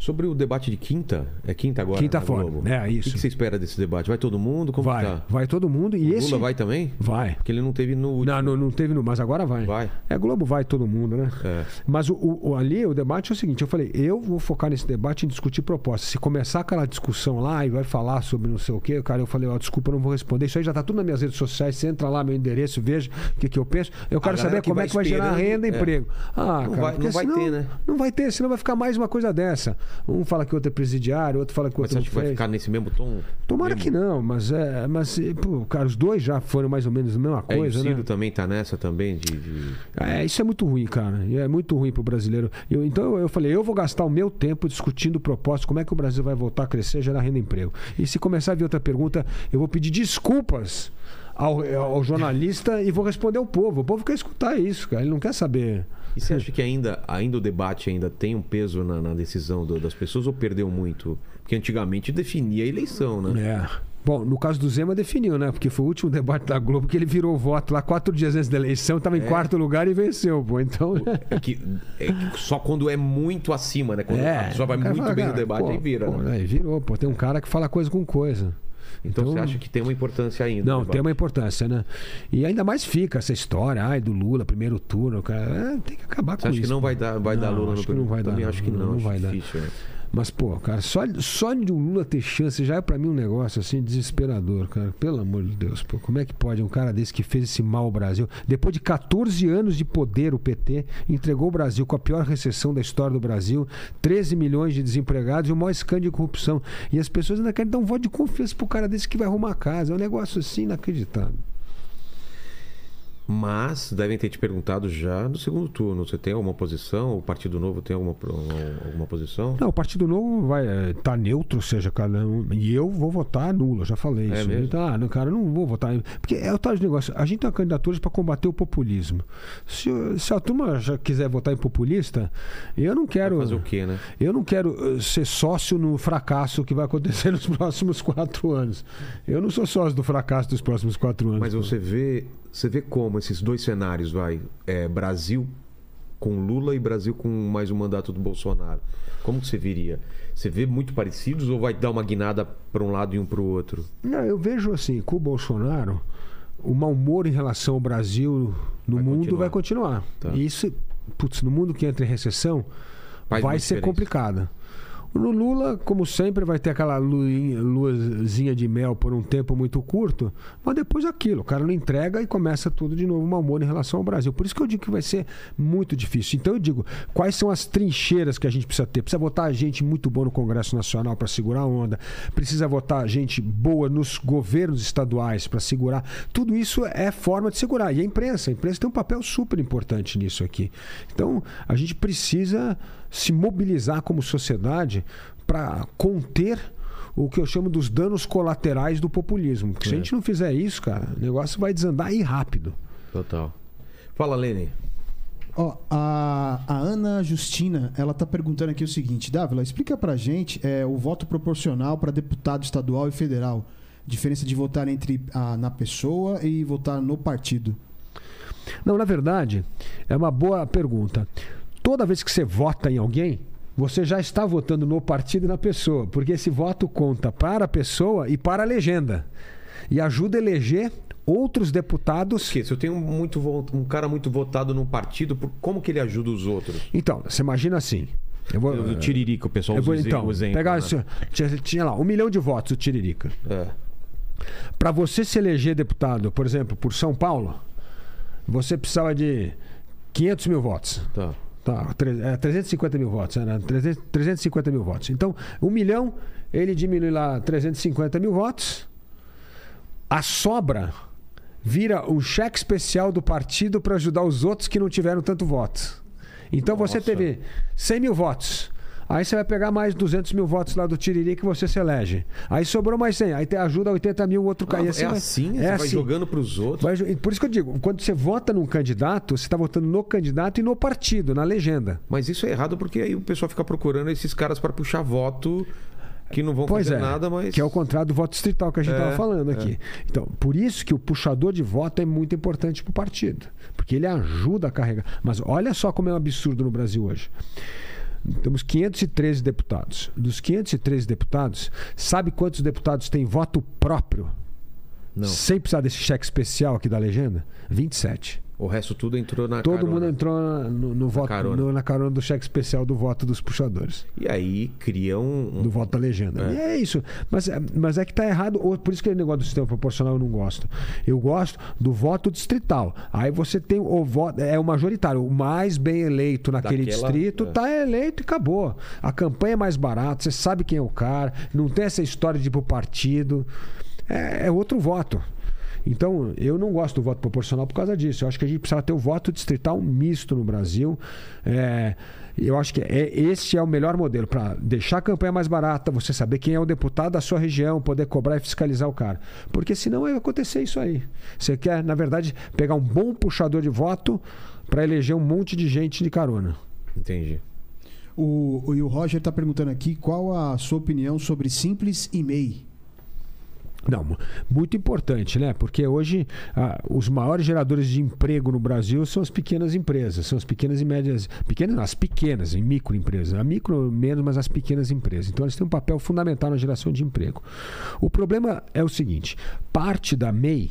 Sobre o debate de quinta, é quinta agora? Quinta fora. É isso. O que você espera desse debate? Vai todo mundo? Como vai, tá? vai todo mundo e o esse Lula vai também? Vai. Porque ele não teve no último. Não, não, não teve no, mas agora vai. Vai. É Globo vai todo mundo, né? É. Mas o, o, ali o debate é o seguinte, eu falei, eu vou focar nesse debate em discutir propostas. Se começar aquela discussão lá e vai falar sobre não sei o quê, cara, eu falei, ó, oh, desculpa, eu não vou responder. Isso aí já tá tudo nas minhas redes sociais, você entra lá meu endereço, veja o que, que eu penso. Eu quero saber como é que vai gerar renda e é. emprego. Ah, não cara, vai, não vai senão, ter, né? Não vai ter, senão vai ficar mais uma coisa dessa. Um fala que o outro é presidiário, outro fala que o Mas outro você acha que vai ficar nesse mesmo tom? Tomara mesmo? que não, mas é. Mas, pô, cara, os dois já foram mais ou menos a mesma É, e o coisa, Ciro né? também tá nessa também de... de- É, isso é muito ruim, cara. É muito ruim pro brasileiro. Eu- então eu falei, eu vou gastar o meu tempo discutindo o propósito, como é que o Brasil vai voltar a crescer, gerar renda e emprego. E se começar a vir outra pergunta, eu vou pedir desculpas ao, ao jornalista e vou responder ao povo. O povo quer escutar isso, cara. Ele não quer saber. E você acha que ainda, ainda o debate ainda tem um peso na, na decisão do- das pessoas ou perdeu muito? Porque antigamente definia a eleição, né? É. Bom, no caso do Zema definiu, né? Porque foi o último debate da Globo que ele virou voto lá quatro dias antes da eleição, estava em É. quarto lugar e venceu, pô. Então. É que, é que só quando é muito acima, né? Quando a pessoa vai muito fala, bem no debate, pô, aí vira. pô, né? aí virou, pô. Tem um cara que fala coisa com coisa. Então, então- você acha que tem uma importância ainda? Não, tem uma importância, né? E ainda mais fica essa história, ai, do Lula, primeiro turno, cara. É, tem que acabar Você com acha isso. que não vai dar, vai dar Não, Lula acho no que não vai dar, Também não. acho que não, Não acho vai dar. difícil. é. Mas, pô, cara, só, só de o Lula ter chance já é pra mim um negócio assim desesperador, cara. Pelo amor de Deus, pô. Como é que pode um cara desse que fez esse mal ao Brasil? Depois de 14 anos de poder, o PT entregou o Brasil com a pior recessão da história do Brasil, 13 milhões de desempregados e o maior escândalo de corrupção. E as pessoas ainda querem dar um voto de confiança pro cara desse que vai arrumar a casa. É um negócio assim inacreditável. Mas devem ter te perguntado já no segundo turno. Você tem alguma posição? O Partido Novo tem alguma, alguma posição? Não, o Partido Novo vai estar tá neutro, seja cada um. E eu vou votar nulo, já falei É isso. mesmo? Então, ah, não, cara, não vou votar. Porque é o tal de negócio. A gente tem candidaturas para combater o populismo. Se, se a turma já quiser votar em populista, eu não quero. Vai fazer o quê, né? Eu não quero eh, ser sócio no fracasso que vai acontecer nos próximos quatro anos. Eu não sou sócio do fracasso dos próximos quatro anos. Mas você vê, você vê como esses dois cenários, vai, é, Brasil com Lula e Brasil com mais um mandato do Bolsonaro. Como que você viria? Você vê muito parecidos ou vai dar uma guinada para um lado e um para o outro? Não, eu vejo assim, com o Bolsonaro, o mau humor em relação ao Brasil no Vai mundo continuar. vai continuar. Tá. E isso, putz, no mundo que entra em recessão, Faz vai ser diferença. No Lula, como sempre, vai ter aquela luinha- luazinha de mel por um tempo muito curto, mas depois aquilo, o cara não entrega e começa tudo de novo, mau humor em relação ao Brasil. Por isso que eu digo que vai ser muito difícil. Então eu digo, quais são as trincheiras que a gente precisa ter? Precisa votar gente muito boa no Congresso Nacional para segurar a onda, precisa votar gente boa nos governos estaduais para segurar. Tudo isso é forma de segurar. E a imprensa, a imprensa tem um papel super importante nisso aqui. Então a gente precisa se mobilizar como sociedade para conter o que eu chamo dos danos colaterais do populismo. Porque se a É. gente não fizer isso, cara, o negócio vai desandar e rápido. Total. Fala, Lene. Ó, a, a Ana Justina, ela tá perguntando aqui o seguinte, Dávila, explica pra gente é, o voto proporcional para deputado estadual e federal. Diferença de votar entre a, na pessoa e votar no partido. Não, na verdade, é uma boa pergunta. Toda vez que você vota em alguém, você já está votando no partido e na pessoa, porque esse voto conta para a pessoa e para a legenda. E ajuda a eleger outros deputados. Porque se eu tenho muito um cara muito votado num partido, como que ele ajuda os outros? Então, você imagina assim. Eu vou, O Tiririca, o pessoal eu vou usa então exemplo. pegar né? tinha, tinha lá um milhão de votos o Tiririca. É. Para você se eleger deputado, por exemplo, por São Paulo, você precisava de 500 mil votos. Tá. Tá, é, 350 mil votos, né? 300 350 mil votos. Então, um milhão, ele diminui lá 350 mil votos. A sobra vira um cheque especial do partido para ajudar os outros que não tiveram tanto voto. Então você Nossa. teve 100 mil votos. Aí você vai pegar mais 200 mil votos lá do Tiriri que você se elege. Aí sobrou mais 100. Aí te ajuda 80 mil, o outro cai. Ah, E é vai- assim? Você É vai assim. jogando para os outros? Vai Por isso que eu digo, quando você vota num candidato, você está votando no candidato e no partido, na legenda. Mas isso é errado porque aí o pessoal fica procurando esses caras para puxar voto que não vão Pois fazer é, nada, mas. que é o contrário do voto distrital que a gente É, estava falando é. aqui. Então, por isso que o puxador de voto é muito importante para o partido, porque ele ajuda a carregar. Mas olha só como é um absurdo no Brasil hoje. Temos 513 deputados. Dos 513 deputados, sabe quantos deputados têm voto próprio? Não. Sem precisar desse cheque especial aqui da legenda? 27. O resto tudo entrou na Todo carona. mundo entrou na- no, no voto, carona. no- na carona do cheque especial do voto dos puxadores. E aí cria um. Do voto da legenda. É. E é isso. Mas, é- mas é que tá errado. Por isso que o negócio do sistema proporcional eu não gosto. Eu gosto do voto distrital. Aí você tem o voto. É o majoritário. O mais bem eleito naquele Daquela- distrito é. tá eleito e acabou. A campanha é mais barata, você sabe quem é o cara, não tem essa história de ir pro partido. É, é outro voto. Então, eu não gosto do voto proporcional por causa disso. Eu acho que a gente precisa ter o voto distrital misto no Brasil. É, eu acho que é, esse é o melhor modelo para deixar a campanha mais barata, você saber quem é o deputado da sua região, poder cobrar e fiscalizar o cara. Porque senão vai acontecer isso aí. Você quer, na verdade, pegar um bom puxador de voto para eleger um monte de gente de carona. Entendi. O, o, e o Roger está perguntando aqui qual a sua opinião sobre Simples e MEI. Não, mu- muito importante, né? Porque hoje ah, os maiores geradores de emprego no Brasil são as pequenas empresas, são as pequenas e médias, pequenas, as pequenas e microempresas, a micro menos, mas as pequenas empresas. Então eles têm um papel fundamental na geração de emprego. O problema é o seguinte: parte da MEI,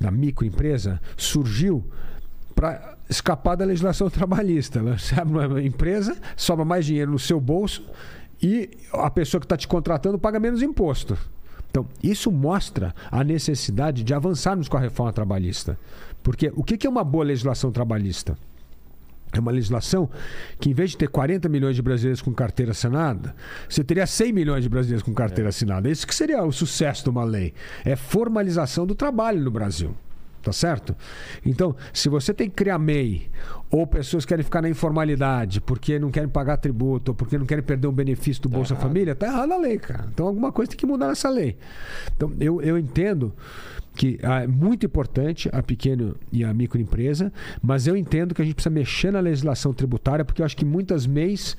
da microempresa, surgiu para escapar da legislação trabalhista. Ela sabe, uma empresa sobra mais dinheiro no seu bolso e a pessoa que está te contratando paga menos imposto. Então, isso mostra a necessidade de avançarmos com a reforma trabalhista. Porque o que é uma boa legislação trabalhista? É uma legislação que, em vez de ter 40 milhões de brasileiros com carteira assinada, você teria 100 milhões de brasileiros com carteira assinada. Isso que seria o sucesso de uma lei. É formalização do trabalho no Brasil. Tá certo? Então, se você tem que criar MEI, ou pessoas querem ficar na informalidade porque não querem pagar tributo, ou porque não querem perder um benefício do Bolsa Família, tá errada a lei, cara. Então, alguma coisa tem que mudar nessa lei. Então, eu, eu entendo que ah, é muito importante a pequena e a microempresa, mas eu entendo que a gente precisa mexer na legislação tributária, porque eu acho que muitas MEIs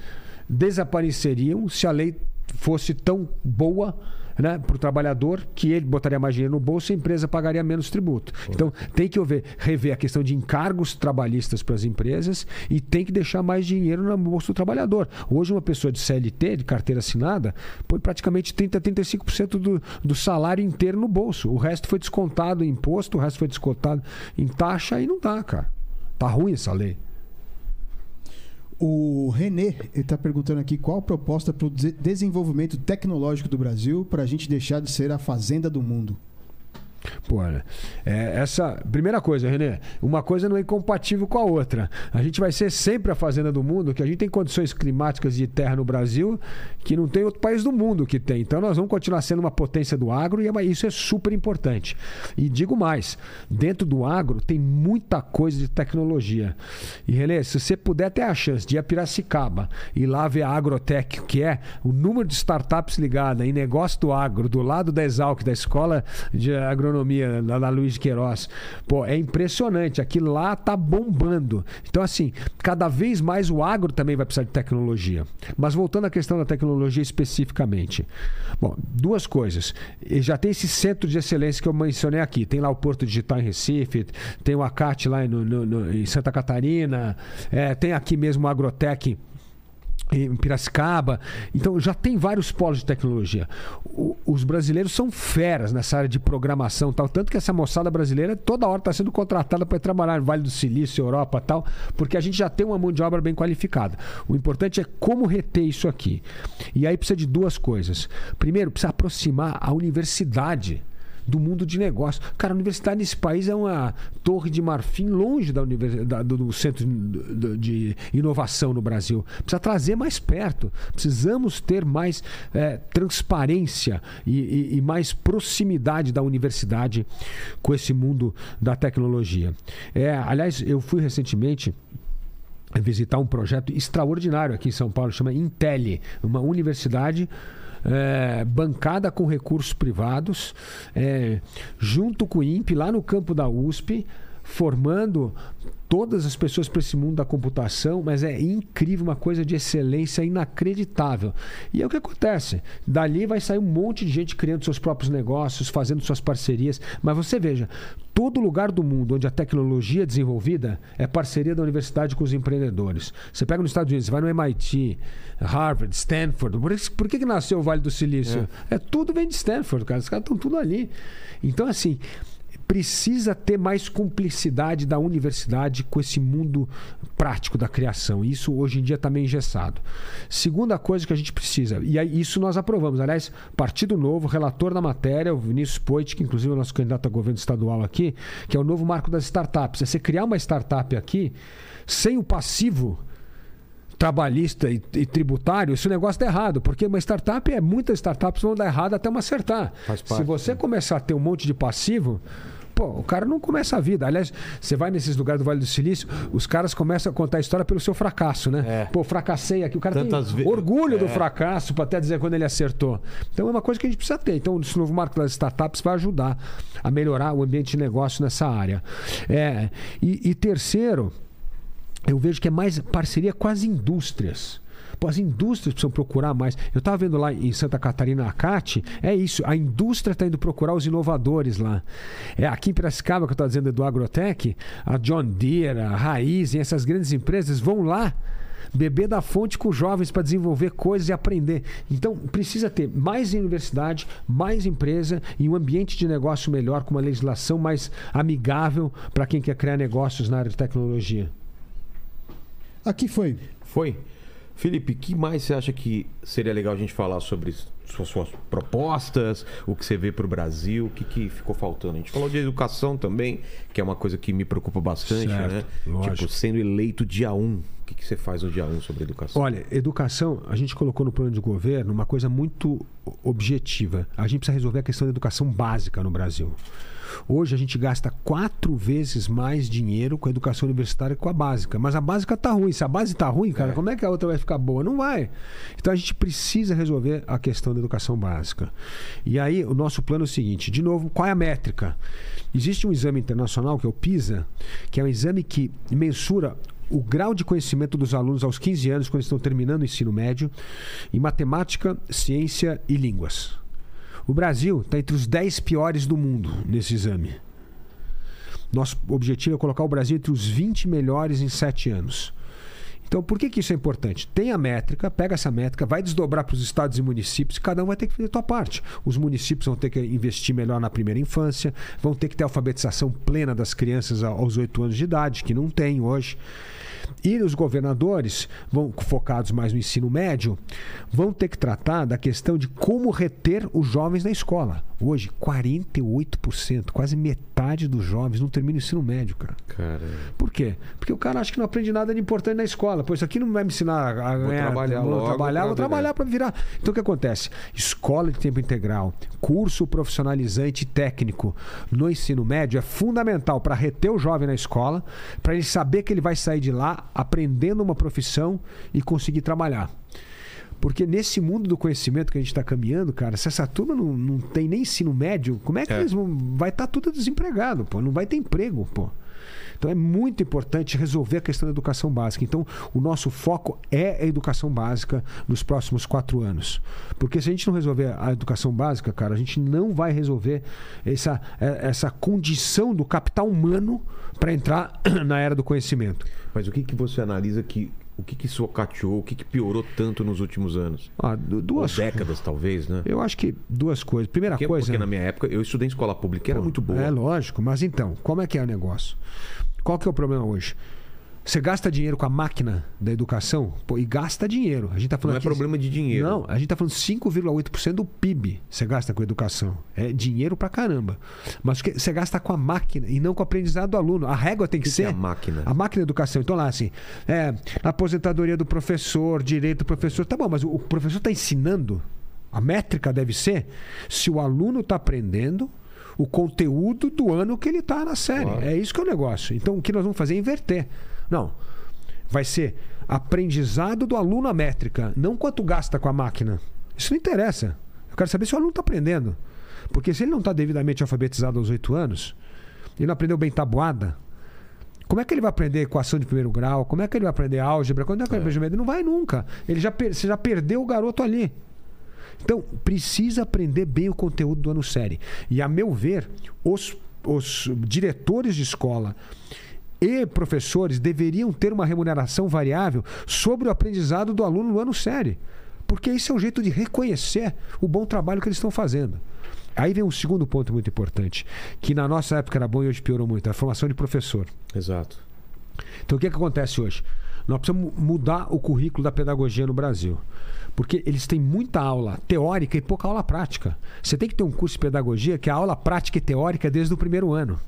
desapareceriam se a lei fosse tão boa né, para o trabalhador que ele botaria mais dinheiro no bolso e a empresa pagaria menos tributo. Então tem que haver, rever a questão de encargos trabalhistas para as empresas e tem que deixar mais dinheiro no bolso do trabalhador. Hoje uma pessoa de CLT, de carteira assinada, põe praticamente 30, 35% do, do salário inteiro no bolso. O resto foi descontado em imposto, o resto foi descontado em taxa e não dá, cara. Tá ruim essa lei. O Renê está perguntando aqui qual a proposta para o de- desenvolvimento tecnológico do Brasil para a gente deixar de ser a fazenda do mundo. Pô, é, essa. Primeira coisa, Renê, uma coisa não é incompatível com a outra. A gente vai ser sempre a fazenda do mundo, que a gente tem condições climáticas de terra no Brasil que não tem outro país do mundo que tem. Então nós vamos continuar sendo uma potência do agro e é isso é super importante. E digo mais: dentro do agro tem muita coisa de tecnologia. E Renê, se você puder ter a chance de ir a Piracicaba e lá ver a Agrotec, que é o número de startups ligadas em negócio do agro, do lado da Exalc, da Escola de Agronomia lá da Luiz Queiroz, pô, é impressionante. Aquilo lá tá bombando. Então, assim, cada vez mais o agro também vai precisar de tecnologia. Mas voltando à questão da tecnologia especificamente. Bom, duas coisas. Já tem esse centro de excelência que eu mencionei aqui. Tem lá o Porto Digital em Recife, tem o ACAT lá no- no- no- em Santa Catarina, é, tem aqui mesmo o Agrotec em Piracicaba. Então já tem vários polos de tecnologia. O- os brasileiros são feras nessa área de programação, tal, tanto que essa moçada brasileira toda hora está sendo contratada para trabalhar no Vale do Silício, Europa, tal, porque a gente já tem uma mão de obra bem qualificada. O importante é como reter isso aqui. E aí precisa de duas coisas. Primeiro, precisa aproximar a universidade do mundo de negócio. Cara, a universidade nesse país é uma torre de marfim longe da univers- da- do, centro de, inovação no Brasil. Precisa trazer mais perto. Precisamos ter mais eh, transparência e, e- e mais proximidade da universidade com esse mundo da tecnologia. É, aliás, eu fui recentemente visitar um projeto extraordinário aqui em São Paulo, chama Intel, uma universidade é, bancada com recursos privados, é, junto com o INPE, lá no campo da USP, formando todas as pessoas para esse mundo da computação, mas é incrível, uma coisa de excelência inacreditável. E é o que acontece. Dali vai sair um monte de gente criando seus próprios negócios, fazendo suas parcerias. Mas você veja, todo lugar do mundo onde a tecnologia é desenvolvida é parceria da universidade com os empreendedores. Você pega nos Estados Unidos, você vai no MIT, Harvard, Stanford. Por, isso- por que, que nasceu o Vale do Silício? É. tudo vem de Stanford, cara. Os caras estão tudo ali. Então, assim, precisa ter mais cumplicidade da universidade com esse mundo prático da criação. Isso hoje em dia está meio engessado. Segunda coisa que a gente precisa, e isso nós aprovamos. Aliás, Partido Novo, relator da matéria, o Vinícius Poit, que inclusive é o nosso candidato a governo estadual aqui, que é o novo marco das startups. É você criar uma startup aqui sem o passivo trabalhista e, e, tributário, esse negócio dá errado, porque uma startup é muitas startups vão dar errado até uma acertar. Parte, Se você começar a ter um monte de passivo, pô, o cara não começa a vida. Aliás, você vai nesses lugares do Vale do Silício, os caras começam a contar a história pelo seu fracasso, né? É. Pô, fracassei aqui. O cara Tantas tem orgulho é. do fracasso para até dizer quando ele acertou. Então é uma coisa que a gente precisa ter. Então, esse novo marco das startups vai ajudar a melhorar o ambiente de negócio nessa área. É, e, e terceiro, eu vejo que é mais parceria com as indústrias. Pô, as indústrias precisam procurar mais. Eu estava vendo lá em Santa Catarina, a CAT, é isso. A indústria está indo procurar os inovadores lá. É aqui em Piracicaba, que eu estou dizendo do Agrotech, a John Deere, a Raiz, essas grandes empresas vão lá beber da fonte com jovens para desenvolver coisas e aprender. Então, precisa ter mais universidade, mais empresa e um ambiente de negócio melhor, com uma legislação mais amigável para quem quer criar negócios na área de tecnologia. Aqui foi. Foi. Felipe, que mais você acha que seria legal a gente falar sobre suas, suas propostas, o que você vê para o Brasil, o que, que ficou faltando? A gente falou de educação também, que é uma coisa que me preocupa bastante, certo, né? Lógico. Tipo, sendo eleito dia 1, um, o que, que você faz no dia 1 um sobre educação? Olha, educação, a gente colocou no plano de governo uma coisa muito objetiva. A gente precisa resolver a questão da educação básica no Brasil. Hoje a gente gasta quatro vezes mais dinheiro com a educação universitária que com a básica. Mas a básica tá ruim. Se a base tá ruim, cara, é. como é que a outra vai ficar boa? Não vai. Então a gente precisa resolver a questão da educação básica. E aí o nosso plano é o seguinte: de novo, qual é a métrica? Existe um exame internacional que é o PISA, que é um exame que mensura o grau de conhecimento dos alunos aos 15 anos, quando estão terminando o ensino médio, em matemática, ciência e línguas. O Brasil está entre os 10 piores do mundo nesse exame. Nosso objetivo é colocar o Brasil entre os 20 melhores em 7 anos. Então, por que, que isso é importante? Tem a métrica, pega essa métrica, vai desdobrar para os estados e municípios, cada um vai ter que fazer a sua parte. Os municípios vão ter que investir melhor na primeira infância, vão ter que ter alfabetização plena das crianças aos 8 anos de idade, que não tem hoje. E os governadores, vão focados mais no ensino médio, vão ter que tratar da questão de como reter os jovens na escola. Hoje, 48%, quase metade dos jovens não termina o ensino médio, cara. Caramba. Por quê? Porque o cara acha que não aprende nada de importante na escola. Pois isso aqui não vai me ensinar a vou trabalhar vou logo trabalhar, vou trabalhar para virar. Então o que acontece? Escola de tempo integral, curso profissionalizante técnico no ensino médio é fundamental para reter o jovem na escola, para ele saber que ele vai sair de lá aprendendo uma profissão e conseguir trabalhar. Porque nesse mundo do conhecimento que a gente está caminhando, cara, se essa turma não, não tem nem ensino médio, como é que é. eles vão. Vai estar tá tudo desempregado, pô. Não vai ter emprego, pô. Então é muito importante resolver a questão da educação básica. Então, o nosso foco é a educação básica nos próximos quatro anos. Porque se a gente não resolver a educação básica, cara, a gente não vai resolver essa, é, essa condição do capital humano para entrar na era do conhecimento. Mas o que, que você analisa que o que, que socateou, o que, que piorou tanto nos últimos anos? Ah, duas Ou décadas, talvez, né? Eu acho que duas coisas. Primeira porque, coisa. Porque na minha época eu estudei em escola pública, era muito boa. É lógico, mas então, como é que é o negócio? Qual que é o problema hoje? Você gasta dinheiro com a máquina da educação pô, e gasta dinheiro. A gente tá falando não é problema de dinheiro. Não, a gente está falando 5,8% do PIB você gasta com educação. É dinheiro pra caramba. Mas você gasta com a máquina e não com o aprendizado do aluno. A régua tem que, que ser. Que é a máquina. A máquina da educação. Então lá, assim, é, aposentadoria do professor, direito do professor. Tá bom, mas o professor está ensinando. A métrica deve ser se o aluno está aprendendo o conteúdo do ano que ele está na série. Claro. É isso que é o negócio. Então o que nós vamos fazer é inverter. Não. Vai ser aprendizado do aluno a métrica, não quanto gasta com a máquina. Isso não interessa. Eu quero saber se o aluno está aprendendo. Porque se ele não está devidamente alfabetizado aos oito anos, ele não aprendeu bem tabuada, como é que ele vai aprender equação de primeiro grau? Como é que ele vai aprender álgebra? Quando é que ele vai aprender? Não vai nunca. Ele já, você já perdeu o garoto ali. Então, precisa aprender bem o conteúdo do ano série. E, a meu ver, os, os diretores de escola e professores deveriam ter uma remuneração variável sobre o aprendizado do aluno no ano série. Porque isso é um jeito de reconhecer o bom trabalho que eles estão fazendo. Aí vem um segundo ponto muito importante, que na nossa época era bom e hoje piorou muito, a formação de professor. Exato. Então o que, é que acontece hoje? Nós precisamos mudar o currículo da pedagogia no Brasil. Porque eles têm muita aula teórica e pouca aula prática. Você tem que ter um curso de pedagogia que a aula prática e teórica é desde o primeiro ano.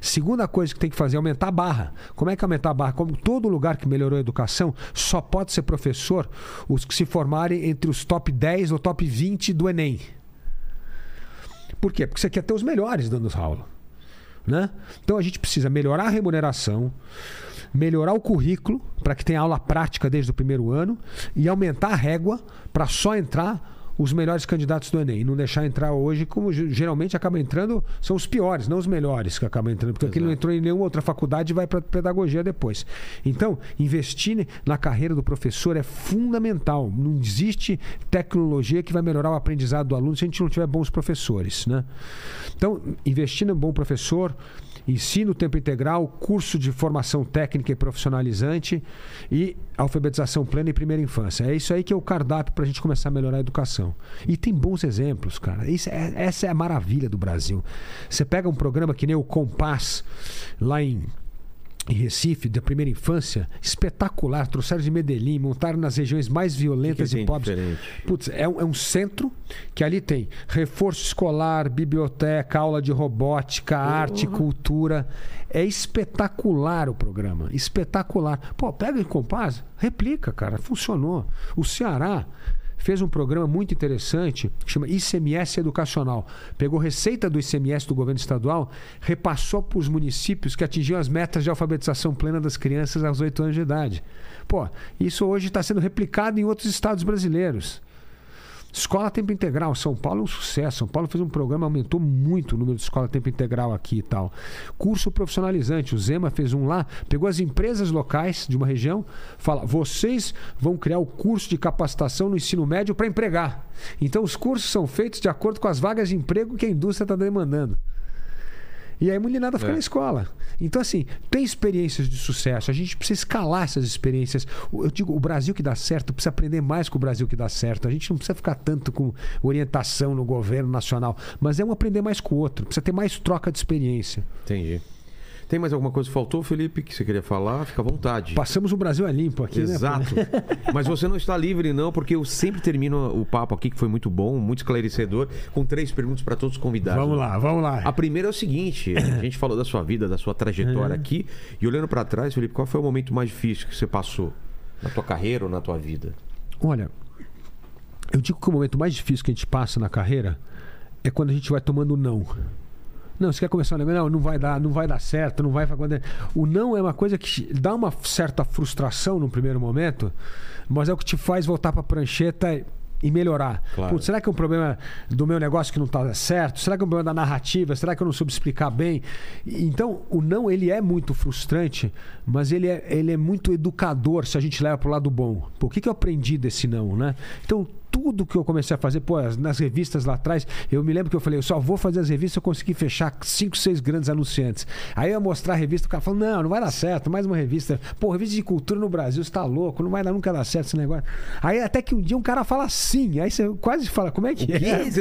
Segunda coisa que tem que fazer é aumentar a barra. Como é que aumentar a barra? Como todo lugar que melhorou a educação, só pode ser professor os que se formarem entre os top 10 ou top 20 do Enem. Por quê? Porque você quer ter os melhores dando aula. Né? Então a gente precisa melhorar a remuneração, melhorar o currículo para que tenha aula prática desde o primeiro ano e aumentar a régua para só entrar os melhores candidatos do Enem. Não deixar entrar hoje, como geralmente acaba entrando, são os piores, não os melhores que acabam entrando, porque aquele não entrou em nenhuma outra faculdade e vai para pedagogia depois. Então, investir na carreira do professor é fundamental. Não existe tecnologia que vai melhorar o aprendizado do aluno se a gente não tiver bons professores. Né? Então, investir em um bom professor ensino tempo integral, curso de formação técnica e profissionalizante e alfabetização plena em primeira infância. É isso aí que é o cardápio para a gente começar a melhorar a educação. E tem bons exemplos, cara. Isso é, essa é a maravilha do Brasil. Você pega um programa que nem o Compass, lá em em Recife, da primeira infância, espetacular. Trouxeram de Medellín, montaram nas regiões mais violentas que que e pobres. Putz, é um, é um, centro que ali tem reforço escolar, biblioteca, aula de robótica, uhum. arte, cultura. É espetacular o programa. Espetacular. Pô, pega em compás, replica, cara. Funcionou. O Ceará fez um programa muito interessante chama ICMS Educacional. Pegou receita do ICMS do governo estadual, repassou para os municípios que atingiam as metas de alfabetização plena das crianças aos 8 anos de idade. Pô, isso hoje está sendo replicado em outros estados brasileiros. Escola Tempo Integral, São Paulo é um sucesso. São Paulo fez um programa, aumentou muito o número de escola Tempo Integral aqui e tal. Curso profissionalizante, o Zema fez um lá, pegou as empresas locais de uma região, fala: vocês vão criar o curso de capacitação no ensino médio para empregar. Então os cursos são feitos de acordo com as vagas de emprego que a indústria está demandando. E aí a meninada fica é. na escola. Então, assim, tem experiências de sucesso. A gente precisa escalar essas experiências. Eu digo, o Brasil que dá certo precisa aprender mais com o Brasil que dá certo. A gente não precisa ficar tanto com orientação no governo nacional, mas é um aprender mais com o outro. Precisa ter mais troca de experiência. Entendi. Tem mais alguma coisa que faltou, Felipe, que você queria falar? Fica à vontade. Passamos o Brasil a limpo aqui, né, Exato. né? Mas você não está livre, não, porque eu sempre termino o papo aqui, que foi muito bom, muito esclarecedor, com três perguntas para todos os convidados. Vamos lá, vamos lá. A primeira é o seguinte: a gente falou da sua vida, da sua trajetória aqui, e olhando para trás, Felipe, qual foi o momento mais difícil que você passou na tua carreira ou na tua vida? Olha, eu digo que o momento mais difícil que a gente passa na carreira é quando a gente vai tomando não. Não, você quer começar um negócio? Não, não vai dar, não vai dar certo, não vai acontecer. O não é uma coisa que dá uma certa frustração no primeiro momento, mas é o que te faz voltar para a prancheta e melhorar. Claro. Putz, será que é um problema do meu negócio que não está certo? Será que é um problema da narrativa? Será que eu não soube explicar bem? Então, o não ele é muito frustrante, mas ele é, ele é muito educador se a gente leva para o lado bom. Pô, o que, que eu aprendi desse não, né? Então, tudo que eu comecei a fazer, pô, nas revistas lá atrás, eu me lembro que eu falei, eu só vou fazer as revistas se eu conseguir fechar cinco, seis grandes anunciantes. Aí eu ia mostrar a revista, o cara falou, não, não vai dar certo, mais uma revista. Pô, revista de cultura no Brasil, você tá louco, não vai dar, nunca dar certo esse negócio. Aí até que um dia um cara fala sim, aí você quase fala, como é que é? Você,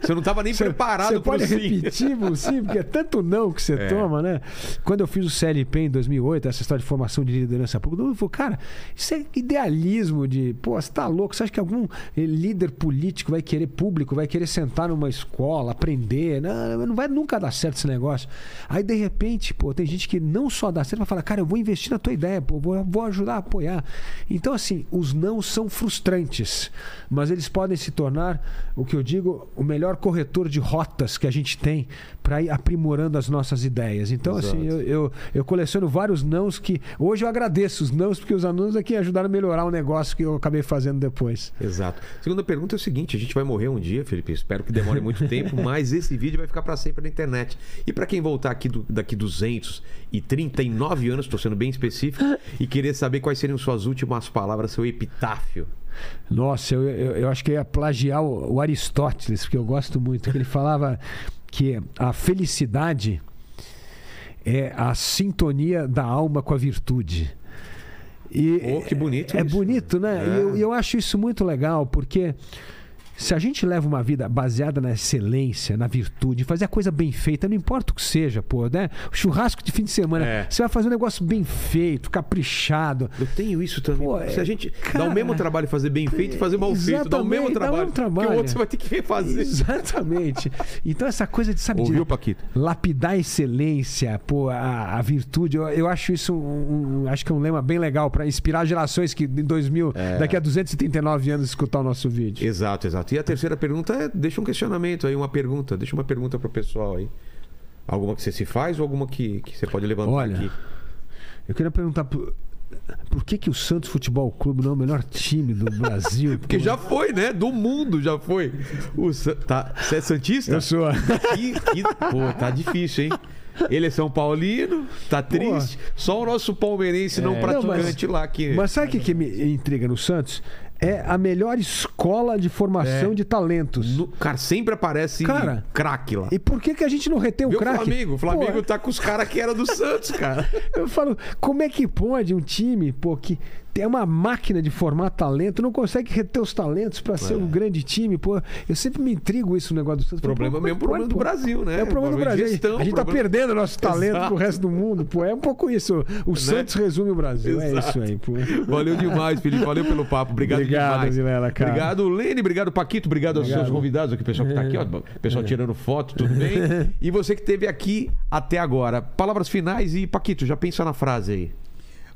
você não tava nem você, preparado para pode sim. repetir sim, porque é tanto não que você é. toma, né? Quando eu fiz o CLP em 2008, essa história de formação de liderança pública, eu falei, cara, isso é idealismo de, pô, você tá louco, você acha que algum algum líder político vai querer público, vai querer sentar numa escola, aprender. Não, não vai nunca dar certo esse negócio. Aí, de repente, pô, tem gente que não só dá certo, mas fala, cara, eu vou investir na tua ideia, pô, vou, vou ajudar a apoiar. Então, assim, os não são frustrantes, mas eles podem se tornar, o que eu digo, o melhor corretor de rotas que a gente tem para ir aprimorando as nossas ideias. Então, assim, Exato. assim, eu, eu, eu, coleciono vários nãos que. Hoje eu agradeço os nãos, porque os alunos aqui ajudaram a melhorar o negócio que eu acabei fazendo depois. Exato. Segunda pergunta é o seguinte: a gente vai morrer um dia, Felipe. Espero que demore muito tempo, mas esse vídeo vai ficar para sempre na internet. E para quem voltar aqui do, daqui 239 anos, estou sendo bem específico, e querer saber quais seriam suas últimas palavras, seu epitáfio. Nossa, eu, eu, eu acho que ia plagiar o, o Aristóteles, porque eu gosto muito, que ele falava que a felicidade é a sintonia da alma com a virtude. E oh, que bonito. É, isso. bonito, né? É. E eu, eu acho isso muito legal, porque se a gente leva uma vida baseada na excelência, na virtude, fazer a coisa bem feita, não importa o que seja, pô, né? O churrasco de fim de semana, é. você vai fazer um negócio bem feito, caprichado. Eu tenho isso também. Pô, se a gente cara, dá o mesmo trabalho fazer bem feito e fazer mal feito, dá o mesmo trabalho. Dá o mesmo trabalho. Que o outro você vai ter que refazer. Exatamente. Então essa coisa de, sabe, Ouviu, de Paquito? lapidar a excelência, pô, a, a virtude, eu, eu, acho isso um, um, acho que é um lema bem legal para inspirar gerações que em 2000, é. daqui a 239 anos escutar o nosso vídeo. Exato, exato. E a terceira pergunta é: deixa um questionamento aí, uma pergunta. Deixa uma pergunta pro pessoal aí. Alguma que você se faz ou alguma que, que você pode levantar Olha, aqui? Eu queria perguntar. Por... Por que, que o Santos Futebol Clube não é o melhor time do Brasil? Porque já foi, né? Do mundo já foi. O Sa... tá... Você é Santista? Eu sou. Que, que... Pô, tá difícil, hein? Ele é São Paulino, tá triste. Pô. Só o nosso palmeirense é. não praticante não, mas, lá que. Mas sabe o que, que me intriga no Santos? É a melhor escola de formação é. de talentos. No, cara, sempre aparece cara, craque lá. E por que, que a gente não retém o craque? O Flamengo, o Flamengo pô, tá com os caras que era do Santos, cara. Eu falo, como é que pode um time, pô, que tem uma máquina de formar talento, não consegue reter os talentos para ser é. um grande time. Pô, eu sempre me intrigo isso no negócio do Santos. Problema mesmo problema do Brasil, né? É o problema, do Brasil. Gestão, a gente tá problema... perdendo nosso talento Exato. pro resto do mundo. Pô, é um pouco isso. O né? Santos resume o Brasil. Exato. É isso aí, pô. Valeu demais, Felipe. Valeu pelo papo. Obrigado, obrigado demais. Vilela, cara. Obrigado, Lene. Obrigado, Paquito. Obrigado, obrigado. aos seus convidados aqui, o pessoal que tá aqui, ó. O pessoal é. tirando foto, tudo bem? E você que esteve aqui até agora. Palavras finais e, Paquito, já pensa na frase aí.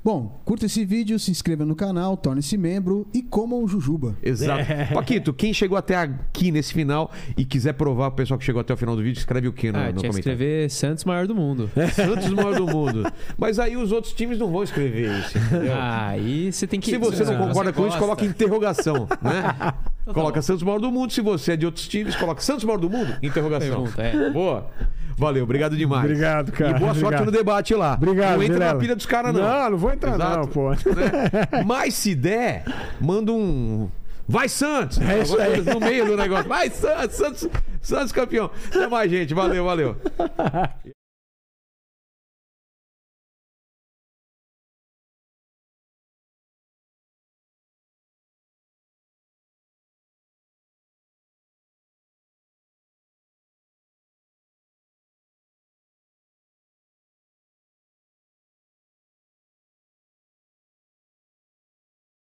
Bom, curta esse vídeo, se inscreva no canal, torne-se membro e coma um jujuba. Exato. É. Paquito, quem chegou até aqui nesse final e quiser provar o pessoal que chegou até o final do vídeo, escreve o que no, ah, no tinha comentário? escrever Santos maior do mundo. Santos maior do mundo. Mas aí os outros times não vão escrever isso, entendeu? Ah, aí você tem que... Se você não, não concorda com isso, coloca interrogação, né? Então tá coloca Santos maior do mundo. Se você é de outros times, coloca Santos maior do mundo? Interrogação. Pergunta, é. Boa. Valeu, obrigado demais. Obrigado, cara. E boa obrigado. sorte no debate lá. Obrigado, Não entra na pilha dos caras, não. Não, não vou entrar, Exato. não, pô. Né? Mas se der, manda um. Vai Santos! É isso aí. No meio do negócio. Vai Santos, Santos, Santos campeão. Até mais, gente. Valeu, valeu.